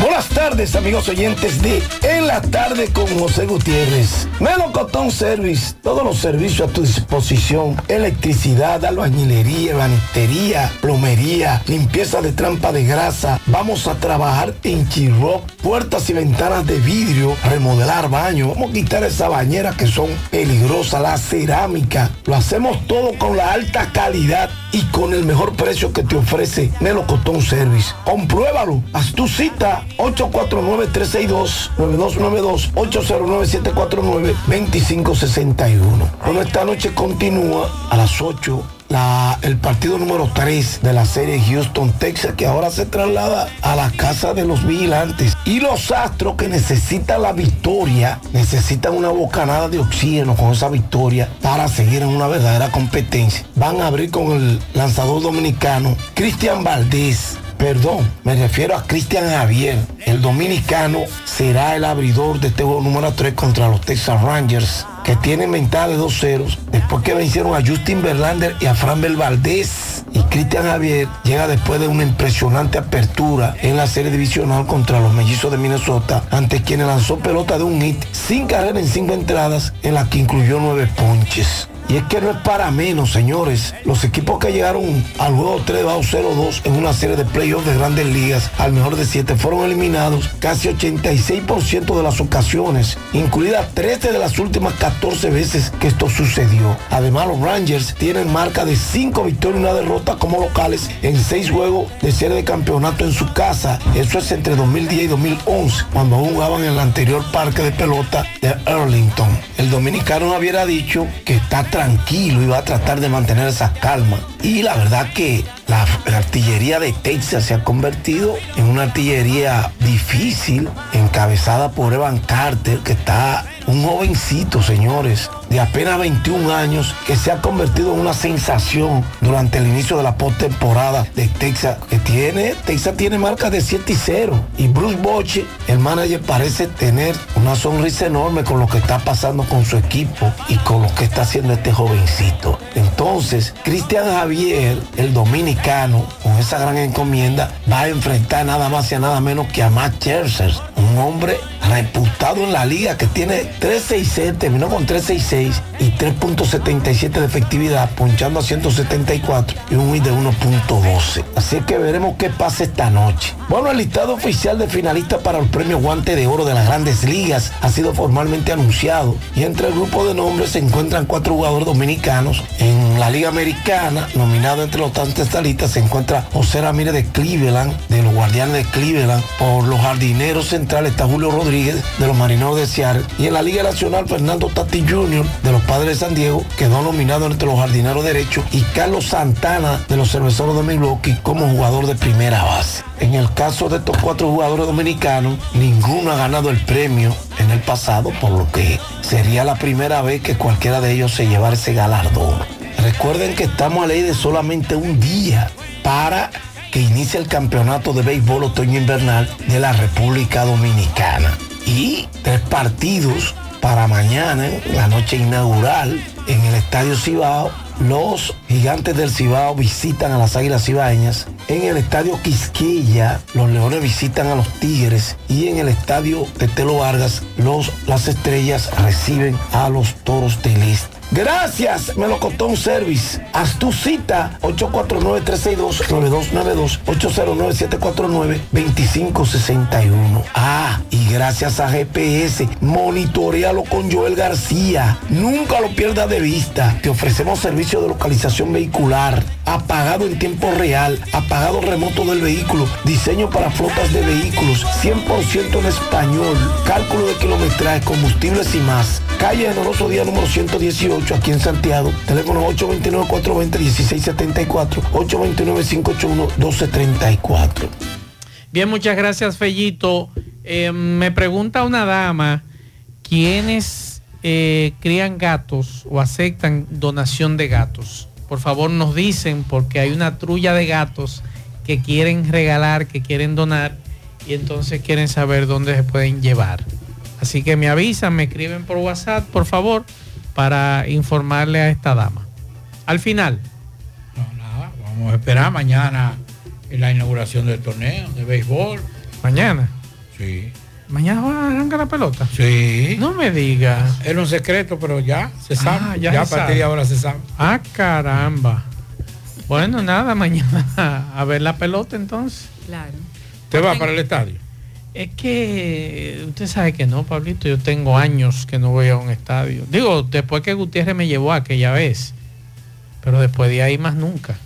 Buenas tardes, amigos oyentes de En la tarde con José Gutiérrez. Melocotón Service, todos los servicios a tu disposición: electricidad, albañilería, banistería, plomería, limpieza de trampa de grasa. Vamos a trabajar en Chirroc, puertas y ventanas de vidrio, remodelar baños. Vamos a quitar esa bañera que son peligrosas, la cerámica. Lo hacemos todo con la alta calidad y con el mejor precio que te ofrece Melocotón Service. Compruébalo. Haz tu cita 849-362-9292, 809-749-2561. Bueno, esta noche continúa a las 8 la- el partido número 3 de la serie Houston, Texas, que ahora se traslada a la casa de los vigilantes. Y los astros que necesitan la victoria, necesitan una bocanada de oxígeno con esa victoria para seguir en una verdadera competencia. Van a abrir con el lanzador dominicano Cristian Valdés. Perdón, me refiero a Cristian Javier. El dominicano será el abridor de este juego número 3 contra los Texas Rangers, que tienen ventaja de 2 ceros después que vencieron a Justin Verlander y a Framber Valdés. Y Cristian Javier llega después de una impresionante apertura en la serie divisional contra los mellizos de Minnesota, ante quienes lanzó pelota de un hit sin carrera en cinco entradas, en la que incluyó nueve ponches. Y es que no es para menos, señores. Los equipos que llegaron al juego 3 bajo 0-2 en una serie de playoffs de grandes ligas, al mejor de 7, fueron eliminados casi 86% de las ocasiones, incluidas 13 de las últimas 14 veces que esto sucedió. Además, los Rangers tienen marca de 5 victorias y una derrota como locales en 6 juegos de serie de campeonato en su casa. Eso es entre 2010 y 2011, cuando jugaban en el anterior parque de pelota de Arlington. El dominicano hubiera dicho que está tranquilo y va a tratar de mantener esa calma. Y la verdad que la, la artillería de Texas se ha convertido en una artillería difícil, encabezada por Evan Carter, que está un jovencito, señores, de apenas 21 años, que se ha convertido en una sensación durante el inicio de la postemporada de Texas, que tiene, Texas tiene marca de 7 y 0. Y Bruce Bochy, el manager, parece tener una sonrisa enorme con lo que está pasando con su equipo y con lo que está haciendo este jovencito. Entonces, Cristian Javier, el dominicano, con esa gran encomienda, va a enfrentar nada más y nada menos que a Matt Scherzer, un hombre reputado en la liga que tiene 3.66, terminó con 3.66 y 3.77 de efectividad, ponchando a 174 y un hit de 1.12. Así que veremos qué pasa esta noche. Bueno, el listado oficial de finalistas para el premio Guante de Oro de las Grandes Ligas ha sido formalmente anunciado y entre el grupo de nombres se encuentran cuatro jugadores dominicanos. En la Liga Americana, nominado entre los tantos listas, se encuentra José Ramírez de Cleveland, de los Guardianes de Cleveland. Por los jardineros centrales está Julio Rodríguez, de los Marineros de Seattle. Y en la Liga Nacional, Fernando Tati Jr., de los Padres de San Diego, quedó nominado entre los jardineros derechos. Y Carlos Santana, de los Cerveceros de Milwaukee, como jugador de primera base. En el caso de estos cuatro jugadores dominicanos, ninguno ha ganado el premio en el pasado, por lo que sería la primera vez que cualquiera de ellos se llevara ese galardón. Recuerden que estamos a ley de solamente un día para que inicie el campeonato de béisbol otoño invernal de la República Dominicana. Y tres partidos para mañana, la noche inaugural, en el Estadio Cibao. Los gigantes del Cibao visitan a las Águilas Cibaeñas. En el Estadio Quisqueya, los Leones visitan a los Tigres. Y en el Estadio Tetelo Vargas, los, las Estrellas reciben a los Toros del Este. Gracias, Melocotón Service. Haz tu cita 849-362-9292, 809-749-2561. Ah, y gracias a GPS, monitorealo con Joel García. Nunca lo pierdas de vista. Te ofrecemos servicio de localización vehicular, apagado en tiempo real, apagado remoto del vehículo, diseño para flotas de vehículos, 100% en español, cálculo de kilometraje, combustibles y más. Calle Generoso Día número 118 aquí en Santiago. Teléfono 829-420-1674, 829-581-1234. Bien, muchas gracias, Fellito. Eh, me pregunta una dama, ¿quiénes eh, crían gatos o aceptan donación de gatos? Por favor, nos dicen porque hay una trulla de gatos que quieren regalar, que quieren donar y entonces quieren saber dónde se pueden llevar. Así que me avisan, me escriben por WhatsApp, por favor, para informarle a esta dama. Al final. Vamos a esperar mañana en la inauguración del torneo de béisbol. Mañana. Sí. Mañana va a arrancar la pelota. Sí. No me digas. Era un secreto, pero ya se sabe. Ah, ya ya a se partir sabe. de ahora se sabe. Ah, caramba. Bueno, nada, mañana a ver la pelota entonces. Claro. ¿Te va para el estadio? Es que usted sabe que no, Pablito, yo tengo años que no voy a un estadio. Digo, después que Gutiérrez me llevó aquella vez, pero después de ahí más nunca.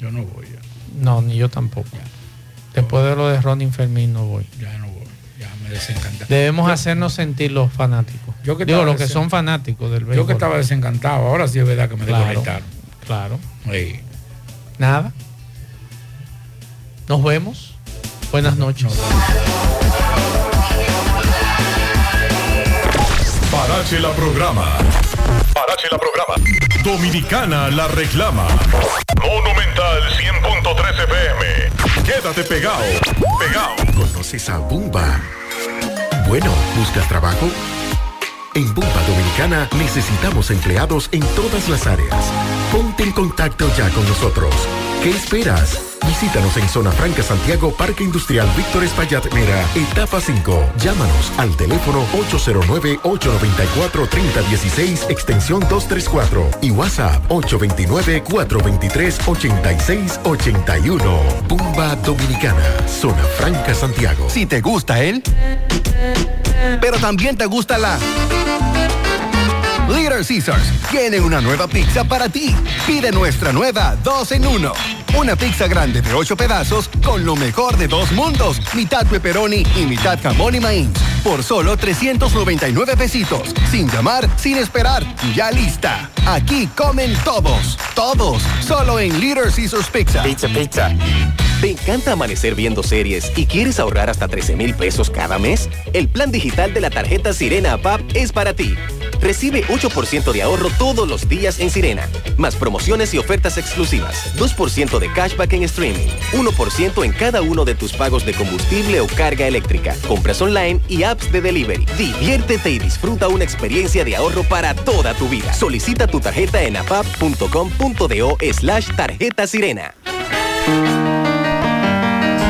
Yo no voy. Ya, No, ni yo tampoco. Después de lo de Ronnie Fermín no voy. ya no voy. Ya me. Debemos Yo- hacernos sentir los fanáticos. Yo que Digo, los que son fanáticos del Yo béisbol. que estaba desencantado, ahora sí es verdad que me Claro. desconectaron. Claro. Sí. Nada. Nos vemos. Buenas noches. Parache la programa. Parache la programa. Dominicana la reclama. Monumental 100.13 FM. Quédate pegado. Pegado. ¿Conoces a Bumba? Bueno, ¿buscas trabajo? En Bumba Dominicana necesitamos empleados en todas las áreas. Ponte en contacto ya con nosotros. ¿Qué esperas? Visítanos en Zona Franca Santiago, Parque Industrial Víctor Espaillat Mera, etapa 5. Llámanos al teléfono 809-894-3016, extensión 234 y WhatsApp 829-423-8681. Bumba Dominicana, Zona Franca Santiago. Si te gusta él, pero también te gusta la... Little Caesars tiene una nueva pizza para ti. Pide nuestra nueva 2 en 1. Una pizza grande de 8 pedazos con lo mejor de dos mundos. Mitad pepperoni y mitad jamón y maíz. Por solo 399 pesitos. Sin llamar, sin esperar. Ya lista. Aquí comen todos. Todos. Solo en Little Caesars Pizza. Pizza, pizza. ¿Te encanta amanecer viendo series y quieres ahorrar hasta 13 mil pesos cada mes? El plan digital de la tarjeta Sirena APAP es para ti. Recibe 8% de ahorro todos los días en Sirena, más promociones y ofertas exclusivas, 2% de cashback en streaming, 1% en cada uno de tus pagos de combustible o carga eléctrica, compras online y apps de delivery. Diviértete y disfruta una experiencia de ahorro para toda tu vida. Solicita tu tarjeta en apap.com.do slash tarjeta sirena.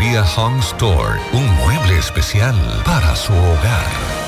Home Store. Un mueble especial para su hogar.